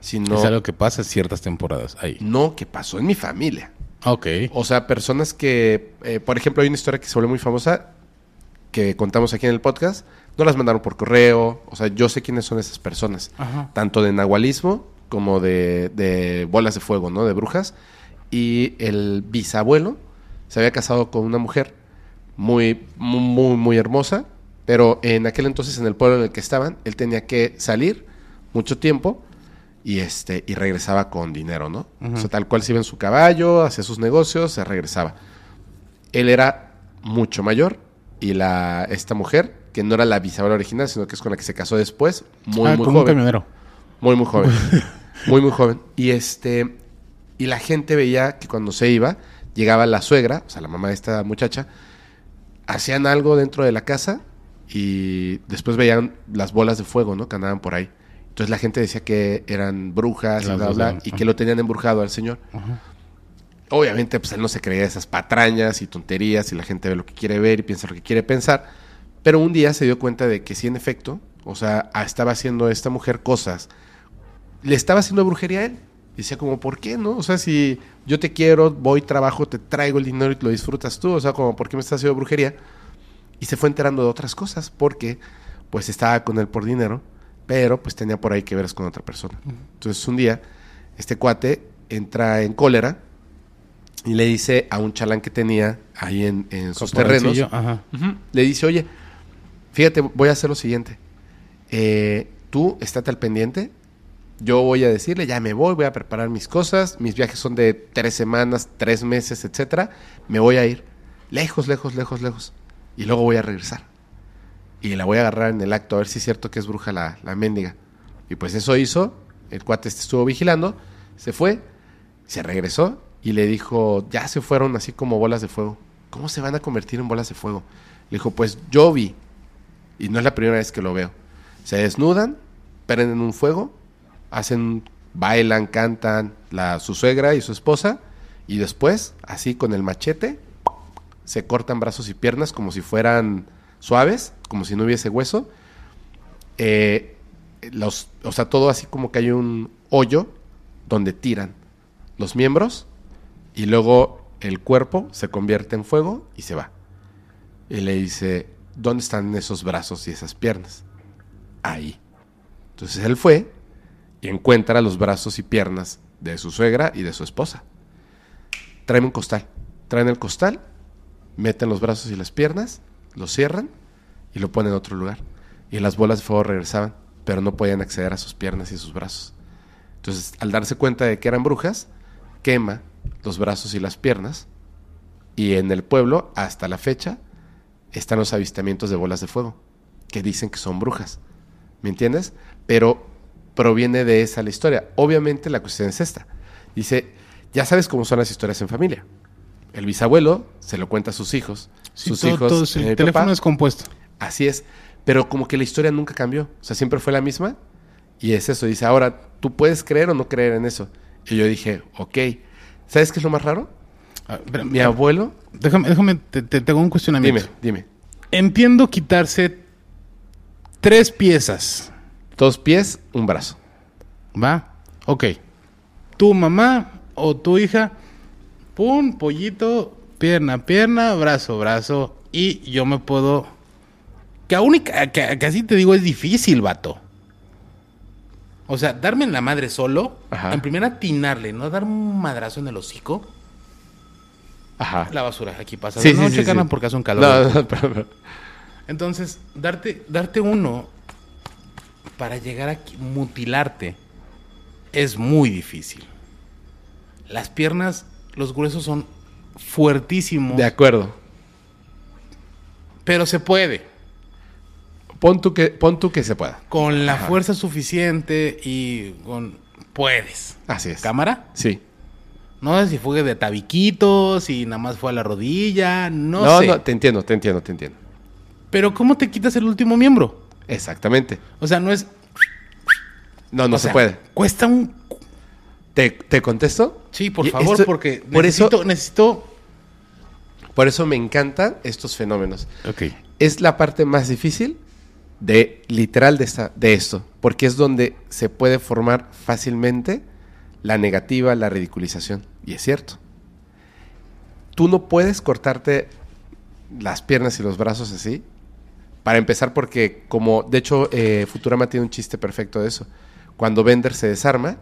Sino, Es algo que pasa en ciertas temporadas ahí. no que pasó en mi familia. Ok. O sea, personas que, eh, por ejemplo, hay una historia que se volvió muy famosa que contamos aquí en el podcast. No las mandaron por correo. O sea, yo sé quiénes son esas personas. Ajá. Tanto de nahualismo como de, de bolas de fuego, ¿no? De brujas. Y el bisabuelo se había casado con una mujer muy, muy, muy, muy hermosa. Pero en aquel entonces, en el pueblo en el que estaban, él tenía que salir mucho tiempo y este y regresaba con dinero, ¿no? O sea, tal cual se iba en su caballo, hacía sus negocios, se regresaba. Él era mucho mayor y la esta mujer, que no era la bisabuela original, sino que es con la que se casó después, muy Ah, muy como un joven. camionero. Muy, muy joven. <laughs> muy, muy joven. Y este. Y la gente veía que cuando se iba, llegaba la suegra, o sea, la mamá de esta muchacha, hacían algo dentro de la casa y después veían las bolas de fuego, ¿no? Que andaban por ahí. Entonces la gente decía que eran brujas y bla, bla, y ajá. que lo tenían embrujado al señor. Obviamente, pues él no se creía esas patrañas y tonterías y la gente ve lo que quiere ver y piensa lo que quiere pensar. Pero un día se dio cuenta de que sí, en efecto, o sea, estaba haciendo esta mujer cosas. Le estaba haciendo brujería a él. Y decía como, ¿por qué no? O sea, si yo te quiero, voy, trabajo, te traigo el dinero y lo disfrutas tú. O sea, como, ¿por qué me estás haciendo brujería? Y se fue enterando de otras cosas porque, pues, estaba con él por dinero, pero pues tenía por ahí que veras con otra persona. Entonces, un día, este cuate entra en cólera y le dice a un chalán que tenía ahí en, en sus terrenos, Ajá. Le dice, oye, fíjate, voy a hacer lo siguiente. Eh, tú estate al pendiente. Yo voy a decirle, ya me voy, voy a preparar mis cosas. Mis viajes son de tres semanas, tres meses, etcétera. Me voy a ir lejos, lejos, lejos, lejos. Y luego voy a regresar. Y la voy a agarrar en el acto a ver si es cierto que es bruja la, la mendiga. Y pues eso hizo. El cuate este estuvo vigilando. Se fue. Se regresó y le dijo, ya se fueron así como bolas de fuego. ¿Cómo se van a convertir en bolas de fuego? Le dijo, pues yo vi. Y no es la primera vez que lo veo. Se desnudan, prenden un fuego, hacen, bailan, cantan la, su suegra y su esposa. Y después, así con el machete, se cortan brazos y piernas como si fueran suaves, como si no hubiese hueso. Eh, los, o sea, todo así como que hay un hoyo donde tiran los miembros y luego el cuerpo se convierte en fuego y se va. Y le dice, ¿dónde están esos brazos y esas piernas? Ahí. Entonces él fue y encuentra los brazos y piernas de su suegra y de su esposa. Traen un costal. Traen el costal, meten los brazos y las piernas, lo cierran y lo ponen en otro lugar. Y las bolas de fuego regresaban, pero no podían acceder a sus piernas y sus brazos. Entonces, al darse cuenta de que eran brujas, quema los brazos y las piernas. Y en el pueblo, hasta la fecha, están los avistamientos de bolas de fuego, que dicen que son brujas. ¿Me entiendes? Pero proviene de esa la historia. Obviamente la cuestión es esta. Dice, ya sabes cómo son las historias en familia. El bisabuelo se lo cuenta a sus hijos. Sí, sus todo- hijos. todo- sí, eh, el teléfono papá. es compuesto. Así es. Pero como que la historia nunca cambió. O sea, siempre fue la misma. Y es eso. Dice, ahora, ¿tú puedes creer o no creer en eso? Y yo dije, ok. ¿Sabes qué es lo más raro? Ah, Mi ah, abuelo... Déjame, déjame, te, te tengo un cuestionamiento. Dime, dime. Entiendo quitarse tres piezas, Dos pies, un brazo. ¿va? Ok. Tu mamá o tu hija pum, pollito, pierna, pierna, brazo, brazo. Y yo me puedo. Que aún que, que así te digo, es difícil, vato. O sea, darme en la madre solo, Ajá. en primera atinarle, no dar un madrazo en el hocico. Ajá. La basura, aquí pasa. Sí, no, sí, checan sí. porque hace un calor. No, no, pero- pero- Entonces, darte, darte uno para llegar a mutilarte es muy difícil. Las piernas, los gruesos son fuertísimos, De acuerdo. pero se puede. Pon tú que, pon tú que se pueda. Con la Ajá. fuerza suficiente y con... Puedes. Así es. ¿Cámara? Sí. No sé si fue de tabiquitos, si nada más fue a la rodilla, no, No, sé. no, te entiendo, te entiendo, te entiendo. Pero ¿cómo te quitas el último miembro? Exactamente. O sea, no es... No, no o se sea, puede. Cuesta un ¿Te, te contesto? Sí, por Y favor, esto- porque por eso- necesito, necesito... Por eso me encantan estos fenómenos. Ok. Es la parte más difícil de literal de, esta, de esto, porque es donde se puede formar fácilmente la negativa, la ridiculización. Y es cierto. Tú no puedes cortarte las piernas y los brazos así. Para empezar, porque como, de hecho, eh, Futurama tiene un chiste perfecto de eso. Cuando Bender se desarma,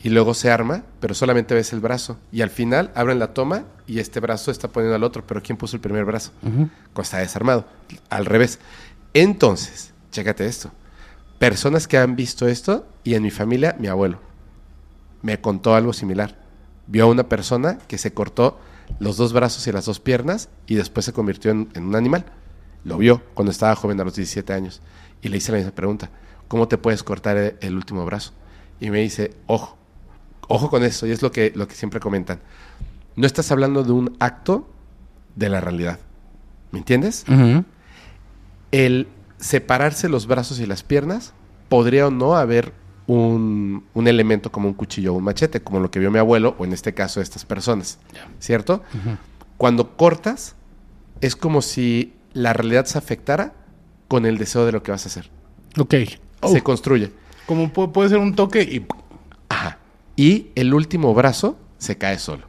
y luego se arma, pero solamente ves el brazo. Y al final abren la toma y este brazo está poniendo al otro. Pero ¿quién puso el primer brazo? Cuando está desarmado. Al revés. Entonces, chécate esto. Personas que han visto esto, y en mi familia, mi abuelo, me contó algo similar. Vio a una persona que se cortó los dos brazos y las dos piernas y después se convirtió en, un animal. Lo vio cuando estaba joven a los 17 años. Y le hice la misma pregunta. ¿Cómo te puedes cortar el, el último brazo? Y me dice, ojo, ojo con esto. Y es lo que, lo que siempre comentan. No estás hablando de un acto de la realidad. ¿Me entiendes? El separarse los brazos y las piernas, podría o no haber un, un elemento como un cuchillo o un machete, como lo que vio mi abuelo, o en este caso estas personas. ¿Cierto? Cuando cortas, es como si la realidad se afectara con el deseo de lo que vas a hacer. Ok. Se construye. Como pu- puede ser un toque y... Ajá. Y el último brazo se cae solo.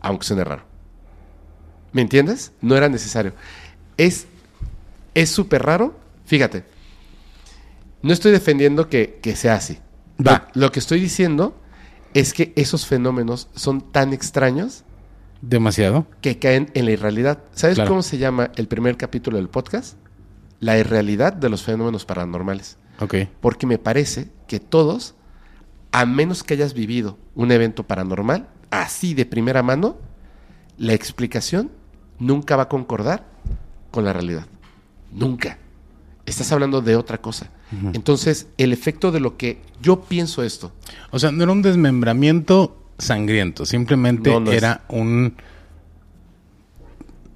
Aunque suene raro. ¿Me entiendes? No era necesario. Es es súper raro. Fíjate. No estoy defendiendo que, que sea así. Va. Lo, lo que estoy diciendo es que esos fenómenos son tan extraños Demasiado. que caen en la irrealidad. ¿Sabes Claro. cómo se llama el primer capítulo del podcast? La irrealidad de los fenómenos paranormales. Ok. Porque me parece que todos, a menos que hayas vivido un evento paranormal, así de primera mano, la explicación nunca va a concordar con la realidad. Nunca. Estás hablando de otra cosa. Entonces, el efecto de lo que yo pienso esto, O sea, no era un desmembramiento sangriento. Simplemente No, no es. era un...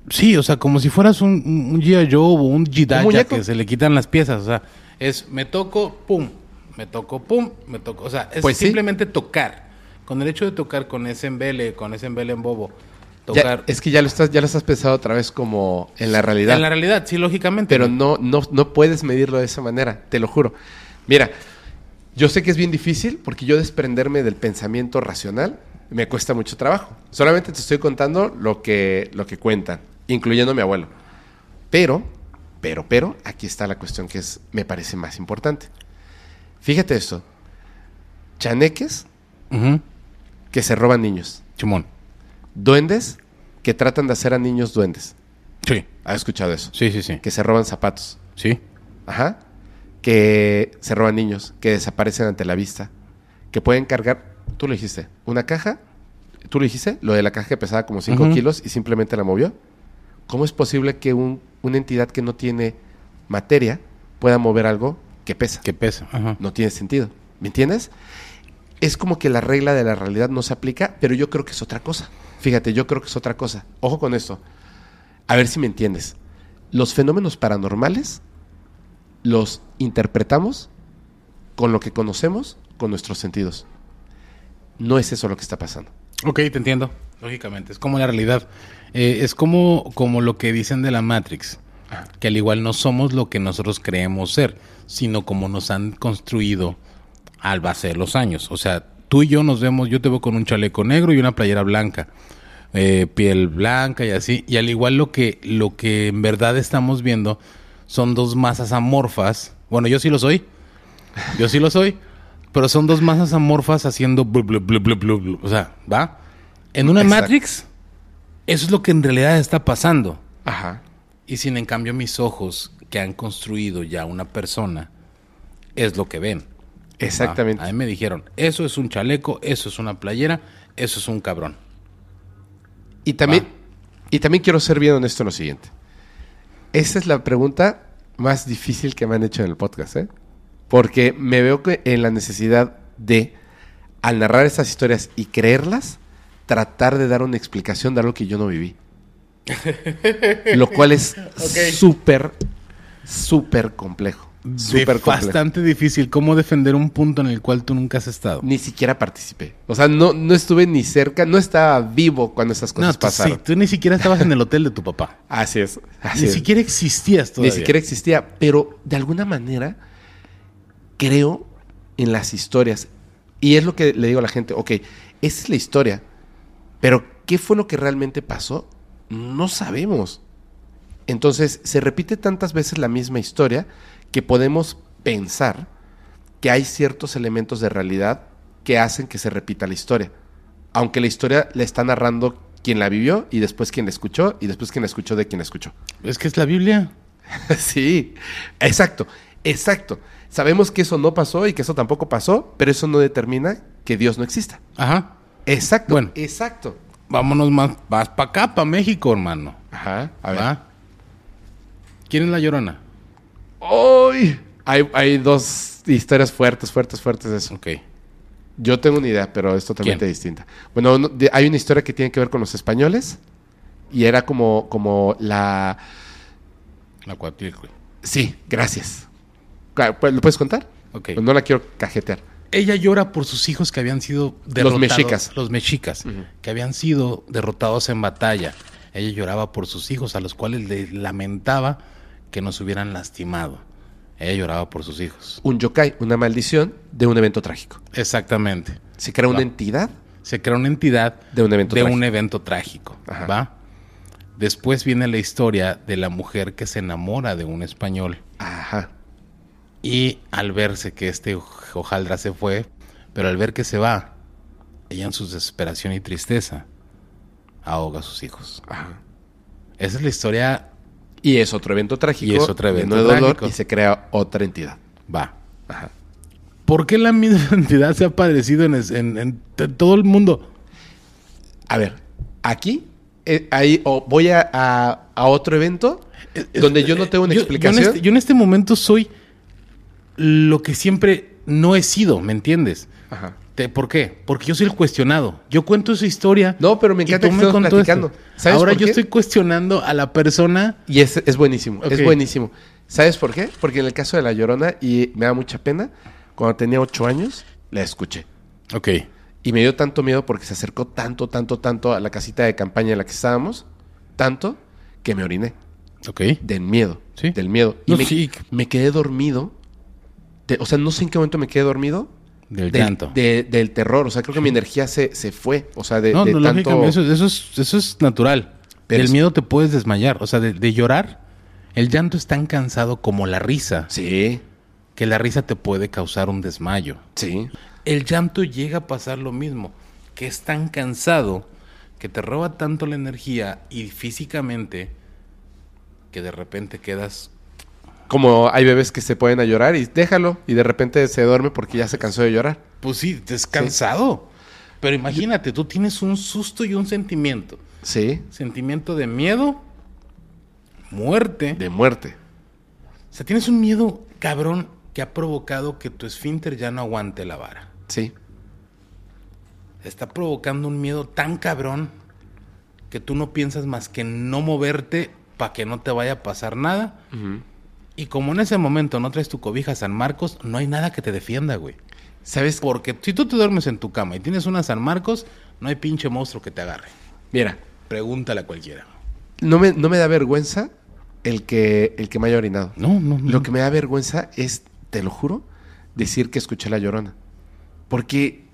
Sí, o sea, como si fueras un, un G.I. Joe o un Jidacha que se le quitan las piezas. O sea, es me toco, pum, me toco, pum, me toco. O sea, es Pues sí. simplemente tocar. Con el hecho de tocar con ese embele, con ese embele en bobo, ya- es que ya lo estás, ya lo estás pensando otra vez como en la realidad. En la realidad, sí, lógicamente. pero no, no, no puedes medirlo de esa manera, te lo juro. Mira, yo sé que es bien difícil porque yo desprenderme del pensamiento racional me cuesta mucho trabajo. Solamente te estoy contando lo que, lo que cuentan, incluyendo a mi abuelo. Pero, pero, pero, aquí está la cuestión que es, me parece más importante. Fíjate esto. Chaneques que se roban niños. Chimón. Duendes que tratan de hacer a niños duendes. Sí, ¿Has escuchado eso? sí, sí, sí. Que se roban zapatos. Sí. Ajá. Que se roban niños, que desaparecen ante la vista, que pueden cargar, tú lo dijiste, una caja, tú lo dijiste, lo de la caja que pesaba como 5 Ujú. kilos y simplemente la movió. ¿Cómo es posible que un- una entidad que no tiene materia pueda mover algo que pesa? Que pesa. Ajá. No tiene sentido. ¿Me entiendes? Es como que la regla de la realidad no se aplica, pero yo creo que es otra cosa. Fíjate, yo creo que es otra cosa. Ojo con esto. A ver si me entiendes. Los fenómenos paranormales los interpretamos con lo que conocemos, con nuestros sentidos. No es eso lo que está pasando. Ok, te entiendo. Lógicamente, es como la realidad. Eh, es como, como lo que dicen de la Matrix, que al igual no somos lo que nosotros creemos ser, sino como nos han construido al base de los años. O sea, tú y yo nos vemos, yo te veo con un chaleco negro y una playera blanca, eh, piel blanca y así. Y al igual lo que, lo que en verdad estamos viendo son dos masas amorfas. Bueno, yo sí lo soy. Yo sí lo soy. Pero son dos masas amorfas haciendo blu, blu, blu, blu, blu, blu. O sea, ¿va? En una Exacto. Matrix, eso es lo que en realidad está pasando. Ajá. Y sin en cambio mis ojos, que han construido ya una persona, es lo que ven. Exactamente. A mí me dijeron, eso es un chaleco, eso es una playera, eso es un cabrón. Y también, Va. y también quiero ser bien honesto en lo siguiente. Esa es la pregunta más difícil que me han hecho en el podcast, ¿eh? Porque me veo que en la necesidad de, al narrar estas historias y creerlas, tratar de dar una explicación de algo que yo no viví. <laughs> Lo cual es súper, súper complejo. Súper. Bastante difícil. ¿Cómo defender un punto en el cual tú nunca has estado? Ni siquiera participé. O sea, no, no estuve ni cerca, no estaba vivo cuando esas No, cosas tú, pasaron. sí, tú ni siquiera estabas en el hotel de tu papá. <laughs> Así es. Así ni es. siquiera existías todavía. Ni siquiera existía, pero de alguna manera creo en las historias. Y es lo que le digo a la gente, ok, esa es la historia, pero ¿qué fue lo que realmente pasó? No sabemos. Entonces, se repite tantas veces la misma historia que podemos pensar que hay ciertos elementos de realidad que hacen que se repita la historia. Aunque la historia la está narrando quien la vivió y después quien la escuchó y después quien la escuchó de quien la escuchó. Es que es la Biblia. <laughs> Sí, exacto, exacto. Sabemos que eso no pasó y que eso tampoco pasó, pero eso no determina que Dios no exista. Ajá. Exacto, Bueno. exacto. Vámonos más, más para acá, para México, hermano. Ajá, a ver. ¿Va? ¿Quién es la llorona? ¡Ay! Hay, hay dos historias fuertes, fuertes, fuertes de eso. Ok. Yo tengo una idea, pero es totalmente ¿Quién? distinta. Bueno, no- de- hay una historia que tiene que ver con los españoles y era como, como la... La cuatlicue. Sí, gracias. Pues, ¿Lo puedes contar? Ok. No la quiero cajetear. Ella llora por sus hijos que habían sido derrotados. mexicas. Los mexicas. Que habían sido derrotados en batalla. Ella lloraba por sus hijos, a los cuales le lamentaba que nos hubieran lastimado. Ella lloraba por sus hijos. Un yokai, una maldición de un evento trágico. Exactamente. Se crea una Va. entidad Se crea una entidad De un evento de trágico. un evento trágico. Ajá. ¿Va? Después viene la historia de la mujer que se enamora de un español. Ajá. Y al verse que este hoj- hojaldra se fue, pero al ver que se va, ella en su desesperación y tristeza ahoga a sus hijos. Ajá. Esa es la historia, Y es otro evento trágico. Y es otro evento de dolor trágico. y se crea otra entidad. va. Ajá. ¿Por qué la misma <laughs> entidad se ha padecido en, todo el mundo? A ver, aquí eh, ahí, o voy a, a- a otro evento donde yo no tengo una Yo- explicación. Yo en, este, yo en este momento soy lo que siempre no he sido, ¿me entiendes? Ajá. Te- ¿Por qué? Porque yo soy el cuestionado. Yo cuento esa historia. No, pero me y encanta tú que me contó platicando. ¿Sabes Ahora por yo estoy cuestionando a la persona. Y es, es buenísimo, es buenísimo. ¿Sabes por qué? Porque en el caso de La Llorona, y me da mucha pena, cuando tenía ocho años, la escuché. Ok. Y me dio tanto miedo porque se acercó tanto, tanto, tanto a la casita de campaña en la que estábamos, tanto que me oriné. Ok. Del miedo. Sí. Del miedo. Y No, me, sí. me quedé dormido. De- o sea, no sé en qué momento me quedé dormido. Del del, llanto. de- del terror. O sea, creo que mi energía se, se fue. O sea, de, no, de no, tanto. eso, eso es, eso es natural. Pero Del es- miedo te puedes desmayar. O sea, de, de llorar, el llanto es tan cansado como la risa, Sí, que la risa te puede causar un desmayo. sí. El llanto llega a pasar lo mismo, que es tan cansado, que te roba tanto la energía y físicamente, que de repente quedas... Como hay bebés que se pueden a llorar y déjalo. Y de repente se duerme porque ya se cansó de llorar. Pues sí, te es cansado. Pero imagínate, tú tienes un susto y un sentimiento. Sí. Sentimiento de miedo, muerte. De muerte. O sea, tienes un miedo cabrón que ha provocado que tu esfínter ya no aguante la vara. Sí. Está provocando un miedo tan cabrón que tú no piensas más que no moverte para que no te vaya a pasar nada. Y como en ese momento no traes tu cobija San Marcos, no hay nada que te defienda, güey. ¿Sabes? Porque si tú te duermes en tu cama y tienes una San Marcos, no hay pinche monstruo que te agarre. Mira, Pregúntale a cualquiera. no me, no me da vergüenza el que, el que me haya orinado. No, no, no. Lo que me da vergüenza es, te lo juro, decir que escuché la llorona. Porque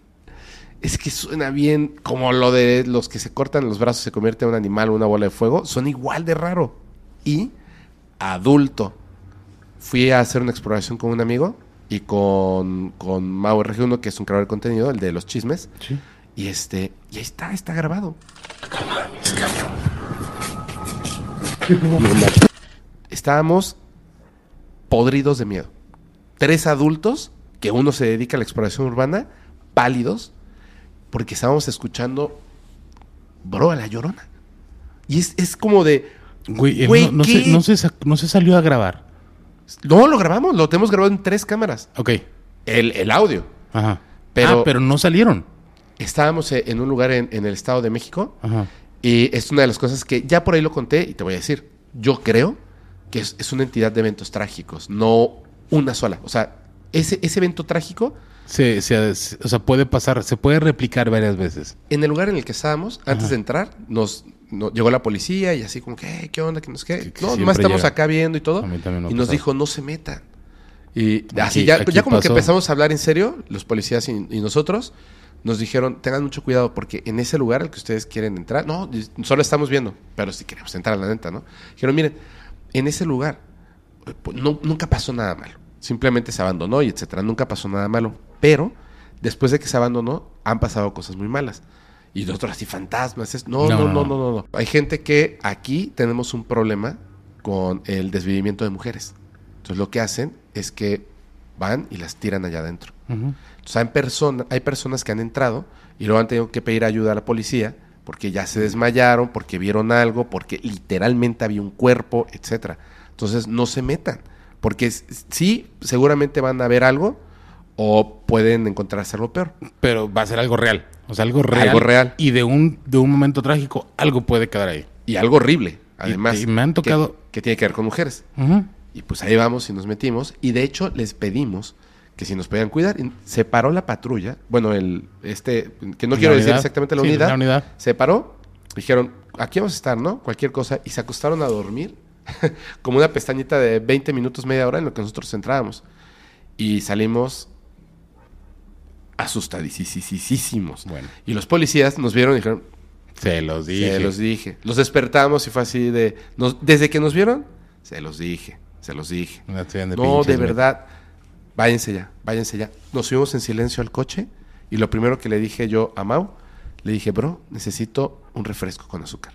Es que suena bien como lo de los que se cortan los brazos, se convierte en un animal o una bola de fuego. Son igual de raro. Y adulto. Fui a hacer una exploración con un amigo y con, con Mau RG1, que es un creador de contenido, el de los chismes. Sí. Y este, y ahí está, está grabado. Estábamos podridos de miedo. Tres adultos, que uno se dedica a la exploración urbana, pálidos, porque estábamos escuchando, bro, a la llorona. Y es, es como de, Güey, él Güey, no, no se, no, se, no se salió a grabar. No, lo grabamos, lo tenemos grabado en tres cámaras. Ok. El, el audio. Ajá. Pero- ah, pero no salieron. Estábamos eh, en un lugar en, en el Estado de México Ajá. y es una de las cosas que ya por ahí lo conté y te voy a decir. Yo creo que es, es una entidad de eventos trágicos, no una sola. O sea, ese, ese evento trágico, Se, se- se- o sea, puede pasar, se puede replicar varias veces. en el lugar en el que estábamos, antes de entrar, nos, no- llegó la policía y así como que, "Eh, ¿qué onda? Qué. Que- que no, nomás estamos llega. acá viendo y todo. A mí también y nos dijo, no se metan. Y Aquí- así ya, ya como que empezamos a hablar en serio, los policías y, y nosotros, nos dijeron, tengan mucho cuidado porque en ese lugar al que ustedes quieren entrar, no, solo estamos viendo, pero si queremos entrar, la neta, ¿no? Dijeron, miren, en ese lugar eh, no- nunca pasó nada malo. Simplemente se abandonó y etcétera. Nunca pasó nada malo. Pero después de que se abandonó, han pasado cosas muy malas. Y nosotros así, fantasmas. es- No, No, no, no, no, no. Hay gente que aquí tenemos un problema con el desvivimiento de mujeres. Entonces lo que hacen es que van y las tiran allá adentro. Entonces hay, persona- hay personas que han entrado y luego han tenido que pedir ayuda a la policía porque ya se desmayaron, porque vieron algo, porque literalmente había un cuerpo, etcétera. Entonces no se metan, porque sí, seguramente van a ver algo o pueden encontrarse algo peor. Pero va a ser algo real. O sea, algo real. Algo real. Y de un, de un momento trágico, algo puede quedar ahí. Y algo horrible, además. y me han tocado- Que, tiene que ver con mujeres. Y pues ahí vamos y nos metimos. Y de hecho les pedimos que si nos podían cuidar. Se paró la patrulla. Bueno, el este, que no La quiero decir exactamente la Sí, unidad. la unidad. Se paró. Dijeron, aquí vamos a estar, ¿no? Cualquier cosa. Y se acostaron a dormir. <laughs> como una pestañita de 20 minutos, media hora en lo que nosotros entrábamos. Y salimos asustadísimos. Bueno. Y los policías nos vieron y dijeron, Se los dije. se los dije. Los despertamos y fue así de... nos- desde que nos vieron, se los dije, se los dije. No, de No, de verdad. Váyanse ya, váyanse ya. Nos subimos en silencio al coche y lo primero que le dije yo a Mau, le dije, bro, necesito un refresco con azúcar.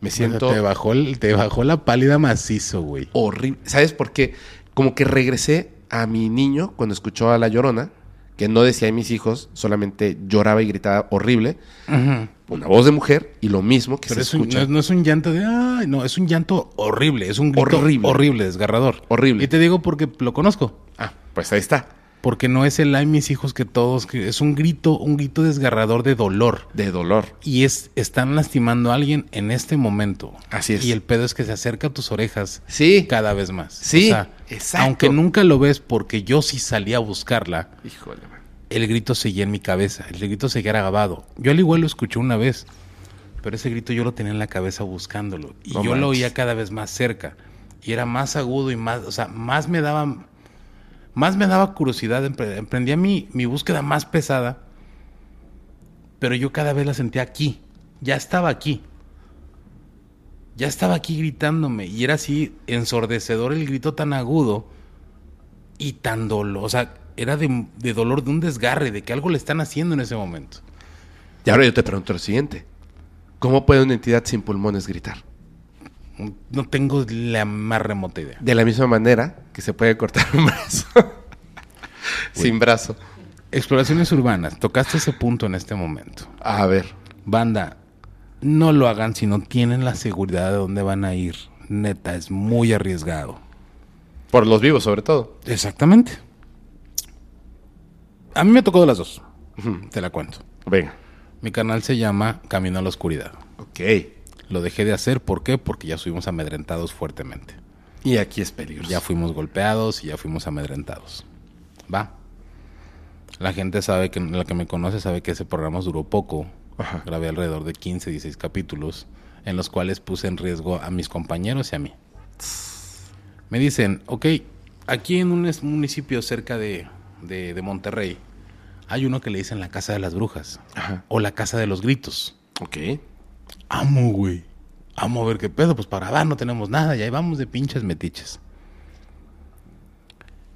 Me O sea, siento te, bajó te bajó la pálida macizo, güey. horrible. ¿Sabes por qué? Como que regresé a mi niño cuando escuchó a La Llorona, que no decía a mis hijos, solamente lloraba y gritaba horrible. Una voz de mujer y lo mismo que Pero se es un- escucha. no, es, no es un llanto de, ay, no, es un llanto horrible, es un grito Horrible. horrible, desgarrador. Horrible. Y te digo porque lo conozco, Ah, pues ahí está. Porque no es el ay mis hijos que todos, es un grito, un grito desgarrador de dolor. De dolor. Y es, están lastimando a alguien en este momento. Así es. Y el pedo es que se acerca a tus orejas Sí. cada vez más. Sí, exacto. Aunque nunca lo ves porque yo sí salí a buscarla, Híjole, man. el grito seguía en mi cabeza, el grito seguía grabado. Yo al igual lo escuché una vez, pero ese grito yo lo tenía en la cabeza buscándolo. Y No yo lo oía cada vez más cerca. Y era más agudo y más, o sea, más me daba, más me daba curiosidad. empre- Emprendía mi, mi búsqueda más pesada, pero yo cada vez la sentía aquí. Ya estaba aquí. Ya estaba aquí gritándome. Y era así ensordecedor el grito tan agudo y tan dolor. O sea, era de, de dolor, de un desgarre, de que algo le están haciendo en ese momento. Y ahora yo te pregunto lo siguiente. ¿Cómo puede una entidad sin pulmones gritar? No tengo la más remota idea. De la misma manera que se puede cortar un brazo. <laughs> sin brazo. Exploraciones urbanas, tocaste ese punto en este momento. A ver. Banda, no lo hagan si no tienen la seguridad de dónde van a ir. Neta, es muy arriesgado. Por los vivos, sobre todo. Exactamente. A mí me tocó de las dos. Te la cuento. Venga. Mi canal se llama Camino a la Oscuridad. Ok. Lo dejé de hacer, ¿por qué? Porque ya estuvimos amedrentados fuertemente. Y aquí es peligroso. Ya fuimos golpeados y ya fuimos amedrentados. Va. La gente sabe que, la que me conoce sabe que ese programa duró poco. Ajá. Grabé alrededor de 15, 16 capítulos en los cuales puse en riesgo a mis compañeros y a mí. Me dicen, ok, aquí en un municipio cerca de, de- de Monterrey Hay uno que le dicen la casa de las brujas. Ajá. O la casa de los gritos. Ok. Amo, güey. Amo ver qué pedo. Pues para grabar no tenemos nada. Y ahí vamos de pinches metiches.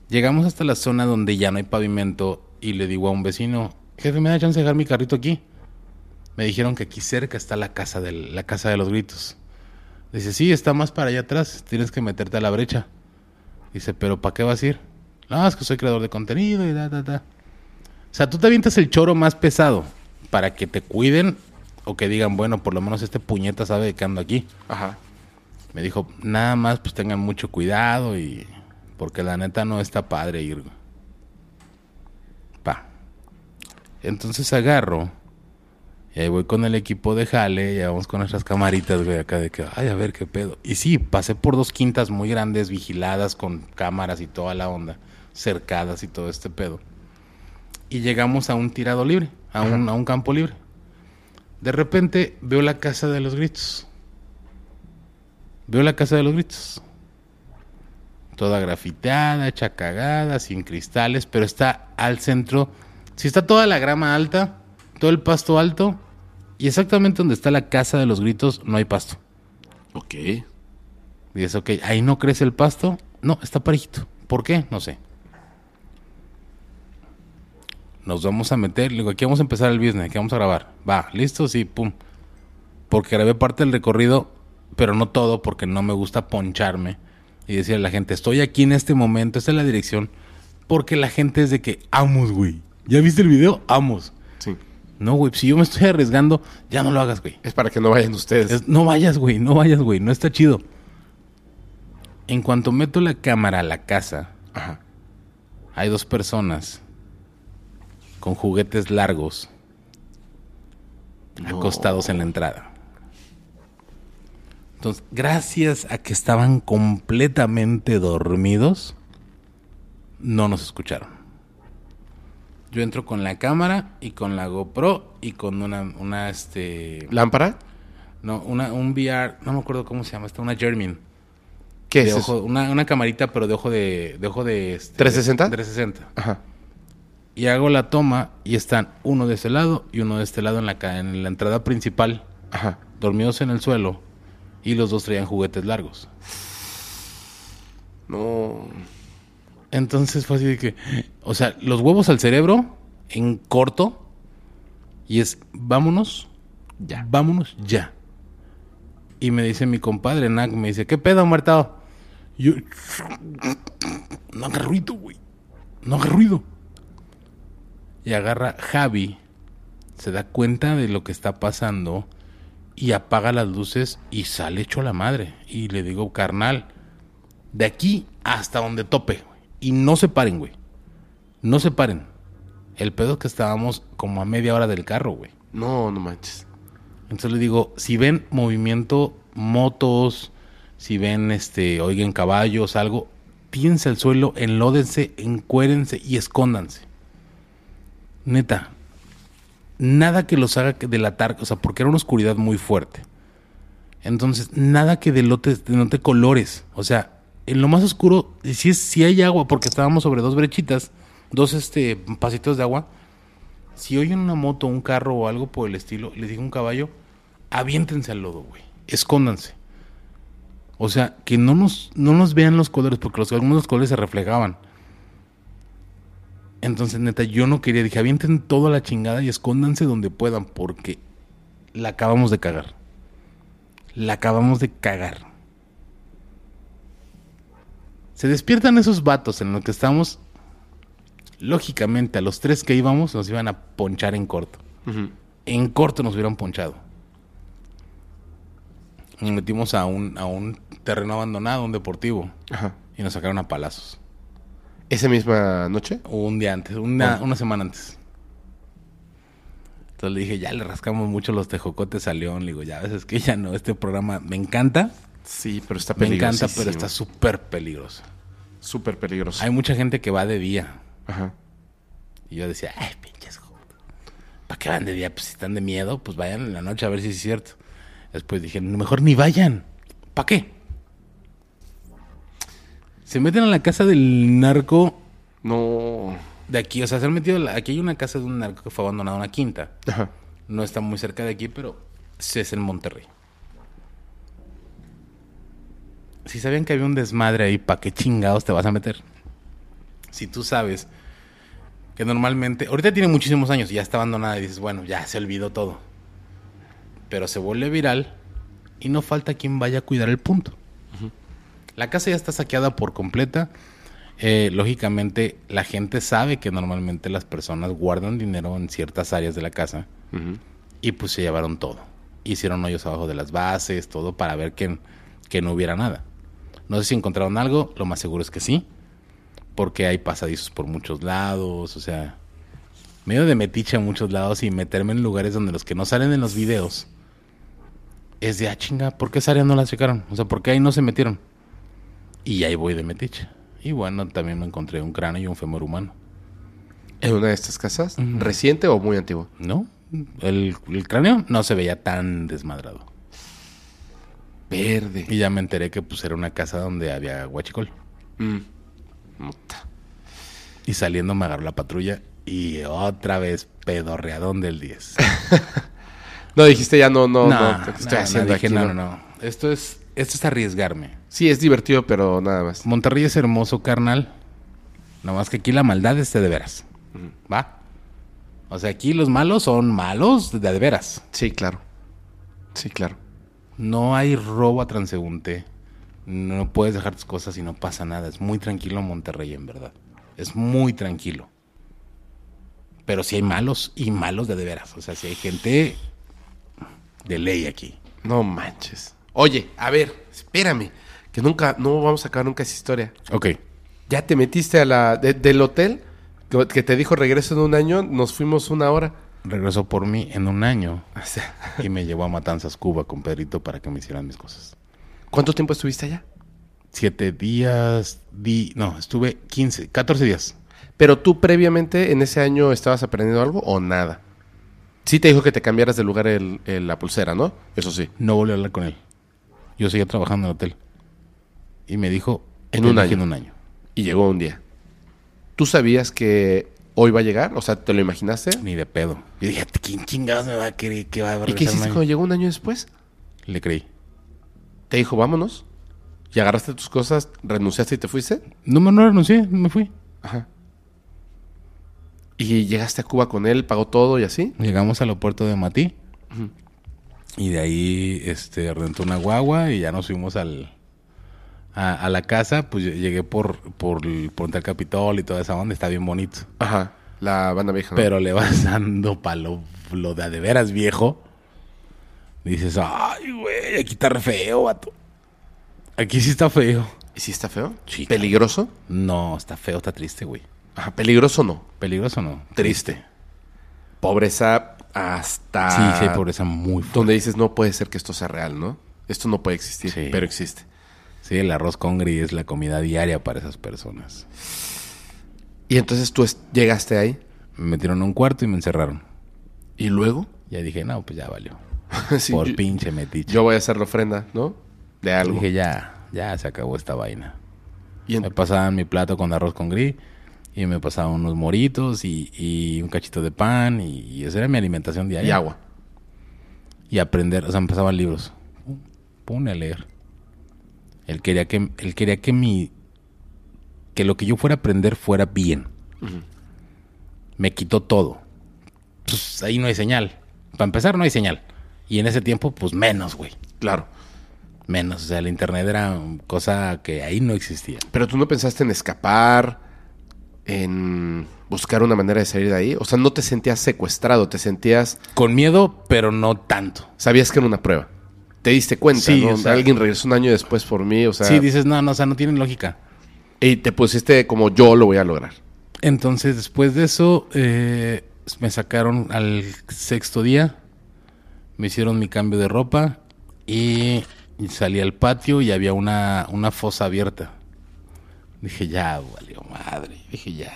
Llegamos hasta la zona donde ya no hay pavimento. Y le digo a un vecino: Jefe, ¿me da chance de dejar mi carrito aquí? Me dijeron que aquí cerca está la casa, del, la casa de los gritos. Dice: Sí, está más para allá atrás. Tienes que meterte a la brecha. Dice: ¿Pero para qué vas a ir? No, es que soy creador de contenido y da, da, da. O sea, tú te avientas el choro más pesado para que te cuiden o que digan, bueno, por lo menos este puñeta sabe de que ando aquí. Ajá. Me dijo, nada más pues tengan mucho cuidado y porque la neta no está padre ir. Pa. Entonces agarro y ahí voy con el equipo de jale y vamos con nuestras camaritas, güey, acá de que, ay, a ver qué pedo. Y sí, pasé por dos quintas muy grandes, vigiladas con cámaras y toda la onda, cercadas y todo este pedo. Y llegamos a un tirado libre, a un, a un campo libre. De repente veo la casa de los gritos. Veo la casa de los gritos. Toda grafiteada, hecha cagada, sin cristales, pero está al centro. Si está toda la grama alta, todo el pasto alto, y exactamente donde está la casa de los gritos no hay pasto. Ok. Dices, ok, ahí no crece el pasto. No, está parejito. ¿Por qué? No sé. Nos vamos a meter. Le digo, aquí vamos a empezar el business, aquí vamos a grabar. Va, listo, sí, pum. Porque grabé parte del recorrido, pero no todo, porque no me gusta poncharme. Y decirle a la gente, estoy aquí en este momento, esta es la dirección. Porque la gente es de que, amos, güey. ¿Ya viste el video? Amos. Sí. No, güey, si yo me estoy arriesgando, ya no lo hagas, güey. Es para que no vayan ustedes. Es- no vayas, güey, no vayas, güey, no está chido. En cuanto meto la cámara a la casa, Ajá. hay dos personas con juguetes largos acostados en la entrada. Entonces, gracias a que estaban completamente dormidos, no nos escucharon. Yo entro con la cámara y con la GoPro y con una, una este, ¿Lámpara? no, una, un VR, no me acuerdo cómo se llama, está una Germin. ¿Qué de es ojo, eso? Una, una camarita, pero de ojo de, de ojo de este, 360? 360. Ajá. Y hago la toma y están uno de ese lado y uno de este lado en la, en la entrada principal, Ajá. dormidos en el suelo, y los dos traían juguetes largos. No. Entonces fue así de que, o sea, los huevos al cerebro en corto y es, vámonos, ya, vámonos ya. Y me dice mi compadre, Nak, me dice, ¿qué pedo, muertado? Yo, no haga ruido, güey, no haga ruido. Y agarra Javi, se da cuenta de lo que está pasando y apaga las luces y sale hecho la madre. Y le digo, carnal, de aquí hasta donde tope. Y no se paren, güey. No se paren. El pedo es que estábamos como a media hora del carro, güey. No, no manches. Entonces le digo, si ven movimiento, motos, si ven, este, oigan caballos, algo, tírense al suelo, enlódense, encuérense y escóndanse. Neta, nada que los haga delatar, o sea, porque era una oscuridad muy fuerte. Entonces, nada que delote, denote colores. O sea, en lo más oscuro, si, hay agua, porque estábamos sobre dos brechitas, dos este, pasitos de agua. Si oyen una moto, un carro o algo por el estilo, les digo un caballo, aviéntense al lodo, güey. Escóndanse. O sea, que no nos, no nos vean los colores, porque los, algunos colores se reflejaban. Entonces, neta, yo no quería. Dije, avienten toda la chingada y escóndanse donde puedan, porque la acabamos de cagar. La acabamos de cagar. Se despiertan esos vatos en los que estamos. Lógicamente, a los tres que íbamos nos iban a ponchar en corto. En corto nos hubieran ponchado. Nos metimos a un, a un terreno abandonado, un deportivo, Ajá. y nos sacaron a palazos. ¿Esa misma noche? Un día antes, una, Ah. una semana antes. Entonces le dije, ya le rascamos mucho los tejocotes a León. Le digo, ya ves, es que ya no, este programa me encanta, Sí, pero está me peligroso. encanta, pero está súper peligroso. súper peligroso. Hay mucha gente que va de día. Ajá. Y yo decía, ay, pinches. ¿Para qué van de día? Pues si están de miedo, pues vayan en la noche a ver si es cierto. Después dije, mejor ni vayan. ¿Para qué? Se meten a la casa del narco No. de aquí, o sea, se han metido, la- aquí hay una casa de un narco que fue abandonada, una quinta. Ajá. No está muy cerca de aquí, pero sí es en Monterrey. Si sabían que había un desmadre ahí, ¿para qué chingados te vas a meter? Si tú sabes que normalmente, ahorita tiene muchísimos años y ya está abandonada y dices, bueno, ya se olvidó todo. Pero se vuelve viral y no falta quien vaya a cuidar el punto. La casa ya está saqueada por completa. Eh, lógicamente, la gente sabe que normalmente las personas guardan dinero en ciertas áreas de la casa y pues se llevaron todo. Hicieron hoyos abajo de las bases, todo para ver que, que no hubiera nada. No sé si encontraron algo, lo más seguro es que sí, porque hay pasadizos por muchos lados, o sea, medio de metiche a muchos lados y meterme en lugares donde los que no salen en los videos es de, ah, chinga, ¿por qué esa área no la checaron? O sea, ¿por qué ahí no se metieron? Y ahí voy de metiche. Y bueno, también me encontré un cráneo y un fémur humano. ¿En una de estas casas? ¿Reciente o muy antiguo? ¿No? El, el cráneo no se veía tan desmadrado. Verde. Y ya me enteré que pues era una casa donde había guachicol. Mm. Y saliendo me agarró la patrulla y otra vez pedorreadón del 10. <laughs> No, dijiste ya no, no, no. No, ¿qué no, estoy no, haciendo dije, aquí, no? no, no. Esto es, esto es arriesgarme. Sí, es divertido, pero nada más. Monterrey es hermoso, carnal. Nada más que aquí la maldad es de, de veras. ¿Va? O sea, aquí los malos son malos de, de veras. Sí, claro. Sí, claro. No hay robo a transeúnte. No puedes dejar tus cosas y no pasa nada. Es muy tranquilo Monterrey, en verdad. Es muy tranquilo. Pero sí hay malos y malos de de veras. O sea, si hay gente de ley aquí. No manches. Oye, a ver, espérame. Que nunca, no vamos a acabar nunca esa historia. Ok. Ya te metiste a la de- del hotel que, que te dijo regreso en un año, nos fuimos una hora. Regresó por mí en un año y me llevó a Matanzas, Cuba, con Pedrito para que me hicieran mis cosas. ¿Cuánto tiempo estuviste allá? Siete días, di... no, estuve 15, 14 días. Pero tú previamente en ese año estabas aprendiendo algo o nada. Sí te dijo que te cambiaras de lugar el, el- la pulsera, ¿no? Eso sí. No volví a hablar con él. Yo seguía trabajando en el hotel. Y me dijo... En "Te un año". En un año. Y llegó un día. ¿Tú sabías que hoy va a llegar? O sea, ¿te lo imaginaste? Ni de pedo. Yo dije, ¿quién chingados me va a querer que va a ¿Y qué hiciste un año?" cuando llegó un año después? Le creí. Te dijo, vámonos. Y agarraste tus cosas, renunciaste y te fuiste. No, me- no renuncié, me fui. Ajá. Y llegaste a Cuba con él, pagó todo y así. Llegamos al aeropuerto de Matí. Y de ahí este, rentó una guagua y ya nos fuimos al, a, a la casa. Pues llegué por, por, el- por el Capitol y toda esa onda. Está bien bonito. Ajá. La banda vieja. ¿no? Pero le vas <laughs> dando para lo, lo de de veras viejo. Dices, ay, güey, aquí está re feo, vato. Aquí sí está feo. ¿Y si está feo? Sí, ¿Peligroso? No, está feo, está triste, güey. Ajá, peligroso no. ¿Peligroso no? Triste. Pobreza hasta... Sí, sí, hay pobreza muy fuerte. Donde dices, no puede ser que esto sea real, ¿no? Esto no puede existir, Sí. pero existe. Sí, el arroz con gris es la comida diaria para esas personas. Y entonces tú llegaste ahí. Me metieron a un cuarto y me encerraron. ¿Y luego? Ya dije, no, pues ya valió. <laughs> Sí, Por yo, pinche metiche. yo voy a hacer la ofrenda, ¿no? De algo. dije, ya, ya se acabó esta vaina. y en- Me pasaban mi plato con arroz con gris y me pasaban unos moritos y, y un cachito de pan y, y esa era mi alimentación diaria. y agua. Y aprender, o sea, me pasaban libros. Pone a leer. Él quería que, él quería que mi, que lo que yo fuera a aprender fuera bien. Me quitó todo. Pues ahí no hay señal. Para empezar, no hay señal. Y en ese tiempo, pues menos, güey. Claro. Menos. O sea, el internet era cosa que ahí no existía. Pero tú no pensaste en escapar, en buscar una manera de salir de ahí. O sea, no te sentías secuestrado, te sentías... Con miedo, pero no tanto. Sabías que era una prueba. Te diste cuenta, Sí, ¿no? o sea- Alguien regresó un año después por mí, o sea... sí, dices, no, no, o sea, no tiene lógica. Y te pusiste como yo lo voy a lograr. Entonces, después de eso, eh, me sacaron al sexto día, me hicieron mi cambio de ropa y salí al patio y había una, una fosa abierta. Dije, ya, valió madre. Dije, ya.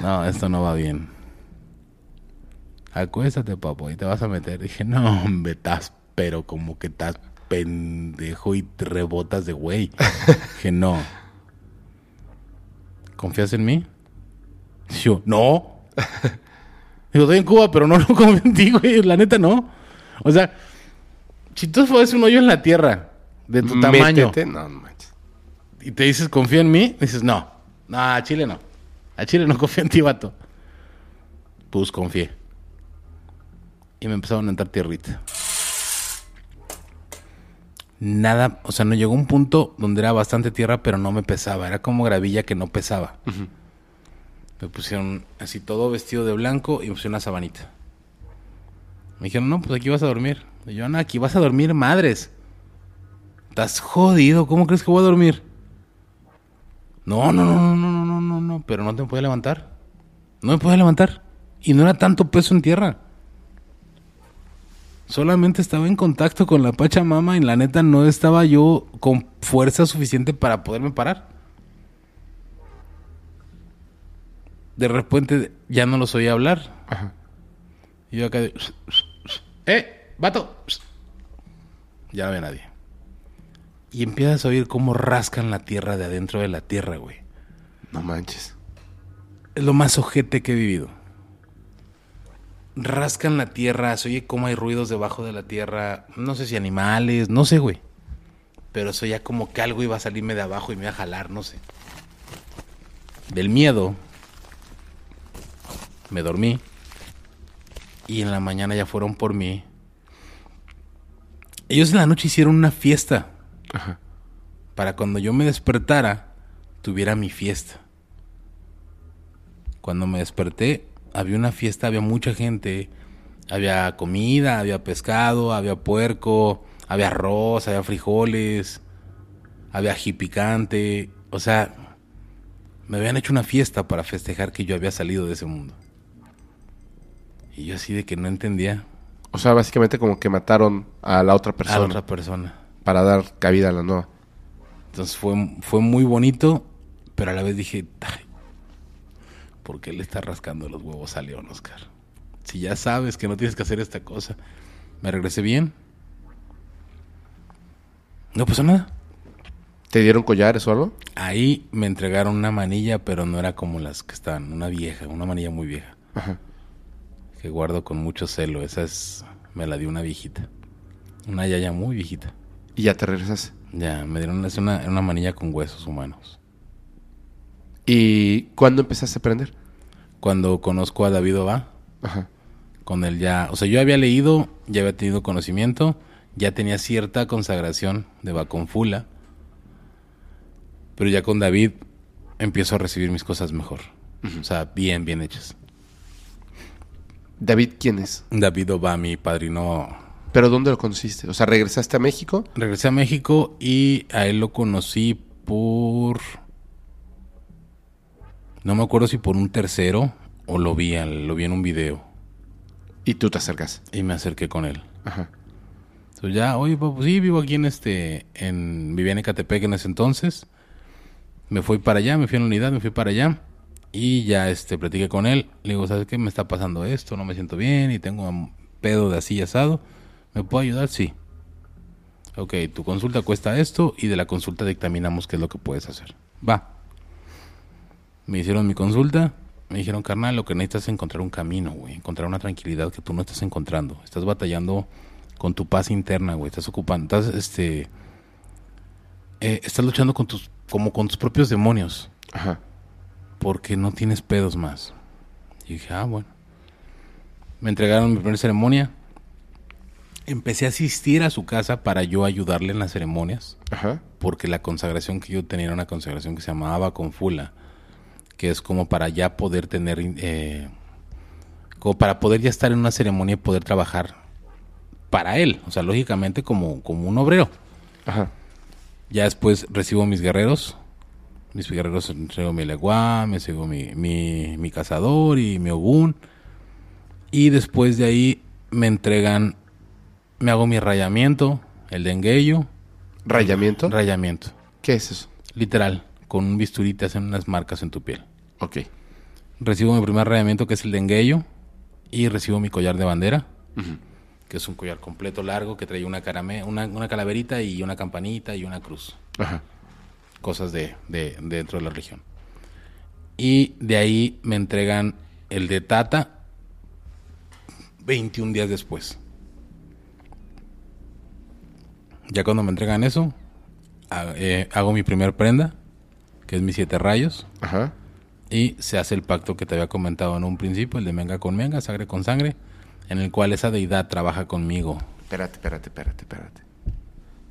No, esto no va bien. Acuéstate, papo, y te vas a meter. Dije, no, hombre, estás, pero como que estás pendejo y te rebotas de güey. Dije, no. ¿confías en mí? Y yo, no. Digo, estoy en Cuba, pero no, no confío en ti, güey. La neta, no. O sea, si tú fueras un hoyo en la tierra de tu tamaño Métete. No, no manches. Y te dices, confía en mí, dices, no. No, a Chile no. A Chile no <laughs> confío en ti, vato. Pues confié. Y me empezaron a entrar tierrita. Nada, o sea, no llegó un punto donde era bastante tierra, pero no me pesaba. Era como gravilla que no pesaba. Me pusieron así todo vestido de blanco y me pusieron una sabanita. Me dijeron, no, pues aquí vas a dormir. Y yo, no, aquí vas a dormir, madres. Estás jodido, ¿cómo crees que voy a dormir? No, no, no, no, no, no, no, no, pero no te podía levantar. No me podía levantar. Y no era tanto peso en tierra. Solamente estaba en contacto con la Pachamama y la neta no estaba yo con fuerza suficiente para poderme parar. De repente ya no los oía hablar. Ajá. Y yo acá de... ¡Eh! ¡Vato! Ya no había nadie. Y empiezas a oír cómo rascan la tierra de adentro de la tierra, güey. No manches. Es lo más ojete que he vivido. Rascan la tierra, se oye cómo hay ruidos debajo de la tierra. No sé si animales, no sé, güey. Pero se oía como que algo iba a salirme de abajo y me iba a jalar, no sé. Del miedo, me dormí. Y en la mañana ya fueron por mí. Ellos en la noche hicieron una fiesta. Para cuando yo me despertara, tuviera mi fiesta. Cuando me desperté, había una fiesta, había mucha gente. Había comida, había pescado, había puerco, había arroz, había frijoles, había ají picante. O sea, me habían hecho una fiesta para festejar que yo había salido de ese mundo. Y yo así de que no entendía O sea, básicamente como que mataron a la otra a persona la otra persona. Para dar cabida a la nueva. Entonces fue, fue muy bonito, pero a la vez dije, "Ay, ¿por qué le está rascando los huevos a León, Oscar? Si ya sabes que no tienes que hacer esta cosa. Me regresé bien. No pasó nada. ¿Te dieron collares o algo? Ahí me entregaron una manilla, pero no era como las que estaban, una vieja, una manilla muy vieja. Ajá. Que guardo con mucho celo. Esa es, me la dio una viejita. Una yaya muy viejita. Y ya te regresas. Ya, me dieron es una, una manilla con huesos humanos. ¿Y cuándo empezaste a aprender? Cuando conozco a David Oba, Ajá. con él ya, o sea, yo había leído, ya había tenido conocimiento, ya tenía cierta consagración de Baconfula, pero ya con David empiezo a recibir mis cosas mejor. O sea, bien, bien hechas. David, ¿quién es? David Oba, mi padrino, ¿Pero dónde lo conociste? O sea, ¿regresaste a México? regresé a México y a él lo conocí por... No me acuerdo si por un tercero o lo vi, lo vi en un video Y tú te acercas. y me acerqué con él. Ajá. Entonces ya, oye, pues sí, vivo aquí en este, en, vivía en Ecatepec en ese entonces. Me fui para allá, me fui a la unidad, me fui para allá. Y ya, este, platiqué con él. Le digo, ¿sabes qué? Me está pasando esto, no me siento bien y tengo un pedo de así asado. ¿Me puedo ayudar? Sí. Ok, tu consulta cuesta esto y de la consulta dictaminamos qué es lo que puedes hacer. Va. Me hicieron mi consulta. Me dijeron, carnal, lo que necesitas es encontrar un camino, güey. Encontrar una tranquilidad que tú no estás encontrando. Estás batallando con tu paz interna, güey. Estás ocupando, estás, este... eh, estás luchando con tus, como con tus propios demonios. Ajá. Porque no tienes pedos más. Y dije, ah, bueno. Me entregaron mi primera ceremonia. Empecé a asistir a su casa para yo ayudarle en las ceremonias Ajá. porque la consagración que yo tenía era una consagración que se llamaba Confula, que es como para ya poder tener, eh, como para poder ya estar en una ceremonia y poder trabajar para él, o sea, lógicamente como, como un obrero. Ajá. Ya después recibo mis guerreros, mis guerreros entrego mi leguá, me sigo mi, mi, mi cazador y mi ogún, y después de ahí me entregan, me hago mi rayamiento, el dengueyo, ¿Rayamiento? rayamiento. ¿Qué es eso? Literal, con un bisturí te hacen unas marcas en tu piel. Ok. Recibo mi primer rayamiento que es el dengueyo y recibo mi collar de bandera, que es un collar completo largo que trae una, carame una, una calaverita y una campanita y una cruz. Ajá. Cosas de, de- de dentro de la región. Y de ahí me entregan el de Tata 21 días después. Ya cuando me entregan eso, eh, hago mi primer prenda, que es mis siete rayos. Ajá. Y se hace el pacto que te había comentado en un principio, el de menga con menga, sangre con sangre, en el cual esa deidad trabaja conmigo. Espérate, espérate, espérate, espérate.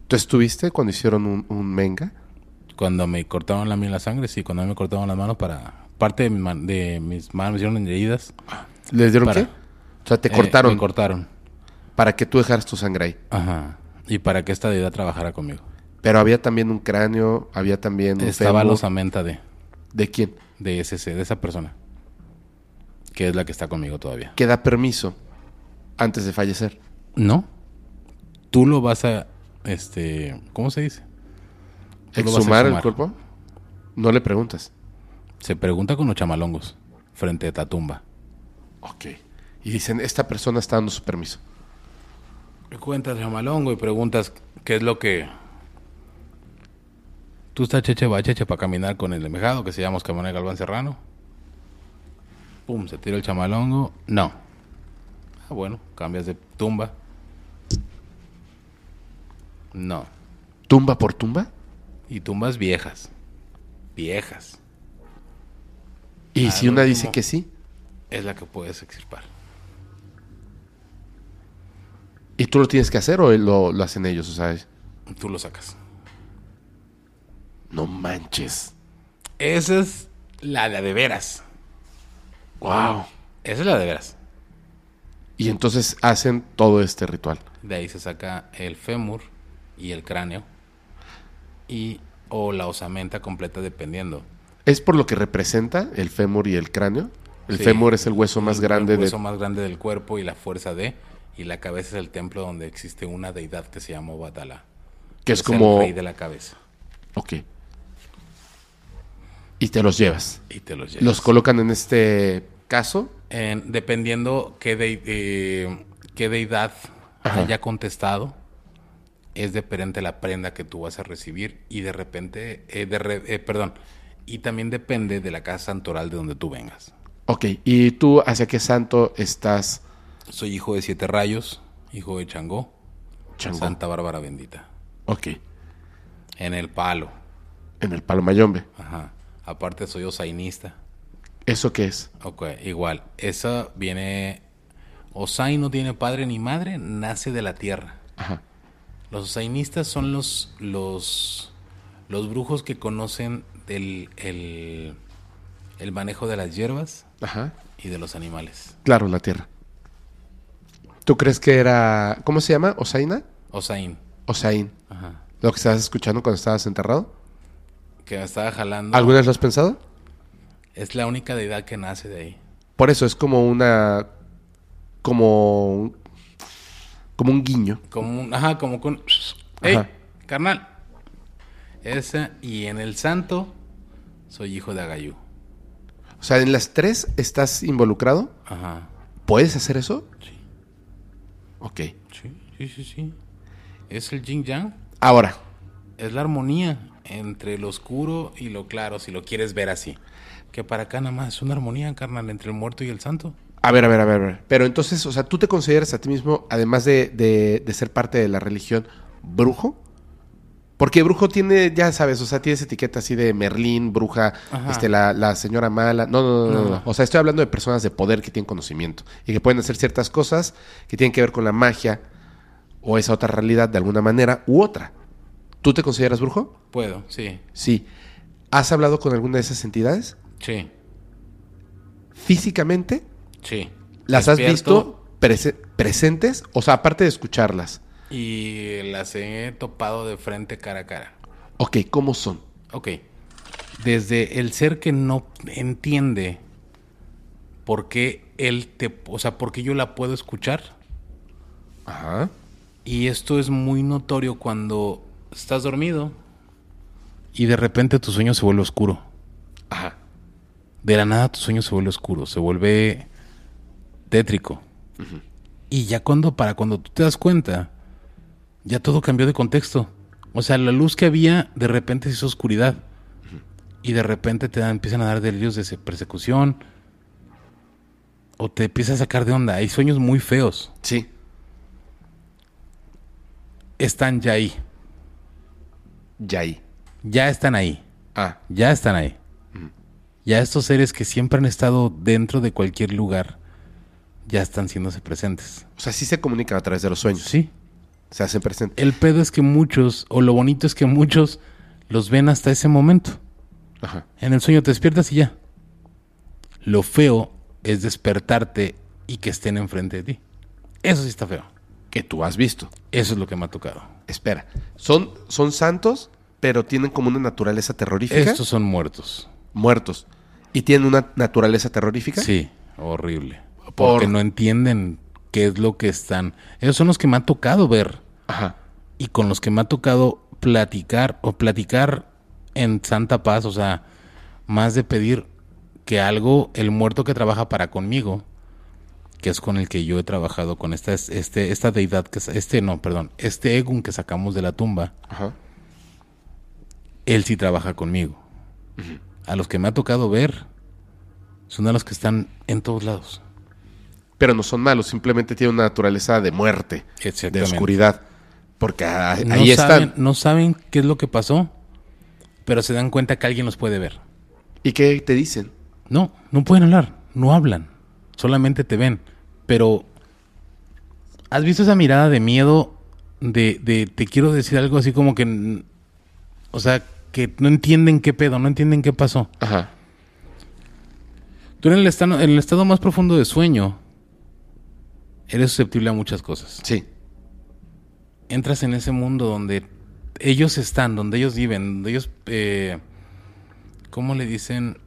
¿Tú estuviste cuando hicieron un, un menga? Cuando me cortaron la, la sangre, sí, cuando me cortaron las manos para... Parte de, mi man- de mis manos me hicieron heridas. ¿Les dieron Para- qué? O sea, te Eh, cortaron me cortaron. para que tú dejaras tu sangre ahí. Ajá. Y para que esta deidad trabajara conmigo. Pero había también un cráneo, había también un Estaba la osamenta de, ¿De quién? de ese, de esa persona. Que es la que está conmigo todavía. Que da permiso antes de fallecer. No. Tú lo vas a... Este... ¿Cómo se dice? ¿Exhumar el cuerpo? No le preguntas. Se pregunta con los chamalongos. Frente a ta tumba. Ok. Y dicen, esta persona está dando su permiso. Y cuentas chamalongo y preguntas qué es lo que... Tú estás cheche va cheche para caminar con el emejado que se llama Oscar Manuel Galván Serrano. Pum, se tira el chamalongo. No. Ah, bueno, cambias de tumba. No. ¿Tumba por tumba? Y tumbas viejas. Viejas. Y Al si una dice que sí, Es la que puedes extirpar. ¿Y tú lo tienes que hacer o lo, lo hacen ellos? O Tú lo sacas. no manches. Esa es la de a de veras. Wow. Esa es la de veras. Y entonces hacen todo este ritual. De ahí se saca el fémur y el cráneo. Y o la osamenta completa dependiendo. ¿Es por lo que representa el fémur y el cráneo? El Sí. fémur es el hueso más El grande hueso de... más grande del cuerpo y la fuerza de. Y la cabeza es el templo donde existe una deidad que se llama Obatala. Que es el como... rey de la cabeza. Ok. Y te los llevas. Y te los llevas. Los colocan en este caso. En- dependiendo qué, de- eh, qué deidad Ajá. haya contestado, es diferente la prenda que tú vas a recibir y de repente, eh, de re- eh, perdón, y también depende de la casa santoral de donde tú vengas. Ok. ¿Y tú hacia qué santo estás? Soy hijo de siete rayos, hijo de Changó, Changó. Santa Bárbara bendita, Ok. en el palo, En el Palo Mayombe. ajá. Aparte soy osainista, ¿Eso qué es? ok, igual, esa viene, Osai no tiene padre ni madre, nace de la tierra. Ajá. Los osainistas son los, los, los brujos que conocen del, el, el manejo de las hierbas Ajá. y de los animales. Claro, la tierra. ¿Tú crees que era... ¿Cómo se llama? ¿Osaina? Osain, Osain. ajá. Lo que estabas escuchando cuando estabas enterrado. que me estaba jalando. ¿Alguna vez lo has pensado? Es la única deidad que nace de ahí. Por eso es como una... Como... Como un guiño. Como un, ajá, como con... ¡Ey, carnal! Esa, y en el santo, soy hijo de Agayú. O sea, en las tres estás involucrado. Ajá. ¿Puedes hacer eso? Sí. Ok. Sí, sí, sí, sí. Es el yin yang. Ahora, Es la armonía entre lo oscuro y lo claro, si lo quieres ver así. Que para acá nada más es una armonía, carnal, entre el muerto y el santo. a ver, a ver, a ver, a ver. Pero entonces, o sea, ¿tú te consideras a ti mismo, además de, de- de ser parte de la religión, brujo? Porque brujo tiene, ya sabes, o sea, tienes etiqueta así de Merlín, bruja, Ajá. este, la, la señora mala. No, no, no, no, No. no. O sea, estoy hablando de personas de poder que tienen conocimiento y que pueden hacer ciertas cosas que tienen que ver con la magia o esa otra realidad de alguna manera u otra. ¿Tú te consideras brujo? Puedo, sí, Sí. ¿Has hablado con alguna de esas entidades? sí, Físicamente, sí. ¿las has visto prese- presentes? O sea, aparte de escucharlas. Y las he topado de frente cara a cara. Ok, ¿cómo son? Ok. Desde el ser que no entiende por qué él te... O sea, por qué yo la puedo escuchar. Ajá. Y esto es muy notorio cuando estás dormido y de repente tu sueño se vuelve oscuro. Ajá. De la nada tu sueño se vuelve oscuro, se vuelve tétrico. Y ya cuando, para cuando tú te das cuenta, ya todo cambió de contexto. O sea, la luz que había de repente se hizo oscuridad. y de repente te dan, empiezan a dar delirios de se- persecución o te empieza a sacar de onda. Hay sueños muy feos. Sí. Están ya ahí. Ya ahí. Ya están ahí. Ah, Ya están ahí. Ya estos seres que siempre han estado dentro de cualquier lugar ya están siéndose presentes. o sea, sí se comunican a través de los sueños. Sí. Se hacen presentes. El pedo es que muchos, o lo bonito es que muchos los ven hasta ese momento. Ajá. En el sueño te despiertas y ya. Lo feo es despertarte y que estén enfrente de ti. Eso sí está feo. Que tú has visto. Eso es lo que me ha tocado. Espera. Son, son santos, pero tienen como una naturaleza terrorífica. Estos son muertos. Muertos. Y tienen una naturaleza terrorífica. Sí, horrible. Por- Porque no entienden qué es lo que están. Esos son los que me ha tocado ver Ajá. y con los que me ha tocado platicar o platicar en santa paz, o sea, más de pedir que algo, el muerto que trabaja para conmigo, que es con el que yo he trabajado con esta, este, esta deidad, que es- este, no, perdón, este Egun que sacamos de la tumba, Ajá. él sí trabaja conmigo. A los que me ha tocado ver, son a los que están en todos lados. Pero no son malos, simplemente tienen una naturaleza de muerte, de oscuridad. Porque No ahí saben, están. no saben qué es lo que pasó, pero se dan cuenta que alguien los puede ver. ¿Y qué te dicen? No, no pueden hablar, no hablan, solamente te ven. Pero, ¿has visto esa mirada de miedo de, de te quiero decir algo así como que, o sea, que no entienden qué pedo, no entienden qué pasó? Ajá. Tú en el estado, en el estado más profundo de sueño, eres susceptible a muchas cosas. Sí. Entras en ese mundo donde ellos están, donde ellos viven, donde ellos, eh, ¿cómo le dicen?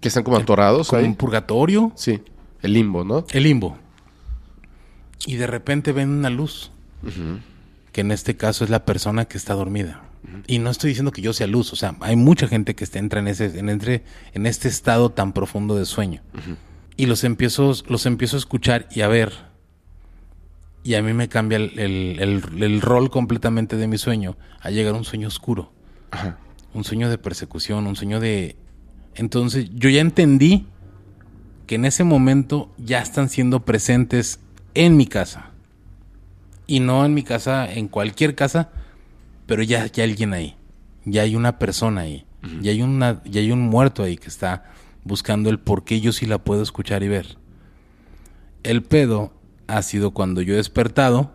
Que están como atorados Como ahí. un purgatorio. Sí. El limbo, ¿no? El limbo. Y de repente ven una luz. Que en este caso es la persona que está dormida. Y no estoy diciendo que yo sea luz. O sea, hay mucha gente que entra en, ese, en, entre, en este estado tan profundo de sueño. Y los empiezo, los empiezo a escuchar y a ver. Y a mí me cambia el, el- el- el rol completamente de mi sueño a llegar a un sueño oscuro. Ajá. Un sueño de persecución, un sueño de... Entonces yo ya entendí que en ese momento ya están siendo presentes en mi casa. Y no en mi casa, en cualquier casa, pero ya, ya hay alguien ahí. Ya hay una persona ahí. Ya hay una, ya hay un muerto ahí que está buscando el por qué yo sí la puedo escuchar y ver. El pedo ha sido cuando yo he despertado,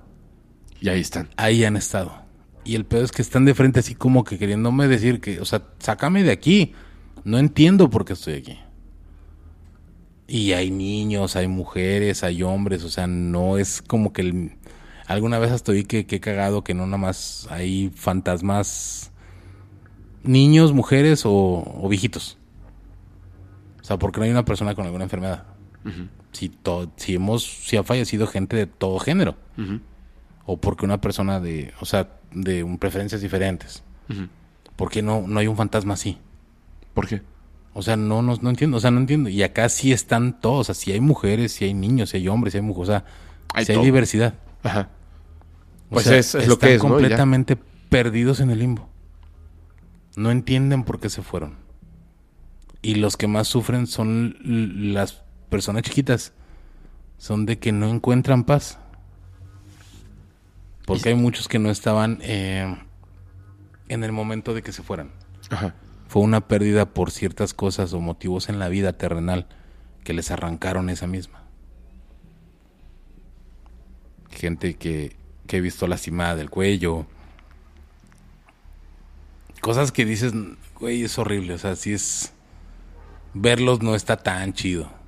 Y ahí están. ahí han estado. Y el pedo es que están de frente así como que queriéndome decir que, o sea, sácame de aquí. No entiendo por qué estoy aquí. Y hay niños, hay mujeres, hay hombres, o sea, no es como que el... Alguna vez hasta oí que, que he cagado que no nada más hay fantasmas niños, mujeres o, o viejitos. O sea, porque no hay una persona con alguna enfermedad. Si, to- si hemos, si ha fallecido gente de todo género o porque una persona de, o sea, de un- preferencias diferentes. ¿Por qué no, no hay un fantasma así? ¿Por qué? O sea, no, no, no entiendo, o sea, no entiendo. Y acá sí están todos, o sea, si hay mujeres, si hay niños, si hay hombres, si hay mujeres, o sea, Hay si hay diversidad. Ajá. O Pues sea, es, es lo están que es, completamente perdidos en el limbo. No entienden por qué se fueron. Y los que más sufren son las personas chiquitas. Son de que no encuentran paz. Porque hay muchos que no estaban eh, en el momento de que se fueran. Ajá. Fue una pérdida por ciertas cosas o motivos en la vida terrenal que les arrancaron esa misma. Gente que, que he visto lastimada del cuello. Cosas que dices, güey, es horrible. O sea, sí es... Verlos no está tan chido.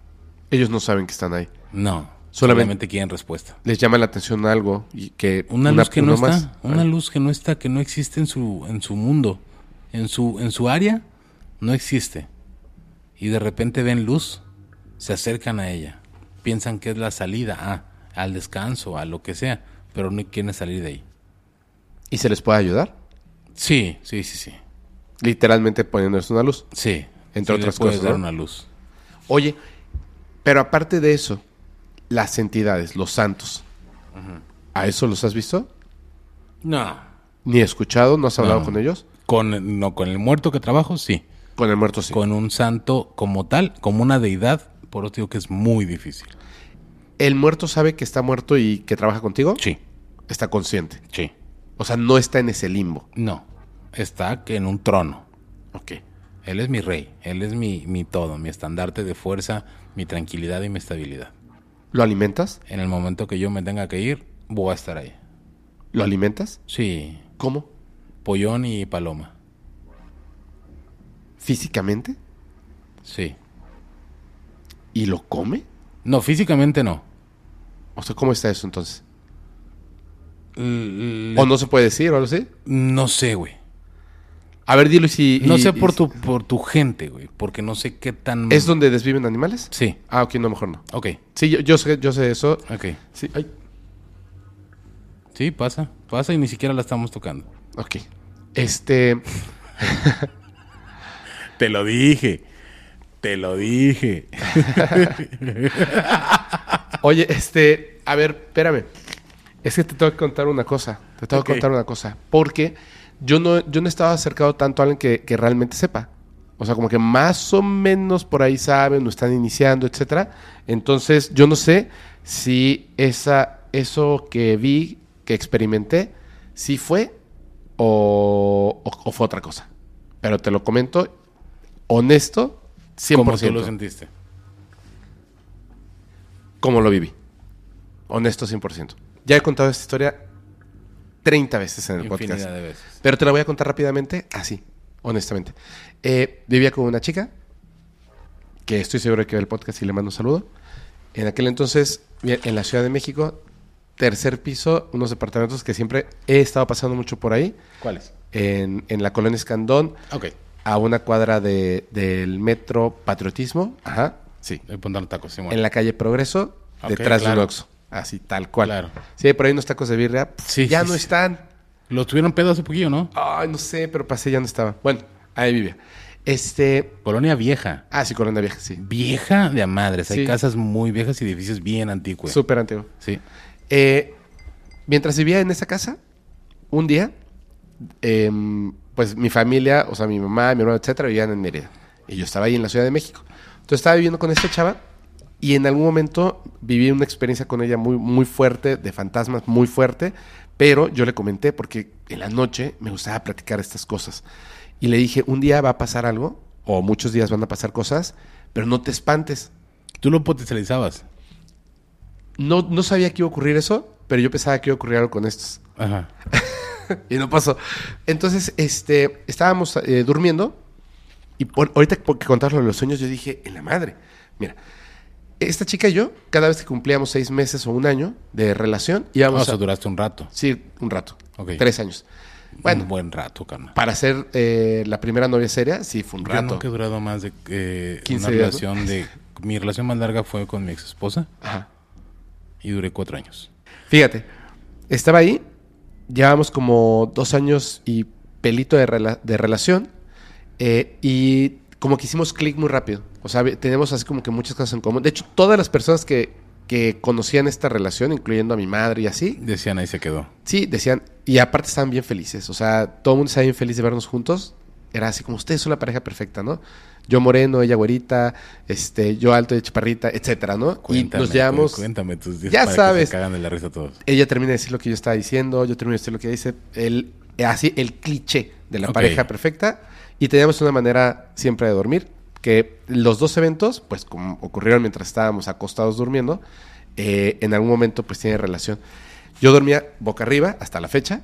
Ellos no saben que están ahí. No. Solamente- Solamente quieren respuesta. Les llama la atención algo y que Una, luz que no está, más- una Ah, luz que no está, que no existe en su, en su mundo, en su, en su área, no existe. Y de repente ven luz, se acercan a ella, piensan que es la salida a, al descanso, a lo que sea, pero no quieren salir de ahí. ¿Y se les puede ayudar? Sí, sí, sí, sí. Literalmente poniéndoles una luz. Sí. Entre sí otras puedes cosas, dar ¿no? una luz. Oye, pero aparte de eso, las entidades, los santos, ¿a eso los has visto? No, Ni escuchado, no has hablado No. con ellos. Con, no, con el muerto que trabajo, sí. Con el muerto sí. Con un santo como tal, como una deidad, por eso digo que es muy difícil. ¿El muerto sabe que está muerto y que trabaja contigo? Sí, Está consciente. sí. O sea, no está en ese limbo. No, está en un trono. Ok. Él es mi rey, él es mi, mi todo, mi estandarte de fuerza, mi tranquilidad y mi estabilidad. ¿Lo alimentas? En el momento que yo me tenga que ir, voy a estar ahí. ¿Lo alimentas? Sí, ¿Cómo? pollón y paloma. ¿Físicamente? Sí. ¿Y lo come? No, físicamente no. O sea, ¿cómo está eso entonces? ¿O no se puede decir o algo así? No sé, güey. A ver, dilo si... No y- sé y- por tu, por tu gente, güey. Porque no sé qué tan... ¿Es donde desviven animales? Sí. Ah, ok, no, mejor no. Ok, Sí, yo, yo sé, yo sé eso. ok. Sí, ay, Sí, pasa. Pasa y ni siquiera la estamos tocando. ok. Este... <laughs> Te lo dije. Te lo dije. <laughs> Oye, este... A ver, espérame. Es que te tengo que contar una cosa. Te tengo que contar una cosa. Porque yo no, yo no estaba acercado tanto a alguien que, que realmente sepa. O sea, como que más o menos por ahí saben, o están iniciando, etcétera. Entonces, yo no sé si esa, eso que vi, que experimenté, si fue o, o- o fue otra cosa. Pero te lo comento honesto, 100%. Como tú lo sentiste. como lo viví. Honesto 100%. Ya he contado esta historia 30 veces en el Infinidad podcast. de veces. Pero te la voy a contar rápidamente, así, honestamente. Eh, vivía con una chica, que estoy seguro de que ve el podcast y le mando un saludo. En aquel entonces, en la Ciudad de México, tercer piso, unos departamentos que siempre he estado pasando mucho por ahí, ¿Cuáles? en, en la colonia Escandón, Ok. a una cuadra de- del metro Patriotismo, ajá, sí, Voy a poner tacos, Simón. en la calle Progreso, detrás de claro. un Oxxo. Así, tal cual. Claro. Sí, hay por ahí unos tacos de birria. pf, Sí, ya sí, no sí. están. Los tuvieron pedo hace poquillo, ¿no? Ay, no sé, pero pasé ya no estaba. Bueno, ahí vivía. Este. Colonia vieja. Ah, sí, Colonia Vieja, sí. Vieja de a madres. Hay Sí. casas muy viejas y edificios bien antiguos. Súper antiguo. Sí. Eh, mientras vivía en esa casa, un día, em, pues mi familia, o sea, mi mamá, mi hermano, etcétera, vivían en Mérida. Y yo estaba ahí en la Ciudad de México. Entonces estaba viviendo con esta chava y en algún momento viví una experiencia con ella muy, muy fuerte, de fantasmas, muy fuerte. Pero yo le comenté porque en la noche me gustaba platicar estas cosas. Y le dije, un día va a pasar algo, o muchos días van a pasar cosas, pero no te espantes. Tú lo potencializabas. No, no sabía que iba a ocurrir eso, pero yo pensaba que iba a ocurrir algo con estos. Ajá. <laughs> Y no pasó. Entonces, este, estábamos eh, durmiendo y por- ahorita que contar lo de los sueños, yo dije, en la madre. Mira, esta chica y yo, cada vez que cumplíamos seis meses o un año de relación, O íbamos sea, a... duraste un rato. Sí, un rato. Ok. Tres años. Bueno, Un buen rato, carnal. para ser eh, la primera novia seria, sí, fue un Yo rato. nunca he durado más de eh, 15 una relación de... Mi relación más larga fue con mi ex esposa Ajá. y duré cuatro años. Fíjate, estaba ahí, llevábamos como dos años y pelito de, rela- de relación eh, y como que hicimos clic muy rápido. O sea, tenemos así como que muchas cosas en común. De hecho, todas las personas que, que conocían esta relación, incluyendo a mi madre y así, Decían, ahí se quedó. sí, decían, y aparte estaban bien felices. O sea, todo el mundo estaba bien feliz de vernos juntos. Era así como ustedes son la pareja perfecta, ¿no? Yo moreno, ella güerita, este, yo alto y chaparrita, etcétera, ¿no? Cuéntame, y nos llevamos. cu- Cuéntame tus días Ya que sabes. se cagan de la risa todos. ella termina de decir lo que yo estaba diciendo, yo termino de decir lo que ella dice, el, así el cliché de la pareja perfecta y teníamos una manera siempre de dormir, que los dos eventos, pues como ocurrieron mientras estábamos acostados durmiendo, eh, en algún momento pues tiene relación. Yo dormía boca arriba hasta la fecha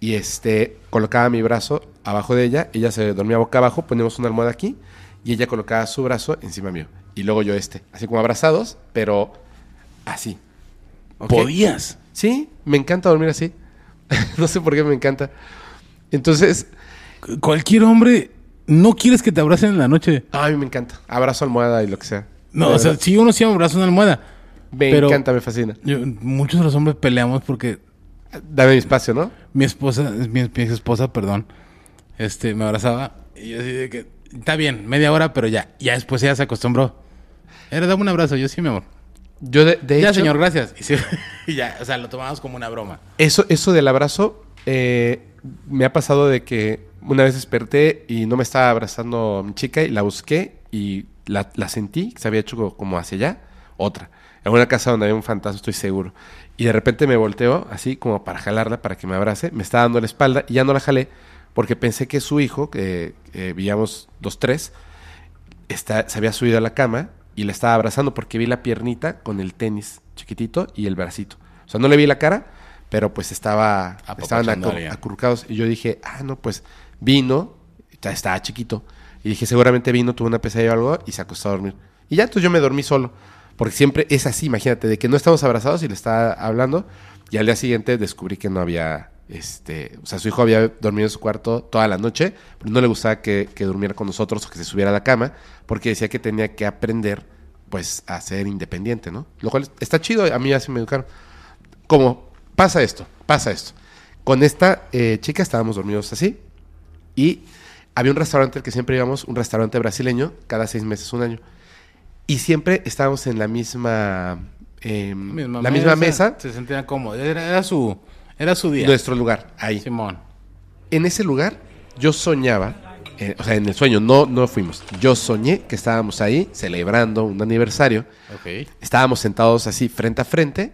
y este colocaba mi brazo abajo de ella, ella se dormía boca abajo, poníamos una almohada aquí y ella colocaba su brazo encima mío y luego yo este, así como abrazados, pero así. ¿Podías? Sí, me encanta dormir así. <laughs> no sé por qué me encanta. Entonces, Cualquier hombre... No quieres que te abracen en la noche. a mí me encanta. Abrazo almohada y lo que sea. No, o sea, sí uno sí abraza una almohada. me pero- encanta, me fascina. Yo- muchos de los hombres peleamos porque Dame mi espacio, ¿no? mi esposa, mi, mi ex esposa, perdón, este, me abrazaba y yo así de que, está bien, media hora, pero ya, ya después ella se acostumbró. Era, dame un abrazo, yo sí, mi amor. Yo de, de ya, hecho, señor, gracias. Y, sí, <laughs> y ya, o sea, lo tomamos como una broma. Eso, eso del abrazo, eh, me ha pasado de que una vez desperté y no me estaba abrazando mi chica y la busqué y la, la sentí, que se había hecho como hacia allá, otra. En una casa donde había un fantasma, estoy seguro. Y de repente me volteo así como para jalarla, para que me abrace. Me está dando la espalda y ya no la jalé porque pensé que su hijo, que eh, vivíamos dos, tres, está, se había subido a la cama y le estaba abrazando porque vi la piernita con el tenis chiquitito y el bracito. O sea, no le vi la cara, pero pues estaba, estaban acurrucados. Y yo dije, ah, no, pues vino, estaba chiquito. Y dije, seguramente vino, tuvo una pesadilla o algo y se acostó a dormir. Y ya, entonces yo me dormí solo. Porque siempre es así, imagínate, de que no estamos abrazados y le estaba hablando. Y al día siguiente descubrí que no había, este, o sea, su hijo había dormido en su cuarto toda la noche, pero no le gustaba que, que durmiera con nosotros o que se subiera a la cama, porque decía que tenía que aprender, pues, a ser independiente, ¿no? Lo cual está chido, a mí así me educaron. Como pasa esto, pasa esto. Con esta eh, chica estábamos dormidos así y había un restaurante al que siempre íbamos, un restaurante brasileño, cada seis meses, un año. Y siempre estábamos en la misma, eh, la misma mesa, Se sentía cómodo. Era, era su, era su día. nuestro lugar, ahí. Simón. En ese lugar yo soñaba, eh, o sea, en el sueño no, no fuimos, yo soñé que estábamos ahí celebrando un aniversario, Ok. estábamos sentados así frente a frente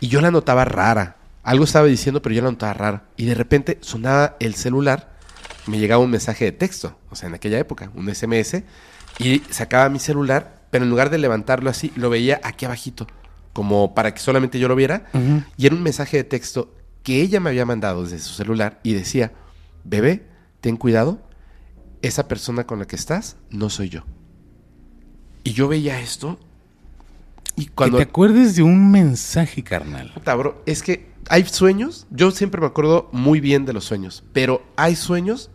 y yo la notaba rara. Algo estaba diciendo, pero yo la notaba rara. Y de repente sonaba el celular, me llegaba un mensaje de texto, o sea, en aquella época, un SMS, y sacaba mi celular, pero en lugar de levantarlo así, lo veía aquí abajito, como para que solamente yo lo viera, y era un mensaje de texto que ella me había mandado desde su celular y decía, bebé, ten cuidado, esa persona con la que estás no soy yo. Y yo veía esto y cuando... Que te acuerdes de un mensaje, carnal. Puta, bro, es que hay sueños, yo siempre me acuerdo muy bien de los sueños, pero hay sueños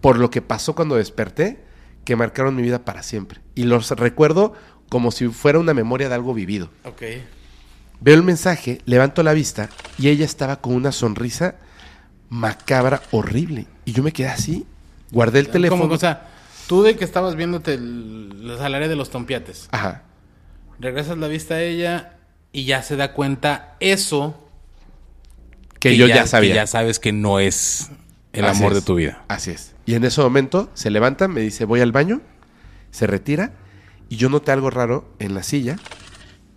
por lo que pasó cuando desperté que marcaron mi vida para siempre. Y los recuerdo como si fuera una memoria de algo vivido. Ok. Veo el mensaje, levanto la vista y ella estaba con una sonrisa macabra horrible. Y yo me quedé así, guardé el teléfono. Como, o sea, tú de que estabas viéndote el, la salaria de los tompiates, Ajá. regresas la vista a ella y ya se da cuenta eso Que, yo ya, sabía. que ya sabes que no es el Así amor es. de tu vida. Así es. Y en ese momento se levanta, me dice, voy al baño, se retira y yo noté algo raro en la silla,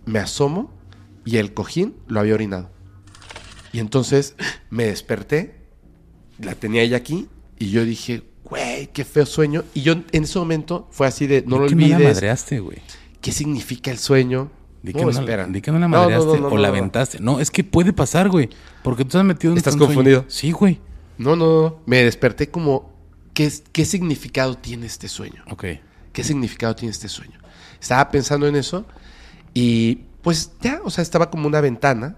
me asomo y el cojín lo había orinado. Y entonces me desperté, la tenía ella aquí y yo dije, güey, qué feo sueño. Y yo en ese momento fue así de, no lo que no la olvides, madreaste, güey. ¿qué significa el sueño? Di que no, la- espera. di que no la madreaste no, no, o la aventaste. No, es que puede pasar, güey. Porque tú estás metido en Estás un sueño. confundido. Sí, güey. No, no, no. Me desperté como, ¿qué, ¿qué significado tiene este sueño? Ok. ¿Qué significado tiene este sueño? Estaba pensando en eso y pues ya, o sea, estaba como una ventana,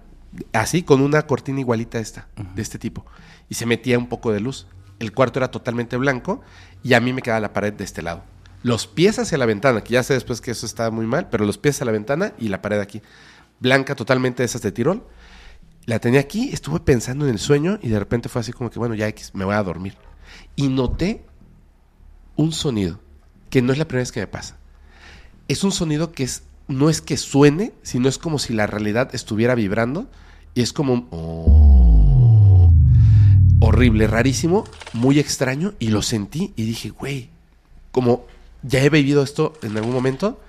así, con una cortina igualita a esta, de este tipo. Y se metía un poco de luz. El cuarto era totalmente blanco y a mí me quedaba la pared de este lado. Los pies hacia la ventana, que ya sé después que eso estaba muy mal, pero los pies hacia la ventana y la pared aquí. Blanca totalmente de esas de Tirol. La tenía aquí, estuve pensando en el sueño y de repente fue así como que, bueno, ya X, me voy a dormir. Y noté un sonido que no es la primera vez que me pasa. Es un sonido que es, no es que suene, sino es como si la realidad estuviera vibrando y es como un horrible, rarísimo, muy extraño y lo sentí y dije, güey, como ya he vivido esto en algún momento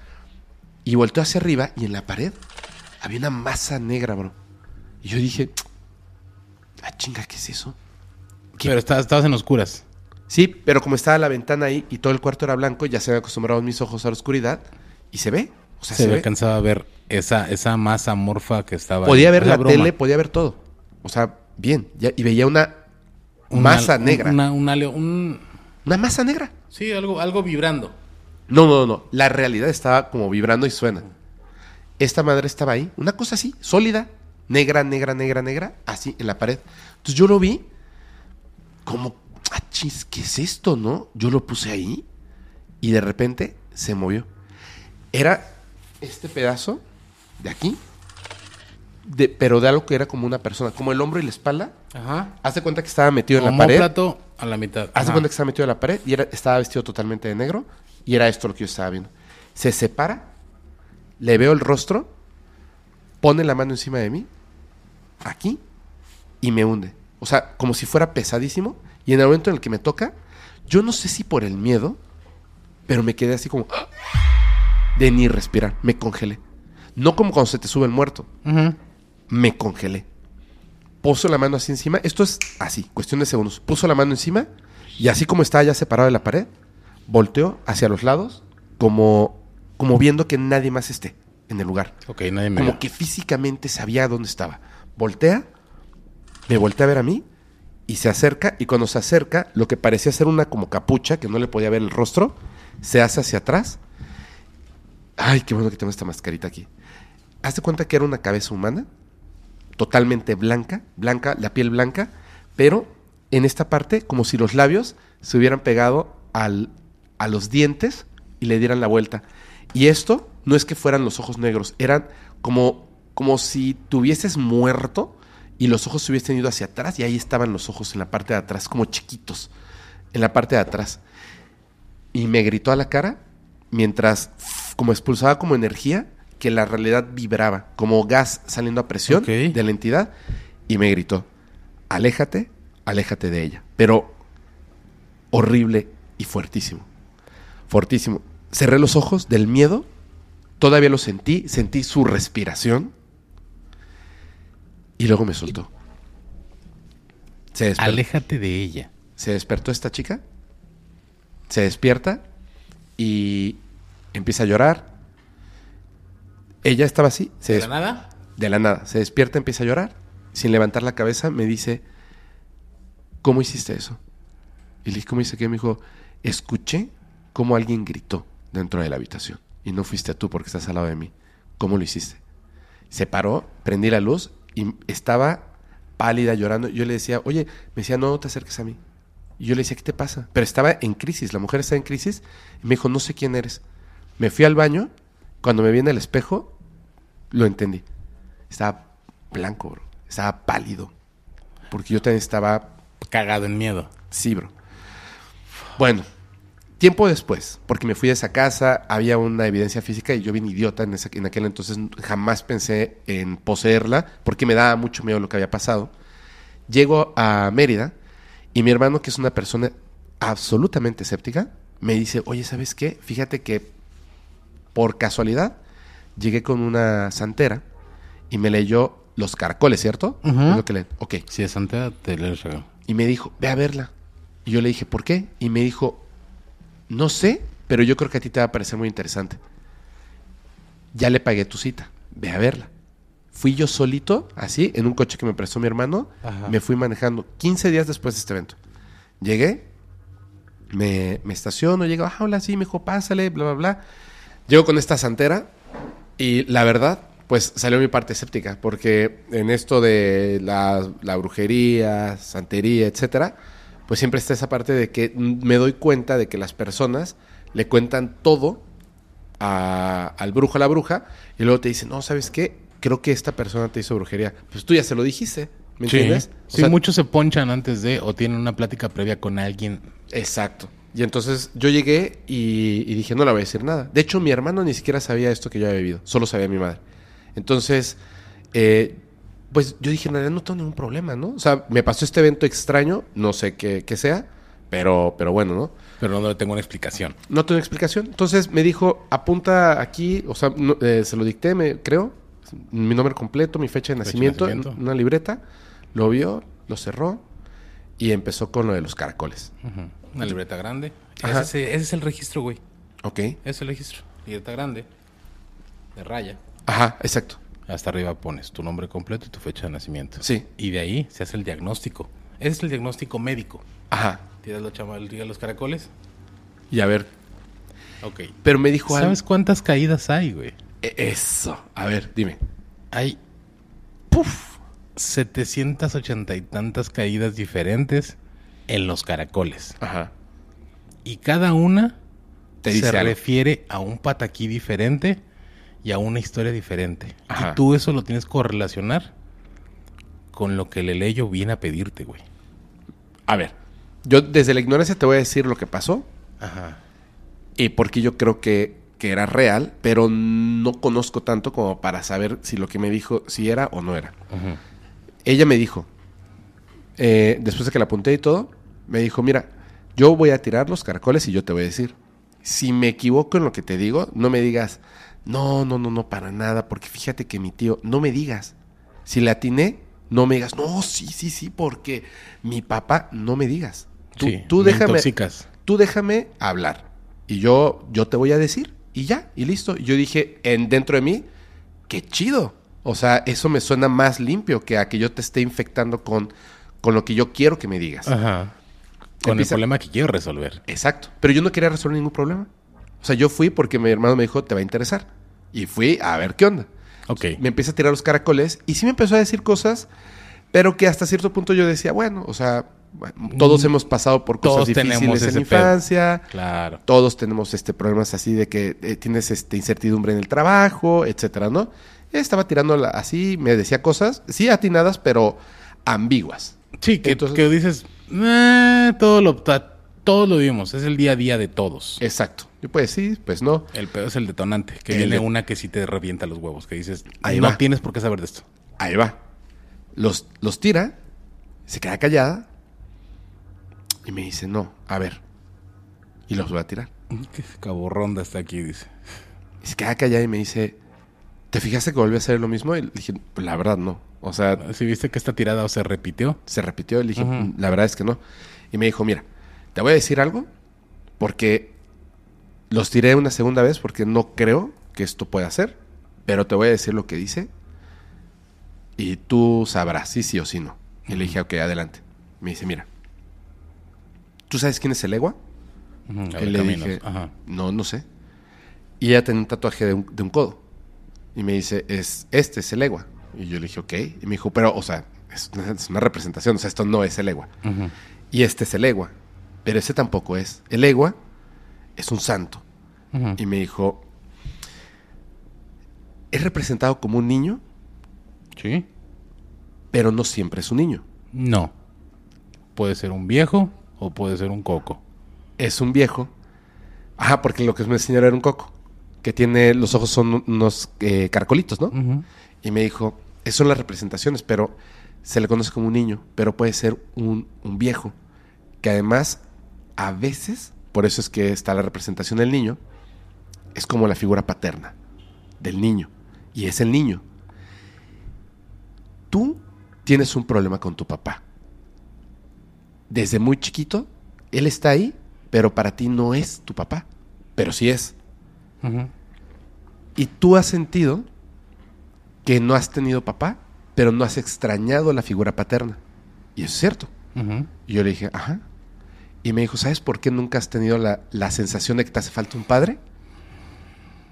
y volteó hacia arriba y en la pared había una masa negra, bro. Y yo dije, ah, chinga, ¿qué es eso? Pero estabas, estabas en oscuras. Sí, pero como estaba la ventana ahí y todo el cuarto era blanco, ya se habían acostumbrado mis ojos a la oscuridad y se ve. O sea, se, se, ve. alcanzaba a ver esa, esa masa morfa que estaba Podía ahí. ver la tele, podía ver todo. O sea, bien. ya- y veía una Una- masa negra. Una, Una, una- un- masa negra. sí, algo, algo vibrando. No, no, no. La realidad estaba como vibrando y suena. Esta madre estaba ahí, una cosa así, sólida, negra, negra, negra, negra, así en la pared. Entonces yo lo vi como, ah, chis, ¿qué es esto, no? Yo lo puse ahí y de repente se movió. Era este pedazo de aquí, de, pero de algo que era como una persona, como el hombro y la espalda. Ajá. Hace cuenta que estaba metido en la pared. Homóplato a la mitad. Haz de Ajá. cuenta que estaba metido en la pared y era, estaba vestido totalmente de negro y era esto lo que yo estaba viendo. Se separa, le veo el rostro, pone la mano encima de mí, aquí, y me hunde. O sea, como si fuera pesadísimo. Y en el momento en el que me toca, yo no sé si por el miedo, pero me quedé así como... De ni respirar. Me congelé. No como cuando se te sube el muerto. Me congelé. Puso la mano así encima. Esto es así, cuestión de segundos. Puso la mano encima y así como estaba ya separado de la pared, volteó hacia los lados como, como viendo que nadie más esté en el lugar. Ok, nadie me Como que físicamente sabía dónde estaba. Voltea, me voltea a ver a mí y se acerca. Y cuando se acerca, lo que parecía ser una como capucha, que no le podía ver el rostro, se hace hacia atrás. Ay, qué bueno que tengo esta mascarita aquí. Hazte cuenta que era una cabeza humana, totalmente blanca, blanca, la piel blanca, pero en esta parte, como si los labios se hubieran pegado al, a los dientes y le dieran la vuelta. Y esto no es que fueran los ojos negros, eran como, como si tuvieses muerto y los ojos se hubiesen ido hacia atrás y ahí estaban los ojos en la parte de atrás, como chiquitos, en la parte de atrás. Y me gritó a la cara mientras, como expulsaba como energía, que la realidad vibraba, como gas saliendo a presión de la entidad, y me gritó, aléjate, aléjate de ella. Pero horrible y fuertísimo. Fortísimo. Cerré los ojos del miedo, todavía lo sentí, sentí su respiración, y luego me soltó. Se despertó. Aléjate de ella. Se despertó esta chica, se despierta y empieza a llorar. Ella estaba así, se ¿De la nada? de la nada, se despierta, empieza a llorar, sin levantar la cabeza, me dice, ¿cómo hiciste eso? Y le dije, ¿cómo hice qué? Me dijo, escuché cómo alguien gritó dentro de la habitación y no fuiste tú porque estás al lado de mí. ¿Cómo lo hiciste? Se paró, prendí la luz y estaba pálida, llorando. Yo le decía, oye, me decía, no, te acerques a mí. Y yo le decía, ¿qué te pasa? Pero estaba en crisis, la mujer estaba en crisis. Y me dijo, no sé quién eres. Me fui al baño, cuando me vi en el espejo, lo entendí. Estaba blanco, bro. Estaba pálido. Porque yo también estaba, Cagado en miedo. sí, bro. Bueno, tiempo después, porque me fui de esa casa, había una evidencia física y yo bien idiota en, en aquel entonces, jamás pensé en poseerla porque me daba mucho miedo lo que había pasado. Llego a Mérida y mi hermano, que es una persona absolutamente escéptica, me dice, oye, ¿sabes qué? Fíjate que por casualidad llegué con una santera y me leyó Los Caracoles, ¿cierto? Es lo que leen. Ok. Si es santera, te le regalo. Y me dijo, ve a verla. Y yo le dije, ¿por qué? Y me dijo, no sé, pero yo creo que a ti te va a parecer muy interesante. Ya le pagué tu cita, ve a verla. Fui yo solito, así, en un coche que me prestó mi hermano, Ajá. me fui manejando 15 días después de este evento. Llegué, me, me estaciono, llego, ah, hola, sí, me dijo, pásale, bla, bla, bla. Llego con esta santera y la verdad, pues salió mi parte escéptica, porque en esto de la, la brujería, santería, etcétera, pues siempre está esa parte de que me doy cuenta de que las personas le cuentan todo a- al brujo, a la bruja, y luego te dicen, no, ¿sabes qué? Creo que esta persona te hizo brujería. Pues tú ya se lo dijiste, ¿me Sí, entiendes? O sí sea, muchos se ponchan antes de o tienen una plática previa con alguien. Exacto. Y entonces yo llegué y, y dije, no le voy a decir nada. De hecho, mi hermano ni siquiera sabía esto que yo había vivido, solo sabía mi madre. Entonces, eh, pues yo dije, en realidad no tengo ningún problema, ¿no? O sea, me pasó este evento extraño, no sé qué, qué sea, pero, pero bueno, ¿no? Pero no le tengo una explicación. No tengo explicación. Entonces me dijo, apunta aquí, o sea, no- eh, se lo dicté, me creo, mi nombre completo, mi fecha de Fecha de nacimiento, en una libreta, lo vio, lo cerró y empezó con lo de los caracoles. Una libreta grande. Ese, es- ese es el registro, güey. ¿Ok? Ese es el registro. Libreta grande. De raya. Ajá, exacto. Hasta arriba pones tu nombre completo y tu fecha de nacimiento. Sí. Y de ahí se hace el diagnóstico. Ese es el diagnóstico médico. Ajá. Tiras los tiras los caracoles. Y a ver, Ok. pero me dijo algo. ¿Sabes cuántas caídas hay, güey? E- Eso. A ver, dime. Hay. ¡Puf! 780 y tantas caídas diferentes en los caracoles. Ajá. Y cada una Te dice se algo. refiere a un pataquí diferente y a una historia diferente. Ajá. Y tú eso lo tienes que correlacionar con lo que el Leleyo viene a pedirte, güey. A ver. Yo desde la ignorancia te voy a decir lo que pasó Ajá. y porque yo creo que, que era real, pero no conozco tanto como para saber si lo que me dijo, si era o no era. Ella me dijo, eh, después de que la apunté y todo, me dijo, mira, yo voy a tirar los caracoles y yo te voy a decir. Si me equivoco en lo que te digo, no me digas, no, no, no, no, para nada, porque fíjate que mi tío, no me digas. Si le atiné, no me digas, no, sí, sí, sí, porque mi papá, no me digas. Tú, Sí, tú me déjame, intoxicas. tú déjame hablar. Y yo, yo te voy a decir. Y ya, y listo. Y yo dije en, dentro de mí, qué chido. O sea, eso me suena más limpio que a que yo te esté infectando con, con lo que yo quiero que me digas. Ajá. Con Empieza- el problema que quiero resolver. Exacto. Pero yo no quería resolver ningún problema. O sea, yo fui porque mi hermano me dijo, te va a interesar. Y fui a ver qué onda. Ok. Me empieza a tirar los caracoles y sí me empezó a decir cosas, pero que hasta cierto punto yo decía, bueno, o sea, bueno, todos Mm, hemos pasado por cosas todos difíciles en la infancia. Claro. Todos tenemos este problemas así de que eh, tienes este incertidumbre en el trabajo, etcétera, ¿no? Estaba tirando la- así, me decía cosas, sí atinadas, pero ambiguas. Sí, que, Entonces- que dices, "Eh, todo lo todos lo vimos, es el día a día de todos. Exacto. Yo pues sí, pues no. El pedo es el detonante, que El viene de- una que sí te revienta los huevos, que dices, Ahí no va. tienes por qué saber de esto. Ahí va. Los, los tira, se queda callada y me dice, no, a ver. Y los voy a tirar. Qué caborronda está aquí, dice. Y se queda callada y me dice, ¿te fijaste que volvió a hacer lo mismo? Y le dije, pues la verdad no. O sea, Si viste que esta tirada se repitió, se repitió. Y le dije. "Mm, la verdad es que no. Y me dijo, mira, te voy a decir algo porque los tiré una segunda vez porque no creo que esto pueda ser. Pero te voy a decir lo que dice y tú sabrás si sí o si no. Y le dije, ok, adelante. Me dice, mira, ¿tú sabes quién es el Egua? Ver, le dije, Ajá. no, no sé. Y ella tenía un tatuaje de un, de un codo. Y me dice, es, este es el Egua. Y yo le dije, ok. Y me dijo, pero, o sea, es una, es una representación, o sea, esto no es el Egua. Y este es el Egua. Pero ese tampoco es. El Egua es un santo. Y me dijo, es representado como un niño, Sí. pero no siempre es un niño. No. Puede ser un viejo o puede ser un coco. Es un viejo. Ajá, porque lo que me enseñaron era un coco. Que tiene, los ojos son unos eh, caracolitos, ¿no? Y me dijo, esas son las representaciones, pero se le conoce como un niño, pero puede ser un, un viejo, que además, a veces, por eso es que está la representación del niño, es como la figura paterna del niño, y es el niño. Tú tienes un problema con tu papá. Desde muy chiquito, él está ahí, pero para ti no es tu papá, pero sí es. Y tú has sentido que no has tenido papá, pero no has extrañado la figura paterna. Y eso es cierto. Y yo le dije, ajá. Y me dijo, ¿sabes por qué nunca has tenido la, la sensación de que te hace falta un padre?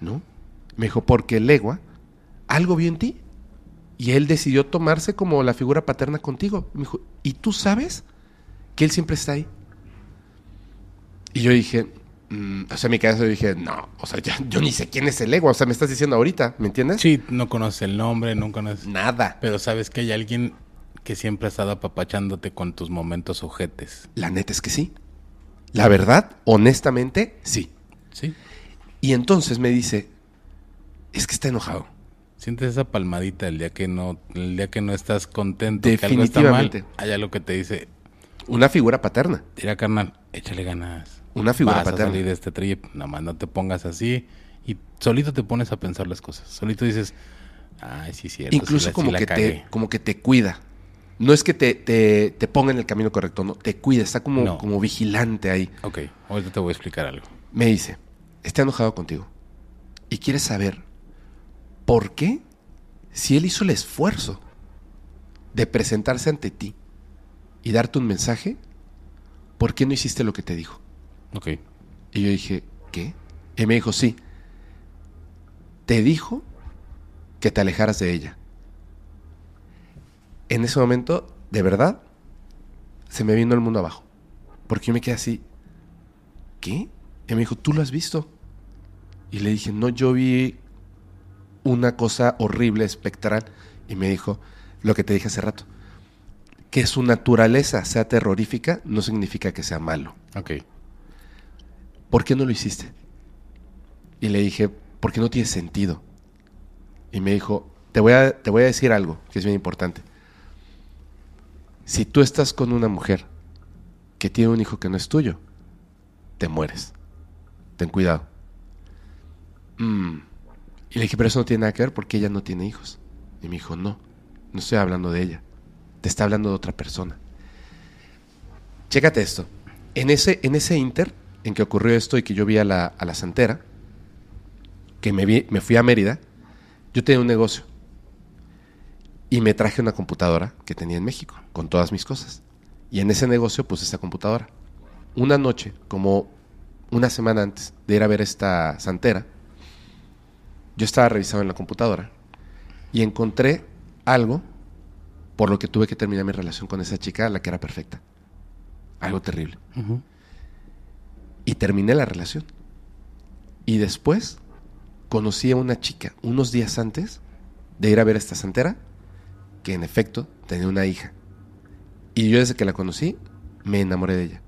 No. Me dijo, porque el Egua algo vio en ti. Y él decidió tomarse como la figura paterna contigo. Me dijo, ¿y tú sabes que él siempre está ahí? Y yo dije, mm, o sea, en mi cabeza yo dije, no, o sea, ya- yo ni sé quién es el Egua. O sea, me estás diciendo ahorita, ¿me entiendes? Sí, no conoces el nombre, no conoces... Nada. Pero sabes que hay alguien que siempre ha estado apapachándote con tus momentos ojetes. La neta es que sí. La verdad, honestamente, sí. Sí. Y entonces me dice, es que está enojado. Sientes esa palmadita el día que no, el día que no estás contento, que algo está mal, Definitivamente. hay algo que te dice, Una figura paterna. tira carnal, échale ganas. Una figura Vas paterna. a salir de este trip, nada más no te pongas así y solito te pones a pensar las cosas. Solito dices, ay, sí, cierto. Incluso sí como, que cagué". te, como que te cuida. No es que te, te, te ponga en el camino correcto, no, te cuida, está como, No. como vigilante ahí. Ok, ahorita te voy a explicar algo. Me dice, está enojado contigo. Y quiere saber por qué, si él hizo el esfuerzo de presentarse ante ti y darte un mensaje, ¿por qué no hiciste lo que te dijo? Ok. Y yo dije, ¿qué? Y me dijo, sí. Te dijo que te alejaras de ella. En ese momento, de verdad, se me vino el mundo abajo. Porque yo me quedé así, ¿qué? Y me dijo, ¿tú lo has visto? Y le dije, no, yo vi una cosa horrible, espectral. Y me dijo, lo que te dije hace rato, que su naturaleza sea terrorífica no significa que sea malo. Ok. ¿por qué no lo hiciste? Y le dije, porque no tiene sentido. Y me dijo, te voy a, te voy a decir algo que es bien importante. Si tú estás con una mujer que tiene un hijo que no es tuyo, te mueres. Ten cuidado. Mm. Y le dije, pero eso no tiene nada que ver porque ella no tiene hijos. Y me dijo, no, no estoy hablando de ella. Te está hablando de otra persona. Chécate esto. En ese, en ese inter en que ocurrió esto y que yo vi a la, a la santera, que me, vi- me fui a Mérida, yo tenía un negocio. Y me traje una computadora que tenía en México, con todas mis cosas. Y en ese negocio puse esa computadora. Una noche, como una semana antes de ir a ver esta santera, yo estaba revisando en la computadora y encontré algo por lo que tuve que terminar mi relación con esa chica, la que era perfecta. Algo terrible. Y terminé la relación. Y después conocí a una chica unos días antes de ir a ver a esta santera, que en efecto tenía una hija. Y yo desde que la conocí, me enamoré de ella.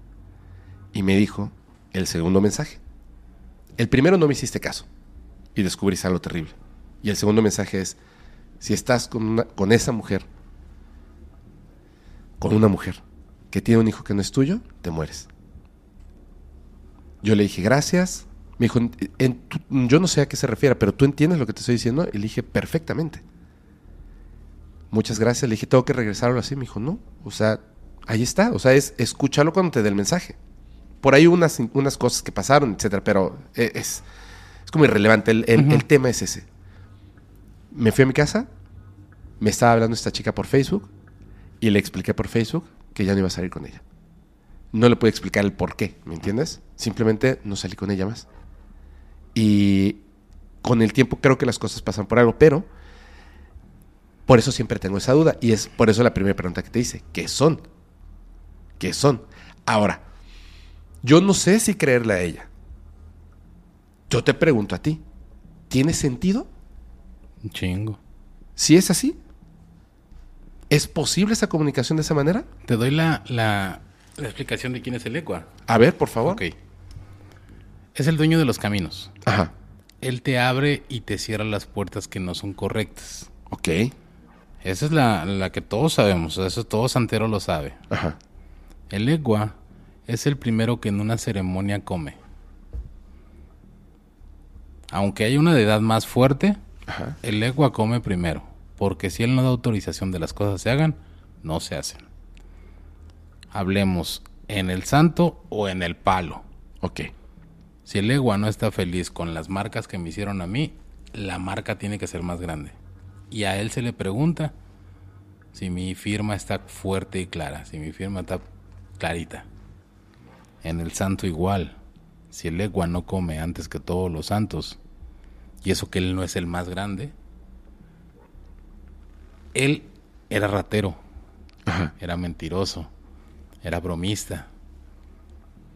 Y me dijo el segundo mensaje. El primero no me hiciste caso. Y descubriste algo terrible. Y el segundo mensaje es, si estás con, con esa mujer, con una mujer que tiene un hijo que no es tuyo, te mueres. Yo le dije, gracias. Me dijo, "En- en tu- yo no sé a qué se refiere, pero tú entiendes lo que te estoy diciendo. Y le dije, perfectamente. Muchas gracias. Le dije, tengo que regresarlo así. Me dijo, no. O sea, ahí está. O sea, es escúchalo cuando te dé el mensaje. Por ahí unas, unas cosas que pasaron, etcétera, pero e- es, es como irrelevante. El, el- el tema es ese. Me fui a mi casa, me estaba hablando esta chica por Facebook y le expliqué por Facebook que ya no iba a salir con ella. No le pude explicar el por qué, ¿me entiendes? Simplemente no salí con ella más. Y con el tiempo creo que las cosas pasan por algo, pero por eso siempre tengo esa duda. Y es por eso la primera pregunta que te hice, ¿qué son? ¿Qué son? Ahora, yo no sé si creerle a ella. Yo te pregunto a ti, ¿tiene sentido? Chingo. Si es así, ¿es posible esa comunicación de esa manera? Te doy la, la, la explicación de quién es el Ecua. A ver, por favor. Ok. Es el dueño de los caminos. Ajá. Él te abre y te cierra las puertas que no son correctas. Ok. Esa es la, la que todos sabemos. Eso todo santero lo sabe. Ajá. El Egua es el primero que en una ceremonia come. Aunque haya una deidad más fuerte, Ajá. el Egua come primero. Porque si él no da autorización de las cosas se hagan, no se hacen. Hablemos en el santo o en el palo. Ok. Si el Egua no está feliz con las marcas que me hicieron a mí, la marca tiene que ser más grande. Y a él se le pregunta si mi firma está fuerte y clara, si mi firma está clarita. En el santo igual. Si el Egua no come antes que todos los santos, y eso que él no es el más grande, él era ratero, Ajá. era mentiroso, era bromista.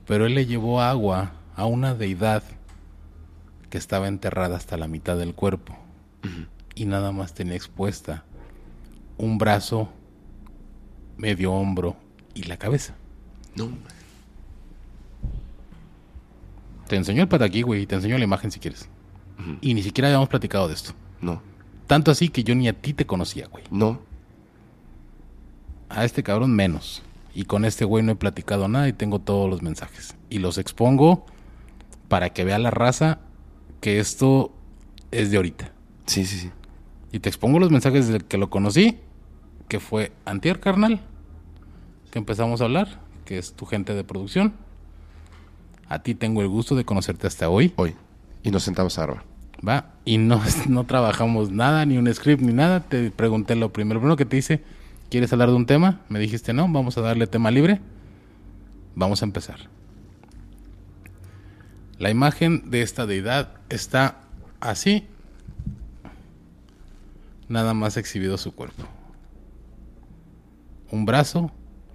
Pero él le llevó agua a una deidad que estaba enterrada hasta la mitad del cuerpo y nada más tenía expuesta un brazo, medio hombro y la cabeza. No. Te enseño el pataquí, güey, y te enseño la imagen si quieres. Y ni siquiera habíamos platicado de esto. No. Tanto así que yo ni a ti te conocía, güey. No. A este cabrón menos. Y con este güey no he platicado nada y tengo todos los mensajes. Y los expongo para que vea la raza que esto es de ahorita. Sí, sí, sí. Y te expongo los mensajes desde que lo conocí, que fue antier, carnal, que empezamos a hablar, que es tu gente de producción. A ti tengo el gusto de conocerte hasta hoy, Hoy. Y nos sentamos a grabar. ¿va? Y no, <laughs> no trabajamos nada, ni un script, ni nada. Te pregunté lo primero, lo primero que te hice, ¿quieres hablar de un tema? Me dijiste, no, vamos a darle tema libre. Vamos a empezar. La imagen de esta deidad está así, nada más exhibido su cuerpo. Un brazo,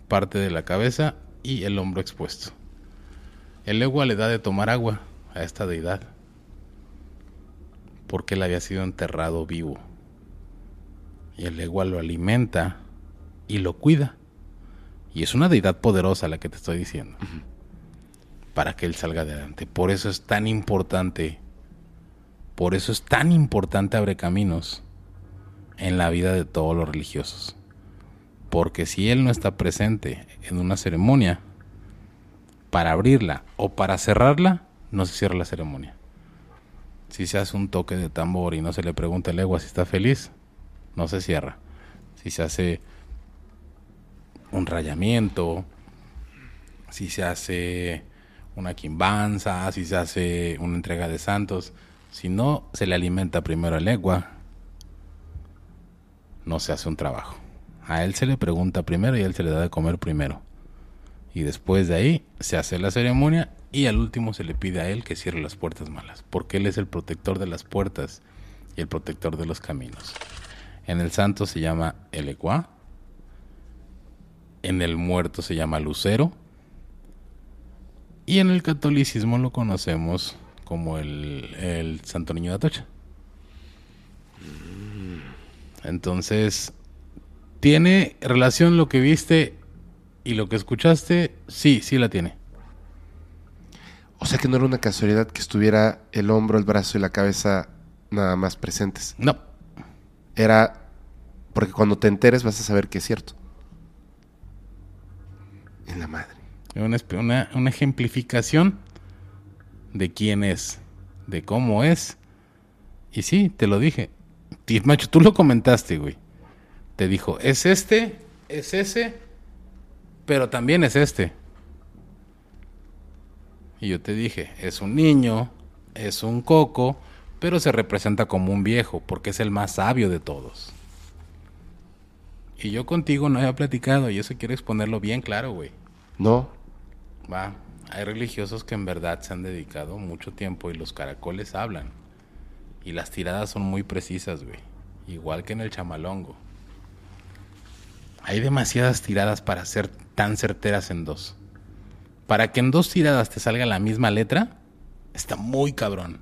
parte de la cabeza y el hombro expuesto. El egua le da de tomar agua a esta deidad porque él había sido enterrado vivo. Y el egua lo alimenta y lo cuida. Y es una deidad poderosa la que te estoy diciendo. Para que él salga adelante. Por eso es tan importante. Por eso es tan importante abre caminos en la vida de todos los religiosos. Porque si él no está presente en una ceremonia, para abrirla o para cerrarla, no se cierra la ceremonia. Si se hace un toque de tambor y no se le pregunta al legua si está feliz, no se cierra. Si se hace un rayamiento, si se hace una quimbanza, si se hace una entrega de santos, si no se le alimenta primero al legua, no se hace un trabajo. A él se le pregunta primero y él se le da de comer primero. Y después de ahí se hace la ceremonia y al último se le pide a él que cierre las puertas malas, porque él es el protector de las puertas y el protector de los caminos. En el santo se llama el ecuá, en el muerto se llama lucero y en el catolicismo lo conocemos como el, el Santo Niño de Atocha. Entonces, ¿tiene relación lo que viste y lo que escuchaste? Sí, sí la tiene. O sea que no era una casualidad que estuviera el hombro, el brazo y la cabeza nada más presentes. No, Era porque cuando te enteres vas a saber que es cierto. En la madre. una, una, una ejemplificación de quién es, de cómo es. Y sí, te lo dije. Macho, tú lo comentaste, güey. Te dijo, es este, es ese, pero también es este. Y yo te dije, es un niño, es un coco, pero se representa como un viejo, porque es el más sabio de todos. Y yo contigo no había platicado, y eso quiero exponerlo bien claro, güey. No, Va, hay religiosos que en verdad se han dedicado mucho tiempo y los caracoles hablan. Y las tiradas son muy precisas, güey. Igual que en el chamalongo. Hay demasiadas tiradas para ser tan certeras en dos. Para que en dos tiradas te salga la misma letra, está muy cabrón.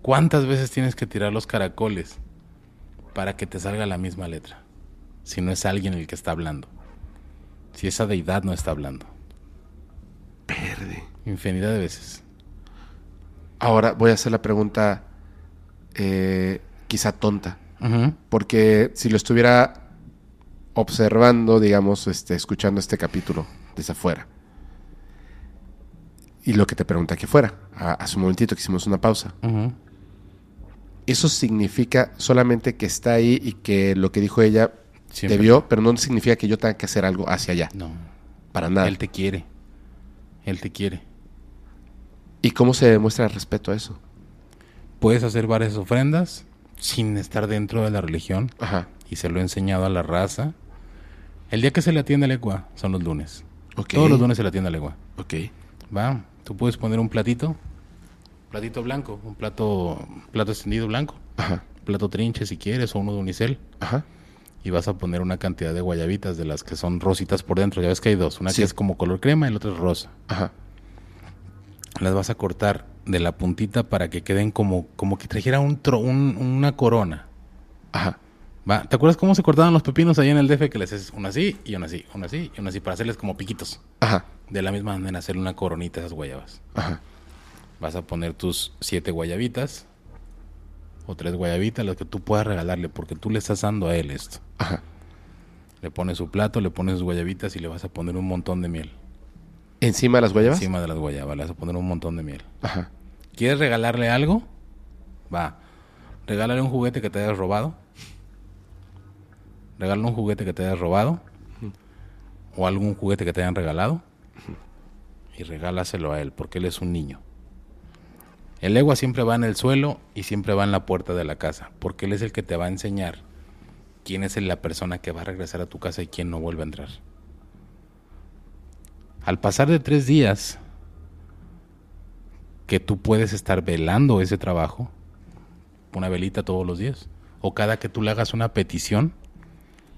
¿Cuántas veces tienes que tirar los caracoles para que te salga la misma letra? Si no es alguien el que está hablando. Si esa deidad no está hablando. verde. Infinidad de veces. Ahora voy a hacer la pregunta eh, quizá tonta. Porque si lo estuviera observando, digamos, este, escuchando este capítulo desde afuera. Y lo que te pregunté que fuera, hace un momentito que hicimos una pausa. Eso significa solamente que está ahí y que lo que dijo ella Siempre. te vio, pero no significa que yo tenga que hacer algo hacia allá. No. Para nada. Él te quiere. Él te quiere. ¿Y cómo se demuestra el respeto a eso? Puedes hacer varias ofrendas sin estar dentro de la religión. Ajá. Y se lo he enseñado a la raza. El día que se le atiende al egua son los lunes. Ok. Todos los lunes se le atiende al egua. Ok. Va. Tú puedes poner un platito. Platito blanco. Un plato, plato extendido blanco. Ajá. Plato trinche si quieres o uno de unicel. Ajá. y vas a poner una cantidad de guayabitas de las que son rositas por dentro. Ya ves que hay dos. Una Sí. que es como color crema y la otra es rosa. Ajá. Las vas a cortar de la puntita para que queden como, como que trajera un, tro- un- una corona. Ajá. ¿Va? ¿Te acuerdas cómo se cortaban los pepinos ahí en el DF? Que les haces una así y una así, una así y una así para hacerles como piquitos. Ajá. De la misma manera hacerle una coronita a esas guayabas. Ajá. Vas a poner tus siete guayabitas o tres guayabitas, las que tú puedas regalarle, porque tú le estás dando a él esto. Ajá. Le pones su plato, le pones sus guayabitas y le vas a poner un montón de miel. ¿Encima de las guayabas? Encima de las guayabas, le vas a poner un montón de miel. Ajá. ¿Quieres regalarle algo? Va. Regálale un juguete que te hayas robado. Regálale un juguete que te hayas robado. O algún juguete que te hayan regalado. Y regálaselo a él, porque él es un niño. El egua siempre va en el suelo y siempre va en la puerta de la casa, porque él es el que te va a enseñar quién es la persona que va a regresar a tu casa y quién no vuelve a entrar. Al pasar de tres días, que tú puedes estar velando ese trabajo, una velita todos los días, o cada que tú le hagas una petición,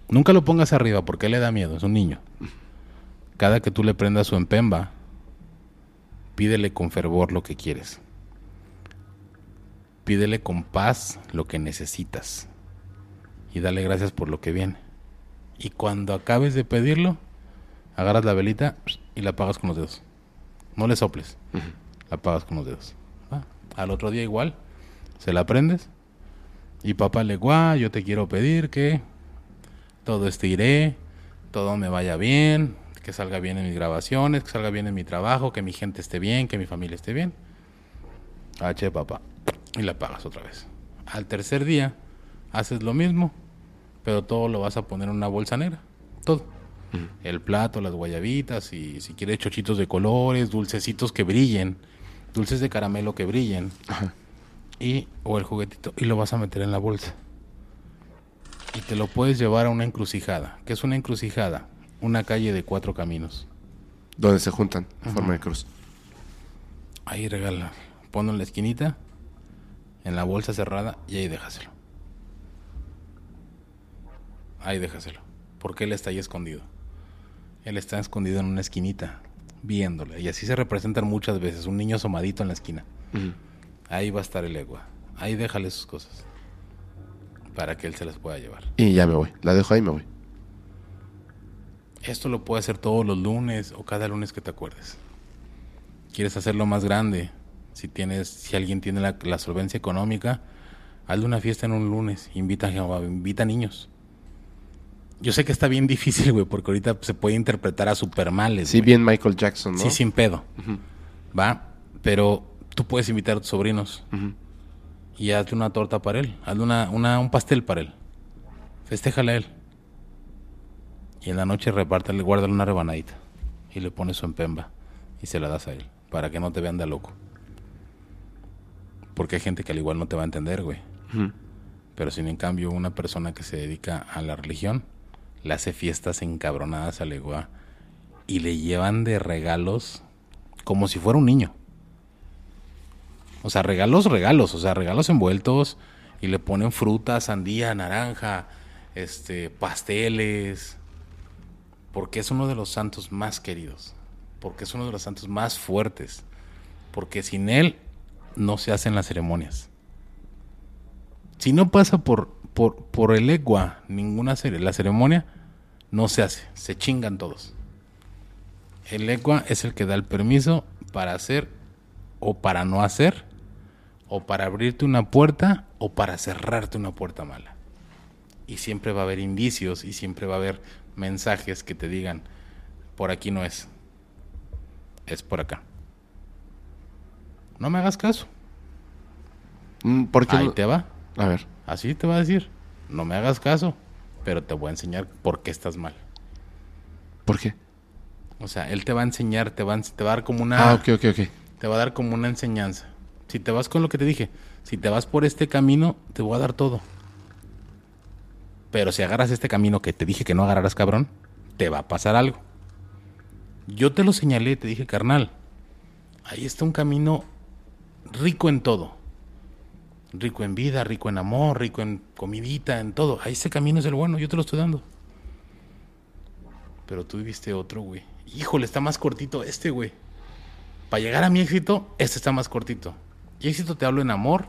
nunca lo pongas arriba porque le da miedo, es un niño. Cada que tú le prendas su empemba, pídele con fervor lo que quieres. Pídele con paz lo que necesitas. Y dale gracias por lo que viene. Y cuando acabes de pedirlo, agarras la velita y la apagas con los dedos. No le soples la apagas con los dedos. ¿va? Al otro día igual, se la prendes y papá le guá, yo te quiero pedir que todo esto iré, todo me vaya bien, que salga bien en mis grabaciones, que salga bien en mi trabajo, que mi gente esté bien, que mi familia esté bien. H papá. Y la pagas otra vez. Al tercer día haces lo mismo, pero todo lo vas a poner en una bolsa negra. Todo. El plato, las guayabitas y si quieres chochitos de colores, dulcecitos que brillen, dulces de caramelo que brillen. Y o el juguetito y lo vas a meter en la bolsa. Y te lo puedes llevar a una encrucijada. ¿Qué es una encrucijada? Una calle de cuatro caminos. Donde se juntan en forma de cruz. Ahí regala. Ponlo en la esquinita, en la bolsa cerrada y ahí déjaselo. Ahí déjaselo. Porque él está ahí escondido. Él está escondido en una esquinita, viéndole. Y así se representan muchas veces. Un niño asomadito en la esquina. Ahí va a estar el egua. Ahí déjale sus cosas. Para que él se las pueda llevar. Y ya me voy. La dejo ahí y me voy. Esto lo puede hacer todos los lunes o cada lunes que te acuerdes. ¿Quieres hacerlo más grande? Si tienes, si alguien tiene la, la solvencia económica, hazle una fiesta en un lunes. Invita, a- invita a niños. Yo sé que está bien difícil, güey, porque ahorita se puede interpretar a supermales. Sí, güey. bien Michael Jackson, ¿no? Sí, sin pedo. Va, pero tú puedes invitar a tus sobrinos y hazle una torta para él. Hazle una, una, un pastel para él. Festéjale a él. Y en la noche repártale, guárdale una rebanadita. Y le pones su empemba. Y se la das a él. Para que no te vean de loco. Porque hay gente que al igual no te va a entender, güey. Pero sin en cambio una persona que se dedica a la religión le hace fiestas encabronadas a legua y le llevan de regalos como si fuera un niño. O sea, regalos, regalos, o sea, regalos envueltos y le ponen fruta, sandía, naranja, este, pasteles, porque es uno de los santos más queridos, porque es uno de los santos más fuertes, porque sin él no se hacen las ceremonias. Si no pasa por, por, por el egua ninguna cere- la ceremonia, no se hace, se chingan todos. El egua es el que da el permiso para hacer o para no hacer, o para abrirte una puerta o para cerrarte una puerta mala. Y siempre va a haber indicios y siempre va a haber mensajes que te digan, por aquí no es, es por acá. No me hagas caso, Mm, ¿Por qué ahí no? te va. A ver. Así te va a decir, no me hagas caso, pero te voy a enseñar por qué estás mal. ¿Por qué? O sea, él te va a enseñar, te va a, ens- te va a dar como una... Ah, ok, ok, ok. te va a dar como una enseñanza. Si te vas con lo que te dije, si te vas por este camino, te voy a dar todo. Pero si agarras este camino que te dije que no agarraras, cabrón, te va a pasar algo. Yo te lo señalé, te dije, carnal, ahí está un camino rico en todo. Rico en vida, rico en amor, rico en comidita, en todo. Ahí ese camino es el bueno, yo te lo estoy dando. Pero tú viviste otro, güey. Híjole, está más cortito este, güey. Para llegar a mi éxito, este está más cortito. Y éxito te hablo en amor,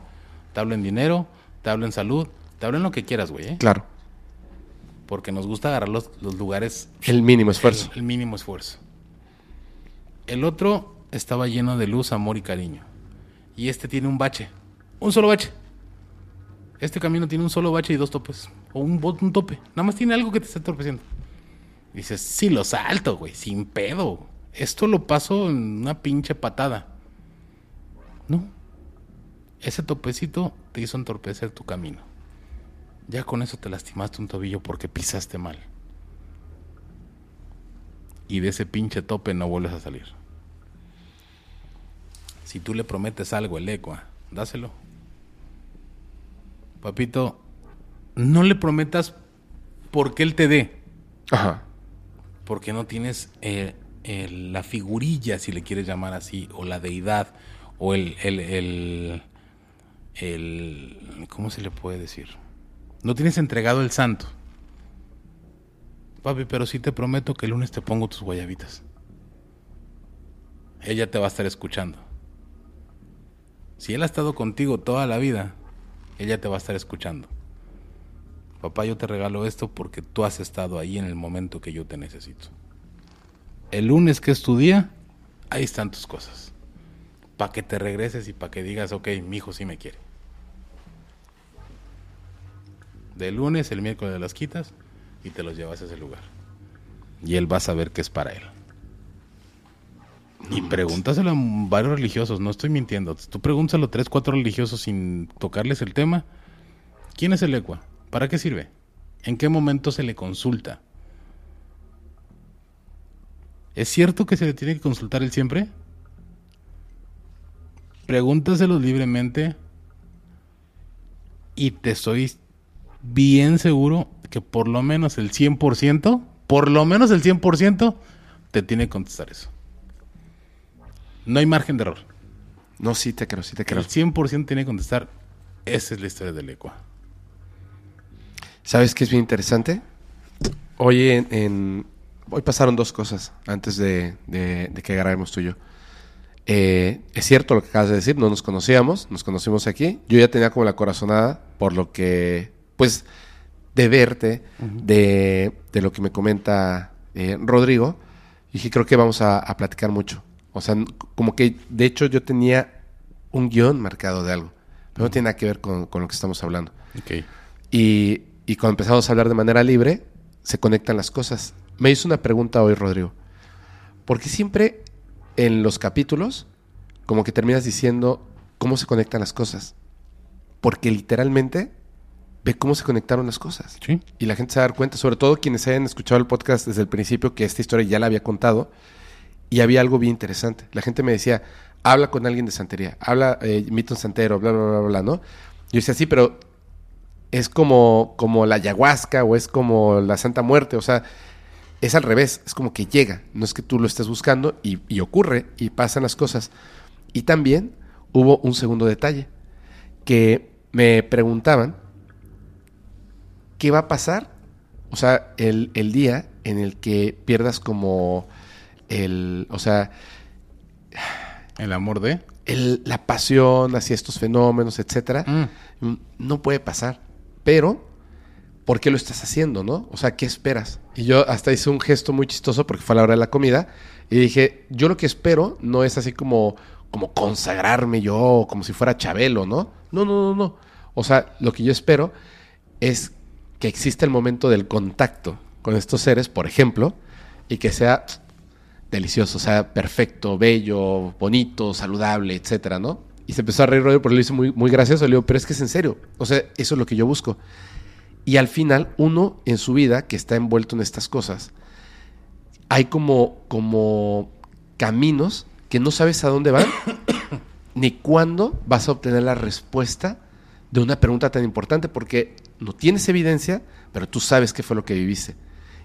te hablo en dinero, te hablo en salud, te hablo en lo que quieras, güey. ¿eh? Claro. Porque nos gusta agarrar los, los lugares, El mínimo esfuerzo. el, el mínimo esfuerzo. El otro estaba lleno de luz, amor y cariño. Y este tiene un bache, un solo bache. Este camino tiene un solo bache y dos topes. O un, un tope. Nada más tiene algo que te está entorpeciendo. Dices, sí, lo salto, güey, sin pedo. Esto lo paso en una pinche patada. No. Ese topecito te hizo entorpecer tu camino. Ya con eso te lastimaste un tobillo porque pisaste mal. Y de ese pinche tope no vuelves a salir. Si tú le prometes algo al Ecua, dáselo. Papito, no le prometas porque él te dé Ajá. porque no tienes eh, el- la figurilla, si le quieres llamar así, o la deidad, o el, el, el, el- ¿cómo se le puede decir? No tienes entregado el santo. Papi, pero sí te prometo que el lunes te pongo tus guayabitas. Ella te va a estar escuchando. Si él ha estado contigo toda la vida, ella te va a estar escuchando. Papá, yo te regalo esto porque tú has estado ahí en el momento que yo te necesito. El lunes que es tu día, ahí están tus cosas. Para que te regreses y para que digas, ok, mi hijo sí me quiere. De lunes, el miércoles las quitas, y te los llevas a ese lugar. Y él va a saber que es para él. Y pregúntaselo a varios religiosos, no estoy mintiendo. Tú pregúntaselo a tres, cuatro religiosos sin tocarles el tema. ¿Quién es el ecua? ¿Para qué sirve? ¿En qué momento se le consulta? ¿Es cierto que se le tiene que consultar él siempre? Pregúntaselo libremente y te estoy bien seguro que por lo menos el 100%, por lo menos el 100% te tiene que contestar eso. No hay margen de error. No, sí te creo, sí te creo. El 100% tiene que contestar. Esa es la historia del Ecua. ¿Sabes qué es bien interesante? Hoy en, en- hoy pasaron dos cosas antes de, de- de que grabemos tú y yo. Eh, es cierto lo que acabas de decir, no nos conocíamos, nos conocimos aquí. Yo ya tenía como la corazonada por lo que, pues, de verte, de, de lo que me comenta eh, Rodrigo. Y dije, creo que vamos a, a platicar mucho. O sea, como que, de hecho, yo tenía un guion marcado de algo, pero no tiene nada que ver con, con lo que estamos hablando. Y cuando empezamos a hablar de manera libre, se conectan las cosas. Me hizo una pregunta hoy, Rodrigo. Porque siempre en los capítulos, como que terminas diciendo cómo se conectan las cosas. Porque literalmente ve cómo se conectaron las cosas. Sí. Y la gente se va a dar cuenta, sobre todo quienes hayan escuchado el podcast desde el principio, que esta historia ya la había contado. Y había algo bien interesante. La gente me decía, habla con alguien de santería, habla, eh, un santero, bla, bla, bla, bla, ¿no? Yo decía, sí, pero es como, como la ayahuasca o es como la Santa Muerte, o sea, es al revés, es como que llega, no es que tú lo estés buscando y, y ocurre y pasan las cosas. Y también hubo un segundo detalle, que me preguntaban, ¿qué va a pasar? O sea, el, el día en el que pierdas como el, o sea, El amor de. el- la pasión hacia estos fenómenos, etcétera, Mm. mm, no puede pasar. Pero, ¿por qué lo estás haciendo, no? O sea, ¿qué esperas? Y yo hasta hice un gesto muy chistoso porque fue a la hora de la comida y dije, yo lo que espero no es así como, como consagrarme yo, como si fuera Chabelo, ¿no? No, no, no, no. O sea, lo que yo espero es que exista el momento del contacto con estos seres, por ejemplo, y que sea delicioso, o sea, perfecto, bello, bonito, saludable, etcétera, ¿no? Y se empezó a reír Rodrigo, pero lo hizo muy, muy gracioso. Le digo, pero es que es en serio. O sea, eso es lo que yo busco. Y al final, uno en su vida que está envuelto en estas cosas, hay como, como caminos que no sabes a dónde van, <coughs> ni cuándo vas a obtener la respuesta de una pregunta tan importante, porque no tienes evidencia, pero tú sabes qué fue lo que viviste.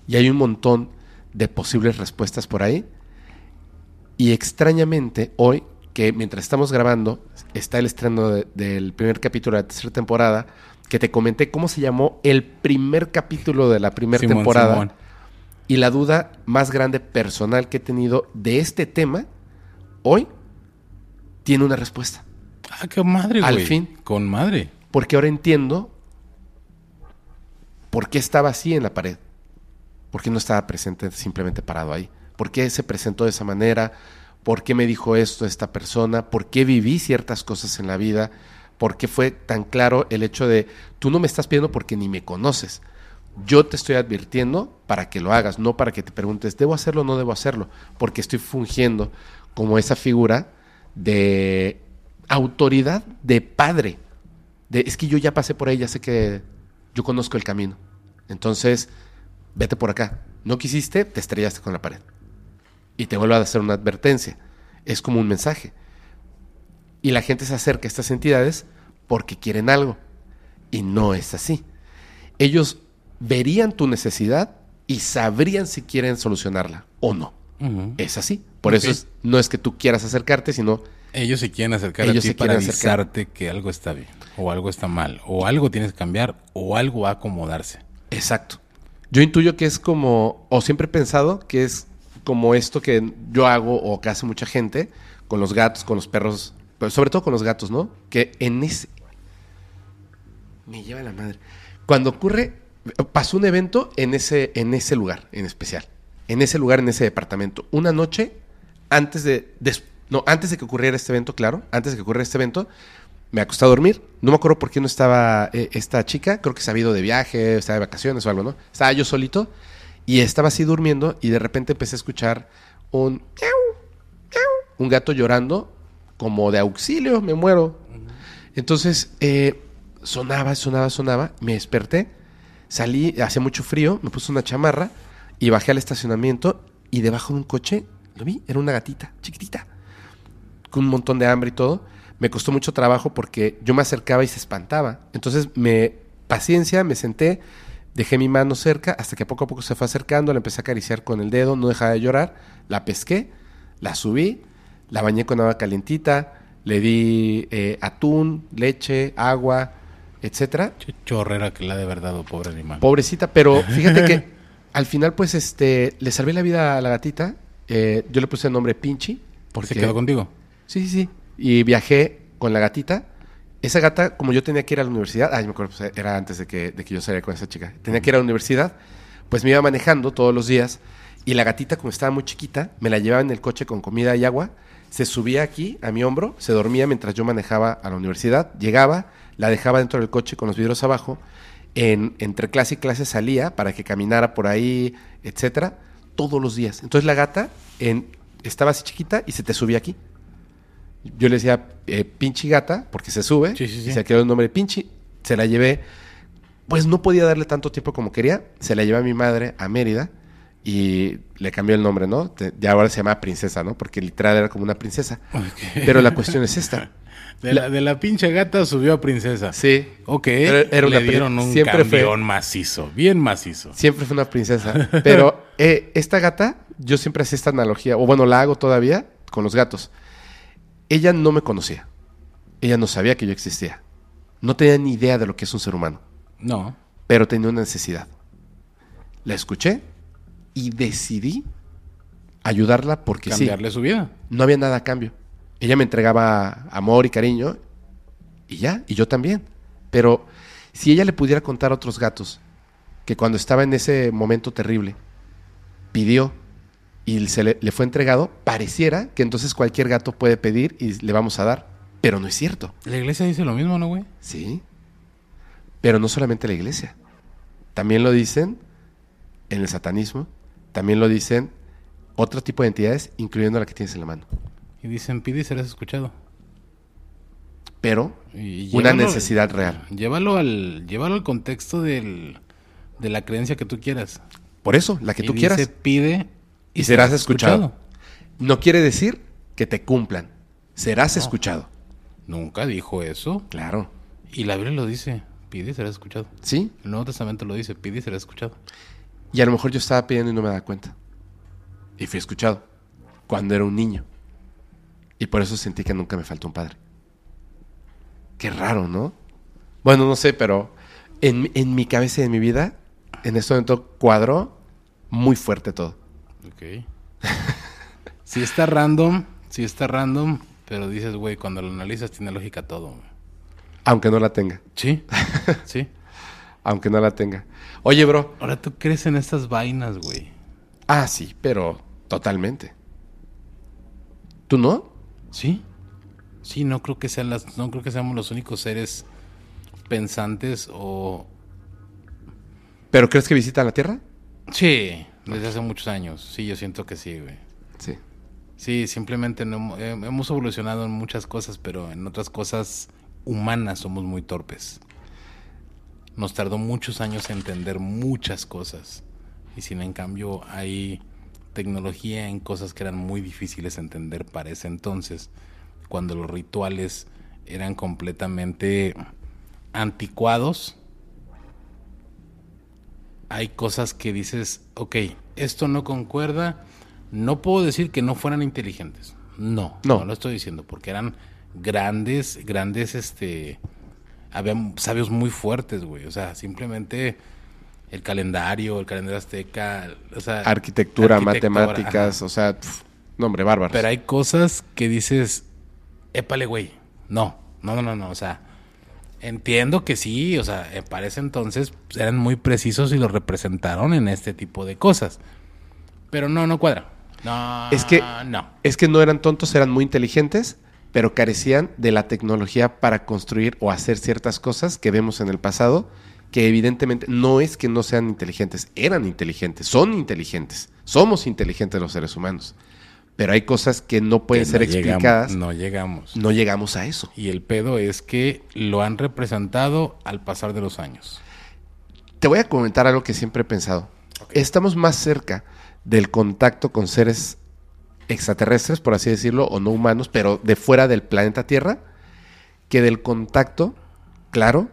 Y hay un montón de posibles respuestas por ahí. Y extrañamente, hoy, que mientras estamos grabando, está el estreno de- del primer capítulo de la tercera temporada, que te comenté cómo se llamó el primer capítulo de la primera Simón, temporada. Simón. Y la duda más grande personal que he tenido de este tema, hoy, tiene una respuesta. Ah, qué madre, güey. Al fin. Con madre. Porque ahora entiendo por qué estaba así en la pared. ¿Por qué no estaba presente simplemente parado ahí? ¿Por qué se presentó de esa manera? ¿Por qué me dijo esto esta persona? ¿Por qué viví ciertas cosas en la vida? ¿Por qué fue tan claro el hecho de tú no me estás pidiendo porque ni me conoces? Yo te estoy advirtiendo para que lo hagas, no para que te preguntes, ¿debo hacerlo o no debo hacerlo? Porque estoy fungiendo como esa figura de autoridad de padre. De, es que yo ya pasé por ahí, ya sé que yo conozco el camino. Entonces, vete por acá. No quisiste, te estrellaste con la pared. Y te vuelvo a hacer una advertencia. Es como un mensaje. Y la gente se acerca a estas entidades porque quieren algo. Y no es así. Ellos verían tu necesidad y sabrían si quieren solucionarla o no. Ujú. Es así. Por eso es- no es que tú quieras acercarte, sino Ellos se quieren acercar Ellos a ti se para acercar. avisarte que algo está bien, o algo está mal, o algo tienes que cambiar, o algo va a acomodarse. Exacto. Yo intuyo que es como, o siempre he pensado que es como esto que yo hago o que hace mucha gente con los gatos, con los perros, pero sobre todo con los gatos, ¿no? Que en ese... Me lleva la madre. Cuando ocurre, pasó un evento en ese, en ese lugar en especial, en ese lugar, en ese departamento. Una noche, antes de, no, antes de que ocurriera este evento, claro, antes de que ocurriera este evento, me acosté a dormir. No me acuerdo por qué no estaba eh, esta chica. Creo que se había ido de viaje, estaba de vacaciones o algo, ¿no? Estaba yo solito y estaba así durmiendo y de repente empecé a escuchar un un gato llorando como de auxilio, me muero. Entonces eh, sonaba, sonaba, sonaba. Me desperté, salí, hacía mucho frío, me puse una chamarra y bajé al estacionamiento y debajo de un coche, lo vi, era una gatita, chiquitita, con un montón de hambre y todo. Me costó mucho trabajo porque yo me acercaba y se espantaba. Entonces me, paciencia, me senté, dejé mi mano cerca hasta que poco a poco se fue acercando, la empecé a acariciar con el dedo, no dejaba de llorar, la pesqué, la subí, la bañé con agua calientita, le di eh, atún, leche, agua, etcétera. Ch- Chorrera que la de verdad, oh, pobre animal. Pobrecita, pero <laughs> fíjate que al final, pues, este, le salvé la vida a la gatita. Eh, yo le puse el nombre Pinchi. Porque, ¿Se quedó contigo? Sí, sí, sí. Y viajé con la gatita. Esa gata, como yo tenía que ir a la universidad, ay, me acuerdo, pues, era antes de que, de que yo saliera con esa chica. Tenía que ir a la universidad, pues me iba manejando todos los días. Y la gatita, como estaba muy chiquita, me la llevaba en el coche con comida y agua. Se subía aquí a mi hombro, se dormía mientras yo manejaba a la universidad. Llegaba, la dejaba dentro del coche con los vidrios abajo. En, entre clase y clase salía para que caminara por ahí, etcétera, todos los días. Entonces la gata en, estaba así chiquita y se te subía aquí. Yo le decía eh, pinchi gata porque se sube Sí, sí, sí. y se quedó el nombre de pinchi. Se la llevé, pues no podía darle tanto tiempo como quería. Se la llevé a mi madre a Mérida y le cambió el nombre, ¿no? Ya ahora se llama princesa, ¿no? Porque literal era como una princesa. Pero la cuestión es esta. <laughs> De la, de la pinche gata subió a princesa. Sí. Ok. Era- era una Le dieron un siempre fue- macizo. Bien macizo. Siempre fue una princesa. <laughs> Pero eh, esta gata, yo siempre hacía esta analogía, o bueno, la hago todavía con los gatos. Ella no me conocía. Ella no sabía que yo existía. No tenía ni idea de lo que es un ser humano. No. Pero tenía una necesidad. La escuché y decidí ayudarla porque sí. Cambiarle su vida. No había nada a cambio. Ella me entregaba amor y cariño y ya, y yo también. Pero si ella le pudiera contar a otros gatos que cuando estaba en ese momento terrible, pidió y se le, le fue entregado, pareciera que entonces cualquier gato puede pedir y le vamos a dar. Pero no es cierto. La iglesia dice lo mismo, ¿no, güey? Sí. Pero no solamente la iglesia. También lo dicen en el satanismo, también lo dicen otro tipo de entidades, incluyendo la que tienes en la mano. Y dicen, pide y serás escuchado. Pero Y una necesidad real. Llévalo al, llévalo al contexto del, de la creencia que tú quieras. Por eso, la que Y tú dice, quieras. pide Y serás escuchado. No quiere decir que te cumplan. Serás escuchado. Nunca dijo eso. Claro. Y la Biblia lo dice, pide y serás escuchado. ¿Sí? El Nuevo Testamento lo dice, pide y serás escuchado. Y a lo mejor yo estaba pidiendo y no me daba cuenta. Y fui escuchado. Cuando era un niño. Y por eso sentí que nunca me faltó un padre. Qué raro, ¿no? Bueno, no sé, pero en, en mi cabeza y en mi vida, en este momento cuadró muy fuerte todo. Ok. <laughs> sí está random, sí está random, pero dices, güey, cuando lo analizas tiene lógica todo. Aunque no la tenga. Sí, <laughs> sí. Aunque no la tenga. Oye, bro. Ahora tú crees en estas vainas, güey. Ah, sí, pero totalmente. ¿Tú no? Sí. Sí, no creo que sean las, no creo que seamos los únicos seres pensantes o ¿Pero crees que visitan la Tierra? sí, desde hace muchos años. Sí, yo siento que sí, güey. Sí. Sí, simplemente no eh, hemos evolucionado en muchas cosas, pero en otras cosas humanas somos muy torpes. Nos tardó muchos años entender muchas cosas. Y sin en cambio hay tecnología en cosas que eran muy difíciles de entender para ese entonces, cuando los rituales eran completamente anticuados. Hay cosas que dices, ok, esto no concuerda, no puedo decir que no fueran inteligentes. No, No. no, lo estoy diciendo, porque eran grandes, grandes, este, había sabios muy fuertes, güey. O sea, simplemente el calendario, el calendario azteca, o sea, Arquitectura, matemáticas, ajá. o sea, pf, no, hombre, bárbaros. Pero hay cosas que dices, épale, güey. No, no, no, no, no. O sea, entiendo que sí, o sea, eh, para ese entonces pues, eran muy precisos y lo representaron en este tipo de cosas. Pero no, no cuadra. No, Es que- no. Es que no eran tontos, eran muy inteligentes, pero carecían de la tecnología para construir o hacer ciertas cosas que vemos en el pasado, que evidentemente no es que no sean inteligentes, eran inteligentes, son inteligentes, somos inteligentes los seres humanos, pero hay cosas que no pueden Que ser no llegamos- explicadas, no llegamos. no llegamos a eso. Y el pedo es que lo han representado al pasar de los años. Te voy a comentar algo que siempre he pensado. Estamos más cerca del contacto con seres extraterrestres, por así decirlo, o no humanos, pero de fuera del planeta Tierra, que del contacto, claro,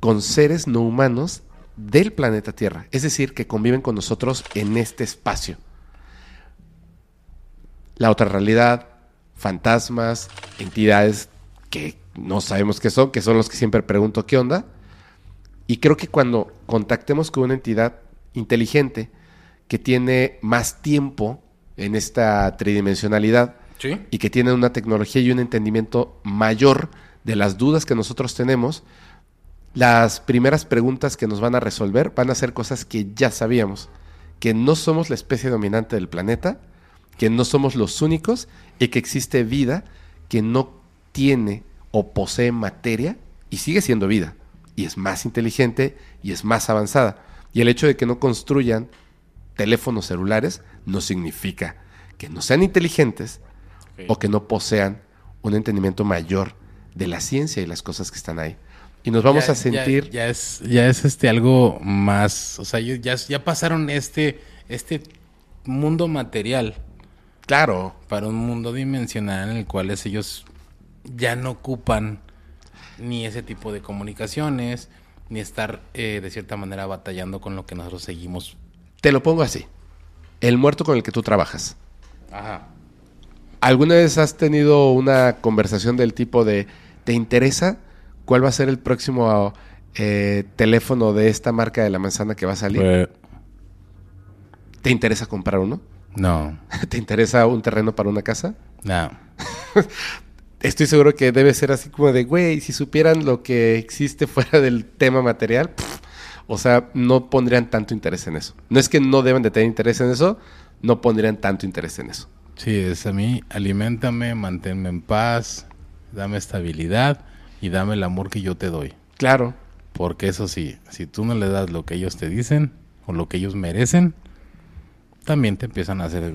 con seres no humanos del planeta Tierra. Es decir, que conviven con nosotros en este espacio. La otra realidad, fantasmas, entidades que no sabemos qué son, que son los que siempre pregunto qué onda. Y creo que cuando contactemos con una entidad inteligente que tiene más tiempo en esta tridimensionalidad Sí. y que tiene una tecnología y un entendimiento mayor de las dudas que nosotros tenemos, las primeras preguntas que nos van a resolver van a ser cosas que ya sabíamos, que no somos la especie dominante del planeta, que no somos los únicos y que existe vida que no tiene o posee materia y sigue siendo vida y es más inteligente y es más avanzada. Y el hecho de que no construyan teléfonos celulares no significa que no sean inteligentes o que no posean un entendimiento mayor de la ciencia y las cosas que están ahí. Y nos vamos Ya- a sentir... Ya, ya es, ya es este algo más. O sea, ya, ya pasaron este, este mundo material Claro, para un mundo dimensional en el cual es ellos ya no ocupan ni ese tipo de comunicaciones, ni estar eh, de cierta manera batallando con lo que nosotros seguimos. te lo pongo así. El muerto con el que tú trabajas. Ajá. ¿Alguna vez has tenido una conversación del tipo de, ¿te interesa cuál va a ser el próximo eh, teléfono de esta marca de la manzana que va a salir? Pues, ¿Te interesa comprar uno? No, <laughs> ¿Te interesa un terreno para una casa? no. <laughs> Estoy seguro que debe ser así como de, güey, si supieran lo que existe fuera del tema material, pff, o sea, no pondrían tanto interés en eso. No es que no deben de tener interés en eso, no pondrían tanto interés en eso. Sí, es a mí, aliméntame, manténme en paz, dame estabilidad y dame el amor que yo te doy. Claro, Porque eso sí, si tú no le das lo que ellos te dicen o lo que ellos merecen, también te empiezan a hacer...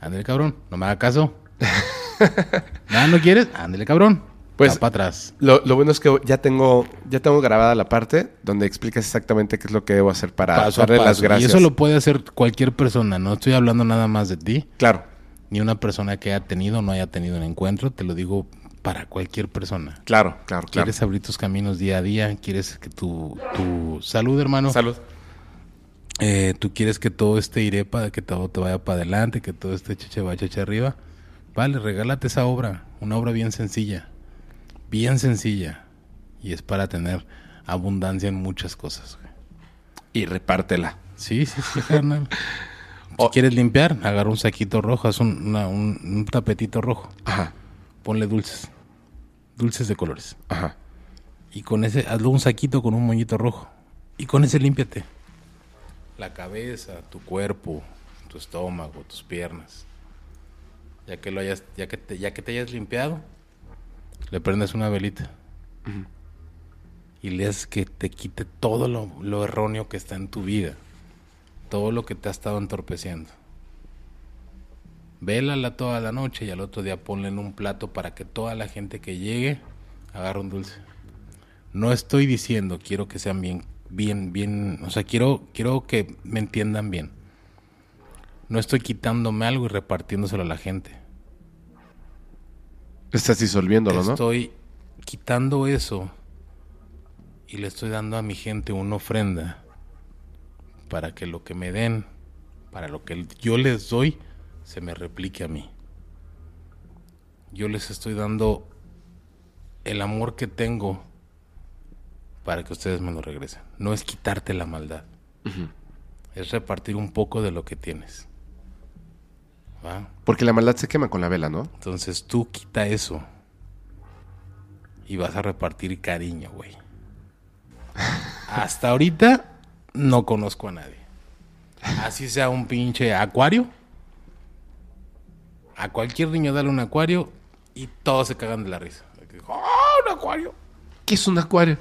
Ándale, cabrón, no me haga caso. <laughs> Nada, ¿no quieres? Ándale, cabrón. Pues- para atrás. Lo, lo bueno es que ya tengo, ya tengo grabada la parte donde explicas exactamente qué es lo que debo hacer para Paso darle las gracias. Y eso lo puede hacer cualquier persona. No estoy hablando nada más de ti, Claro, ni una persona que haya tenido o no haya tenido un encuentro. Te lo digo para cualquier persona. claro, claro, claro. ¿Quieres abrir tus caminos día a día? ¿Quieres que tu, tu salud, hermano? Salud. Eh, tú quieres que todo esté irepa, que todo te vaya para adelante, que todo esté cheche va cheche arriba. Vale, regálate esa obra, una obra bien sencilla, bien sencilla. Y es para tener abundancia en muchas cosas. güey. Y repártela. Sí, sí, sí, carnal. <laughs> Si quieres limpiar, agarra un saquito rojo, haz un, una- un- un tapetito rojo, Ajá, ponle dulces, dulces de colores. ajá. Y con ese, hazlo un saquito con un moñito rojo. Y con ese límpiate. La cabeza, tu cuerpo, tu estómago, tus piernas. Ya que lo hayas, ya que te, ya que te hayas limpiado, le prendes una velita. Y le haces que te quite todo lo, lo erróneo que está en tu vida. Todo lo que te ha estado entorpeciendo. Vélala toda la noche y al otro día ponle en un plato para que toda la gente que llegue agarre un dulce. No estoy diciendo, quiero que sean bien, bien, bien, o sea, quiero, quiero que me entiendan bien. No estoy quitándome algo y repartiéndoselo a la gente. Estás disolviéndolo, ¿no? Estoy quitando eso y le estoy dando a mi gente una ofrenda para que lo que me den, para lo que yo les doy, se me replique a mí. Yo les estoy dando el amor que tengo para que ustedes me lo regresen. No es quitarte la maldad. Es repartir un poco de lo que tienes. ¿Va? Porque la maldad se quema con la vela, ¿no? Entonces tú quita eso y vas a repartir cariño, güey. <laughs> Hasta ahorita no conozco a nadie. Así sea un pinche acuario. A cualquier niño dale un acuario y todos se cagan de la risa. ¡Oh, un acuario! ¿Qué es un acuario?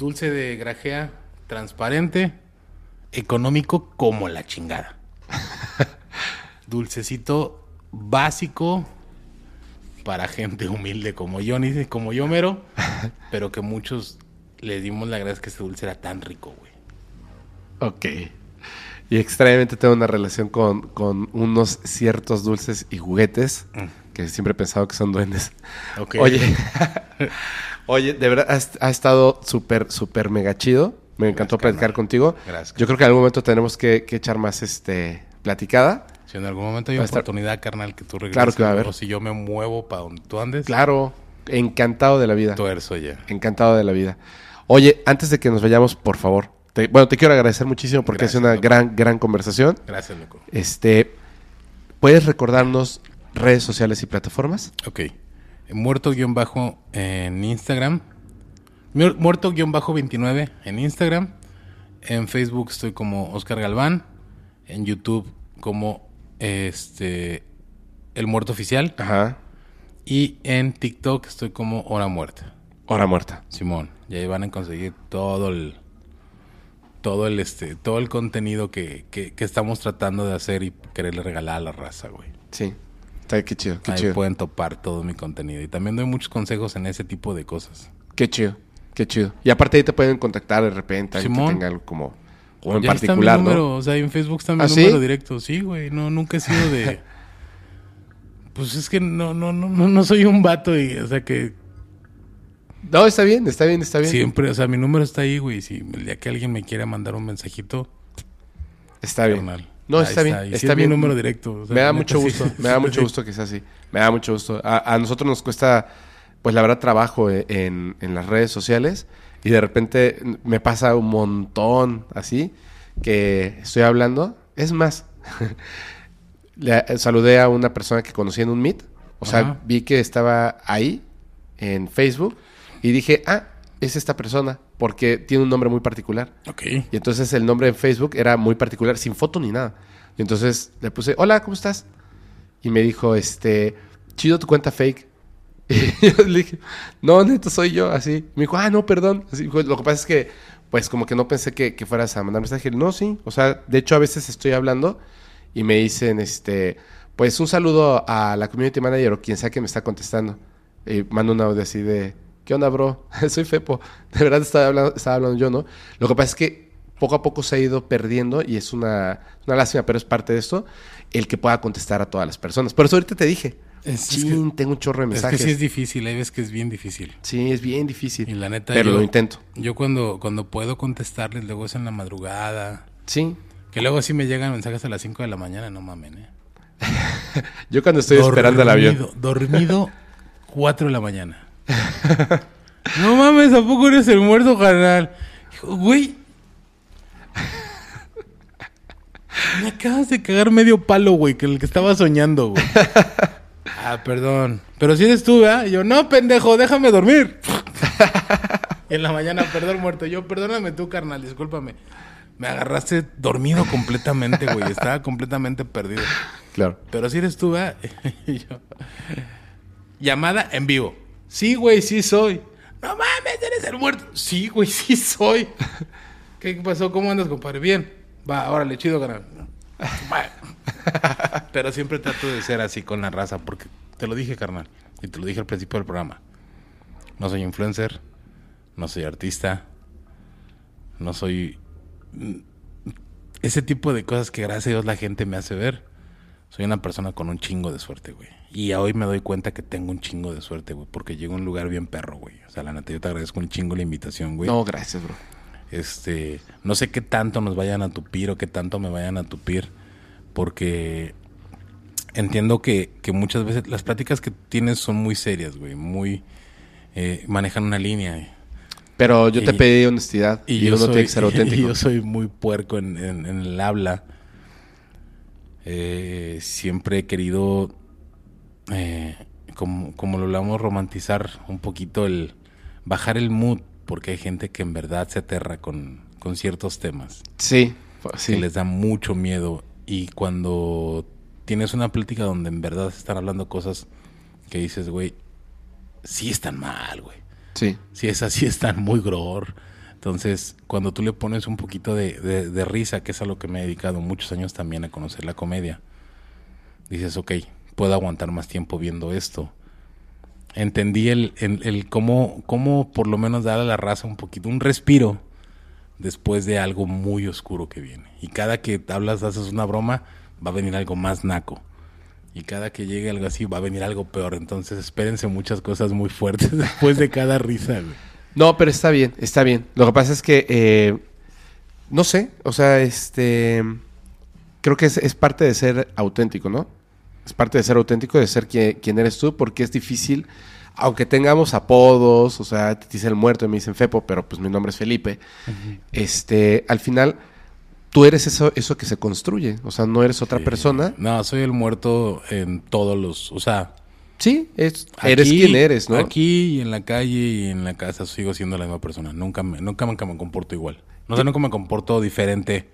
Dulce de grajea, transparente, económico como la chingada. <laughs> Dulcecito básico para gente humilde como yo, ni como yo mero, <laughs> pero que muchos le dimos la gracia que ese dulce era tan rico, güey. Ok. Y extrañamente tengo una relación con, con unos ciertos dulces y juguetes que siempre he pensado que son duendes. Ok. Oye, <laughs> oye, de verdad ha, ha estado súper, súper mega chido. Me encantó Gracias, platicar carnal. contigo. Gracias, Yo creo que en algún momento tenemos que, que echar más este platicada. Si en algún momento hay Va a estar- oportunidad, carnal, que tú regreses, Claro que va a haber. o si yo me muevo para donde tú andes, Claro, encantado de la vida. tuerzo ya. Encantado de la vida. Oye, antes de que nos vayamos, por favor. te- bueno, te quiero agradecer muchísimo porque Gracias, es una loco. gran, gran conversación. Gracias, loco. Este, ¿puedes recordarnos redes sociales y plataformas? Ok. Muerto-bajo en Instagram. Muer- Muerto-29 en Instagram. En Facebook estoy como Oscar Galván. En YouTube como este El Muerto Oficial. Ajá. Y en TikTok estoy como Hora Muerta. Hora muerta. Simón. Y ahí van a conseguir todo el todo el este todo el contenido que, que, que estamos tratando de hacer y quererle regalar a la raza, güey. Sí. Está qué chido, qué Ahí chido. pueden topar todo mi contenido. Y también doy muchos consejos en ese tipo de cosas. Qué chido, qué chido. Y aparte ahí te pueden contactar de repente, alguien que tenga algo como, como en Ya está mi particular, número, ¿no? o sea, en Facebook está mi ¿Ah, sí? número directo. Sí, güey, no, nunca he sido de... <laughs> pues es que no, no, no, no, no soy un vato y, o sea, que No, está bien, está bien, está bien. siempre, o sea, mi número está ahí, güey. Si el día que alguien me quiera mandar un mensajito, Está bien. carnal, No, está bien, está es bien. mi número directo. o sea, me da mucho sí. gusto, me da mucho <laughs> gusto que sea así. Me da mucho gusto. A, a nosotros nos cuesta, pues la verdad, trabajo e- en, en las redes sociales y de repente me pasa un montón así que estoy hablando. Es más, <laughs> le saludé a una persona que conocí en un Meet. O sea, Ajá. vi que estaba ahí en Facebook y dije, ah, es esta persona porque tiene un nombre muy particular. Ok. Y entonces el nombre en Facebook era muy particular, sin foto ni nada. Y entonces le puse, hola, ¿cómo estás? Y me dijo, este, chido tu cuenta fake. <laughs> Y yo le dije, no, neto, soy yo, así. Me dijo, ah, no, perdón. Así, dijo, lo que pasa es que, pues, como que no pensé que, que fueras a mandar mensaje. No, sí. O sea, de hecho, a veces estoy hablando y me dicen, este, pues, un saludo a la community manager o quien sea que me está contestando. Y mando un audio así de, ¿qué onda, bro? <laughs> Soy Fepo. De verdad estaba hablando, estaba hablando yo, ¿no? Lo que pasa es que poco a poco se ha ido perdiendo y es una, una lástima, pero es parte de esto, el que pueda contestar a todas las personas. Por eso ahorita te dije, Es- es tengo un chorro de Es mensajes. que sí es difícil, hay veces que es bien difícil. Sí, es bien difícil. Y la neta, pero yo- lo intento. Yo cuando, cuando puedo contestarles, luego es en la madrugada. Sí. Que luego sí me llegan mensajes a las 5 de la mañana, no mamen, eh. <laughs> Yo cuando estoy esperando el avión. Dormido, Dormido 4 de la mañana. No mames, ¿a poco eres el muerto, carnal? Dijo, güey. Me acabas de cagar medio palo, güey, que el que estaba soñando, güey. Ah, perdón. Pero si eres tú, ¿verdad? Y yo, no, pendejo, déjame dormir. y en la mañana, perdón, muerto. Yo, perdóname tú, carnal, discúlpame. Me agarraste dormido completamente, güey. Estaba completamente perdido. Claro. Pero si eres tú, ¿verdad? <laughs> Y yo, Llamada en vivo. Sí, güey, sí soy. No mames, eres el muerto. Sí, güey, <laughs> sí soy. ¿Qué pasó? ¿Cómo andas, compadre? Bien. Va, órale, chido, canal. <laughs> Pero siempre trato de ser así con la raza, porque te lo dije, carnal. Y te lo dije al principio del programa. No soy influencer, no soy artista, no soy mm, ese tipo de cosas que gracias a Dios la gente me hace ver. Soy una persona con un chingo de suerte, güey. Y hoy me doy cuenta que tengo un chingo de suerte, güey, porque llego a un lugar bien perro, güey. O sea, la neta, yo te agradezco un chingo la invitación, güey. No, gracias, bro. Este, no sé qué tanto nos vayan a tupir o qué tanto me vayan a tupir, porque entiendo que, que muchas veces las pláticas que tienes son muy serias, güey, muy eh, manejan una línea. eh. Pero yo te Y- pedí honestidad y, Y, yo uno soy, tiene que ser <laughs> y auténtico. yo soy muy puerco en, en- en el habla. Eh, siempre he querido, eh, como, como lo hablamos, romantizar un poquito el bajar el mood, porque hay gente que en verdad se aterra con, con ciertos temas, Sí, fu- sí. que les da mucho miedo y cuando tienes una plática donde en verdad se están hablando cosas que dices, güey, sí están mal, güey. Sí. Si es así, están muy gror. Entonces, cuando tú le pones un poquito de, de- risa, que es a lo que me he dedicado muchos años también a conocer la comedia, dices, ok, puedo aguantar más tiempo viendo esto. Entendí el, el, el cómo, cómo por lo menos darle a la raza un poquito, un respiro después de algo muy oscuro que viene. Y cada que hablas, haces una broma, va a venir algo más naco. Y cada que llegue algo así, va a venir algo peor. Entonces, espérense muchas cosas muy fuertes <laughs> después de cada risa, güey. No, pero está bien, está bien. Lo que pasa es que, eh, no sé, o sea, este, creo que es, es parte de ser auténtico, ¿no? Es parte de ser auténtico, de ser quien, quien eres tú, porque es difícil, aunque tengamos apodos, o sea, te dicen el muerto y me dicen Fepo, pero pues mi nombre es Felipe, este, al final, tú eres eso, eso que se construye, o sea, no eres otra Sí. persona. No, soy el muerto en todos los. O sea, Sí, es, eres quien eres, ¿no? Aquí y en la calle y en la casa sigo siendo la misma persona. Nunca me, nunca me, me comporto igual. No sé, nunca me comporto diferente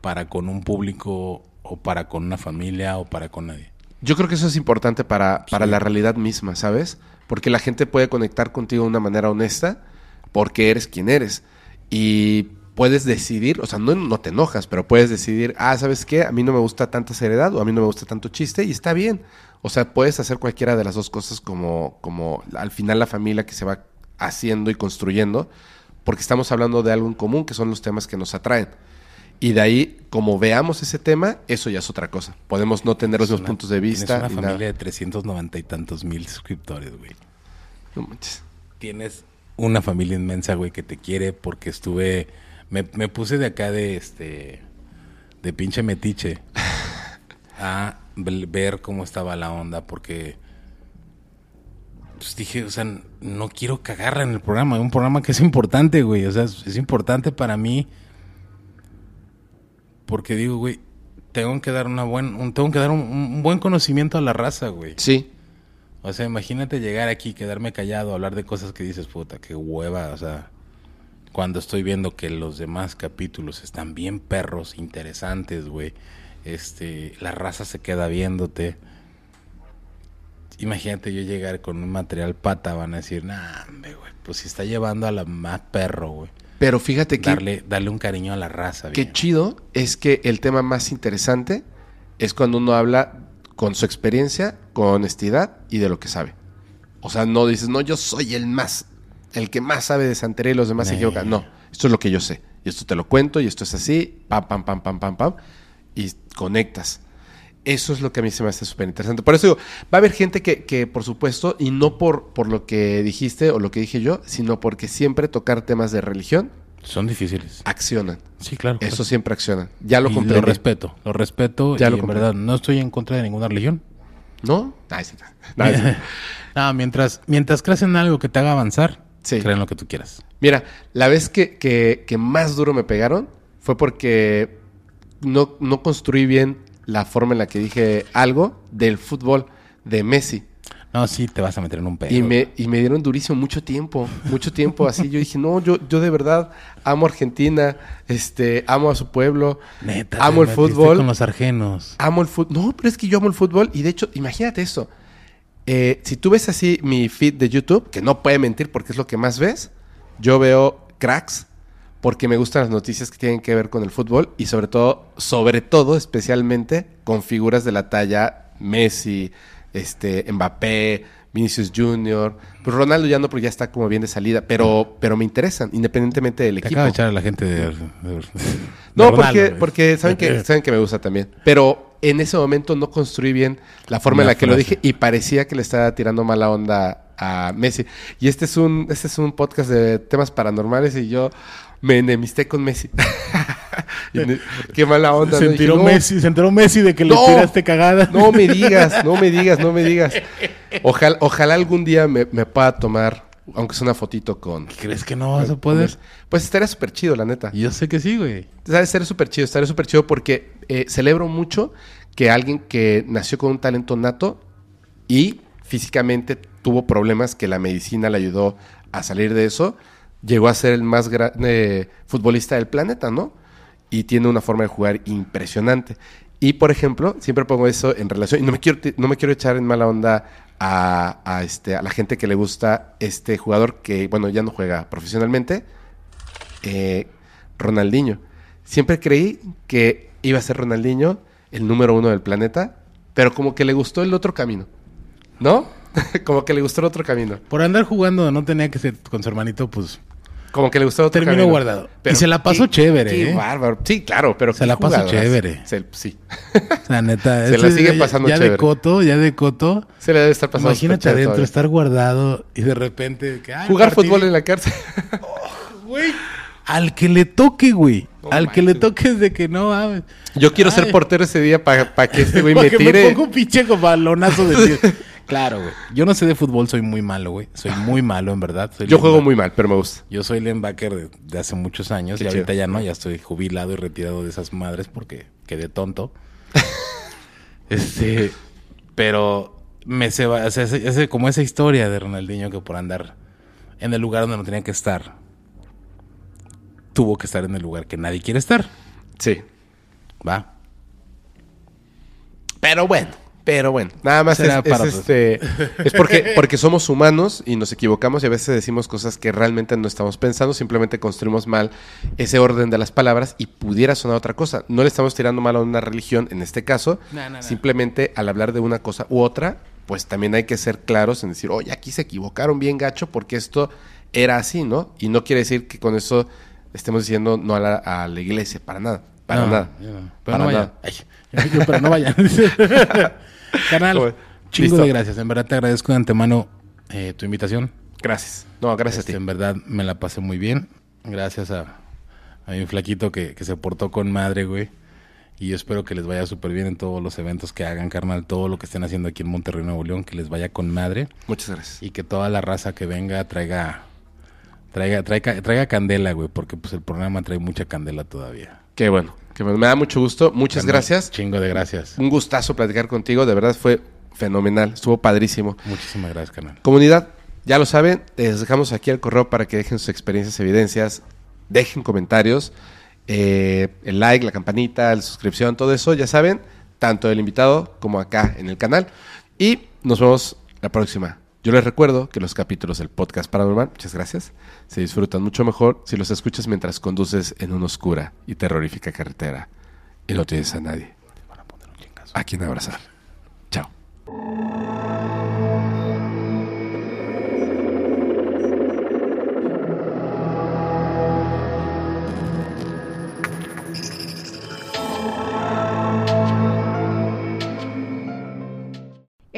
para con un público o para con una familia o para con nadie. Yo creo que eso es importante para, para Sí. la realidad misma, ¿sabes? Porque la gente puede conectar contigo de una manera honesta porque eres quien eres. Y puedes decidir, o sea, no, no te enojas, pero puedes decidir, ah, ¿sabes qué? A mí no me gusta tanta seriedad o a mí no me gusta tanto chiste y está bien. O sea, puedes hacer cualquiera de las dos cosas como, como al final la familia que se va haciendo y construyendo, porque estamos hablando de algo en común, que son los temas que nos atraen. Y de ahí, como veamos ese tema, eso ya es otra cosa. Podemos no tener los mismos puntos de vista. Tienes una nada. familia de 390 y tantos mil suscriptores, güey. No manches. Tienes una familia inmensa, güey, que te quiere porque estuve... Me, me puse de acá de este... De pinche metiche. <laughs> a ver cómo estaba la onda porque... Pues dije, o sea, no quiero cagarla en el programa. Un programa que es importante, güey. O sea, es, es importante para mí. Porque digo, güey, tengo que dar una buen, un- tengo que dar un, un buen conocimiento a la raza, güey. Sí, O sea, imagínate llegar aquí, quedarme callado, hablar de cosas que dices, puta, qué hueva, o sea, cuando estoy viendo que los demás capítulos están bien perros, interesantes, güey, este, la raza se queda viéndote. Imagínate yo llegar con un material pata, van a decir, nah, hombre, güey, pues si está llevando a la más perro, güey. pero fíjate que Darle, darle un cariño a la raza, qué bien. chido es que el tema más interesante es cuando uno habla con su experiencia, con honestidad y de lo que sabe. O sea, no dices, no, yo soy el más, el que más sabe de santería y los demás se equivocan. No, esto es lo que yo sé. Y esto te lo cuento y esto es así, pam, pam, pam, pam, pam, pam, y conectas. Eso es lo que a mí se me hace súper interesante. Por eso digo, va a haber gente que, que, por supuesto, y no por, por lo que dijiste o lo que dije yo, sino porque siempre tocar temas de religión Son difíciles. accionan. Sí, claro. Eso claro. siempre acciona. Ya lo Y comprendí. lo respeto, lo respeto Ya y lo en verdad no estoy en contra de ninguna religión. ¿No? Ay, sí. <laughs> Ah, <laughs> mientras, mientras creas en algo que te haga avanzar, Sí. cree en lo que tú quieras. Mira, la vez que, que- que más duro me pegaron fue porque no, no construí bien la forma en la que dije algo del fútbol de Messi. No, sí, te vas a meter en un pedo. Y me, y me dieron durísimo mucho tiempo, mucho tiempo así. Yo dije, no, yo, yo de verdad amo Argentina, este, amo a su pueblo, Neta, amo el fútbol. con los argenos. amo el fútbol. No, pero es que yo amo el fútbol. Y de hecho, imagínate esto. Eh, si tú ves así mi feed de YouTube, que no puede mentir porque es lo que más ves, yo veo cracks porque me gustan las noticias que tienen que ver con el fútbol y sobre todo, sobre todo, especialmente con figuras de la talla Messi, este, Mbappé, Vinicius Junior. Pues Ronaldo ya no, porque ya está como bien de salida, pero, pero me interesan, independientemente del Te equipo. acaba de echar a la gente de. de- de No, Ronaldo, porque, porque saben <laughs> que, saben que me gusta también. Pero en ese momento no construí bien la forma en la que lo dije y parecía que le estaba tirando mala onda a Messi. Y este es un, este es un podcast de temas paranormales y yo me enemisté con Messi. <laughs> Qué mala onda. se, ¿no? Dije, enteró no, Messi, se enteró Messi de que le tiraste cagada. No me digas, no me digas, no me digas. <laughs> Ojalá, ojalá algún día me, me pueda tomar, aunque sea una fotito con... ¿Crees que no vas a poder? Pues estaría súper chido, la neta. Yo sé que sí, güey. ¿Sabes? Estaría súper chido, estaría súper chido porque eh, celebro mucho que alguien que nació con un talento nato y físicamente tuvo problemas que la medicina le ayudó a salir de eso, llegó a ser el más grande futbolista del planeta, ¿no? Y tiene una forma de jugar impresionante. Y por ejemplo, siempre pongo eso en relación, y no me quiero, no me quiero echar en mala onda a, a, este, a la gente que le gusta este jugador que, bueno, ya no juega profesionalmente, eh, Ronaldinho. Siempre creí que iba a ser Ronaldinho el número uno del planeta, pero como que le gustó el otro camino, ¿no? <laughs> como que le gustó el otro camino. Por andar jugando no tenía que ser con su hermanito, pues Como que le gustó otro Terminó camino. guardado. Y se la pasó chévere, qué ¿eh? bárbaro. Sí, claro, pero Se la pasó chévere. Se- sí. <laughs> la neta. Se la sigue ya- pasando ya chévere. de coto, ya de coto. Se le debe estar pasando Imagínate adentro todavía. estar guardado y de repente que, ah, Jugar fútbol en la cárcel. <laughs> <laughs> Güey, al que le toque, güey. Al que le manches. toque es de que no mames. Yo quiero ser portero ese día para que este güey Pa' me que tire. me ponga un pinche balonazo de. Claro, güey. Yo no sé de fútbol, soy muy malo, güey. Soy muy malo, en verdad. Soy Yo juego muy mal, pero me gusta. Yo soy linebacker de, de hace muchos años Qué y ahorita chido. ya no, ya estoy jubilado y retirado de esas madres porque quedé tonto. <laughs> este, pero me se va, o sea, ese- ese- como esa historia de Ronaldinho que por andar en el lugar donde no tenía que estar, tuvo que estar en el lugar que nadie quiere estar. Sí. Va. Pero bueno, pero bueno. Nada más es, es, este, es porque, porque somos humanos y nos equivocamos y a veces decimos cosas que realmente no estamos pensando, simplemente construimos mal ese orden de las palabras y pudiera sonar otra cosa. No le estamos tirando mal a una religión en este caso, No, no, no. simplemente al hablar de una cosa u otra, pues también hay que ser claros en decir, oye, aquí se equivocaron bien gacho porque esto era así, ¿no? Y no quiere decir que con eso estemos diciendo no a la, a la iglesia, para nada, para nada. para nada. Pero no vayan. <laughs> <laughs> Canal, chingo Listo. de gracias. En verdad te agradezco de antemano eh, tu invitación. Gracias. No, gracias Este, a ti. En verdad me la pasé muy bien. Gracias a, a mi flaquito que, que se portó con madre, güey. Y yo espero que les vaya súper bien en todos los eventos que hagan, carnal. Todo lo que estén haciendo aquí en Monterrey, Nuevo León, que les vaya con madre. Muchas gracias. Y que toda la raza que venga traiga, traiga, traiga, traiga candela, güey. Porque pues el programa trae mucha candela todavía. Qué bueno. Me da mucho gusto. Muchas gracias. Chingo de gracias. Un gustazo platicar contigo. De verdad fue fenomenal. Estuvo padrísimo. Muchísimas gracias, canal. Comunidad, ya lo saben. Les dejamos aquí el correo para que dejen sus experiencias, evidencias. Dejen comentarios. eh, el like, la campanita, la suscripción, todo eso, ya saben. Tanto el invitado como acá en el canal. Y nos vemos la próxima. Yo les recuerdo que los capítulos del podcast paranormal, muchas gracias, se disfrutan mucho mejor si los escuchas mientras conduces en una oscura y terrorífica carretera y no tienes a nadie a quien abrazar. Chao.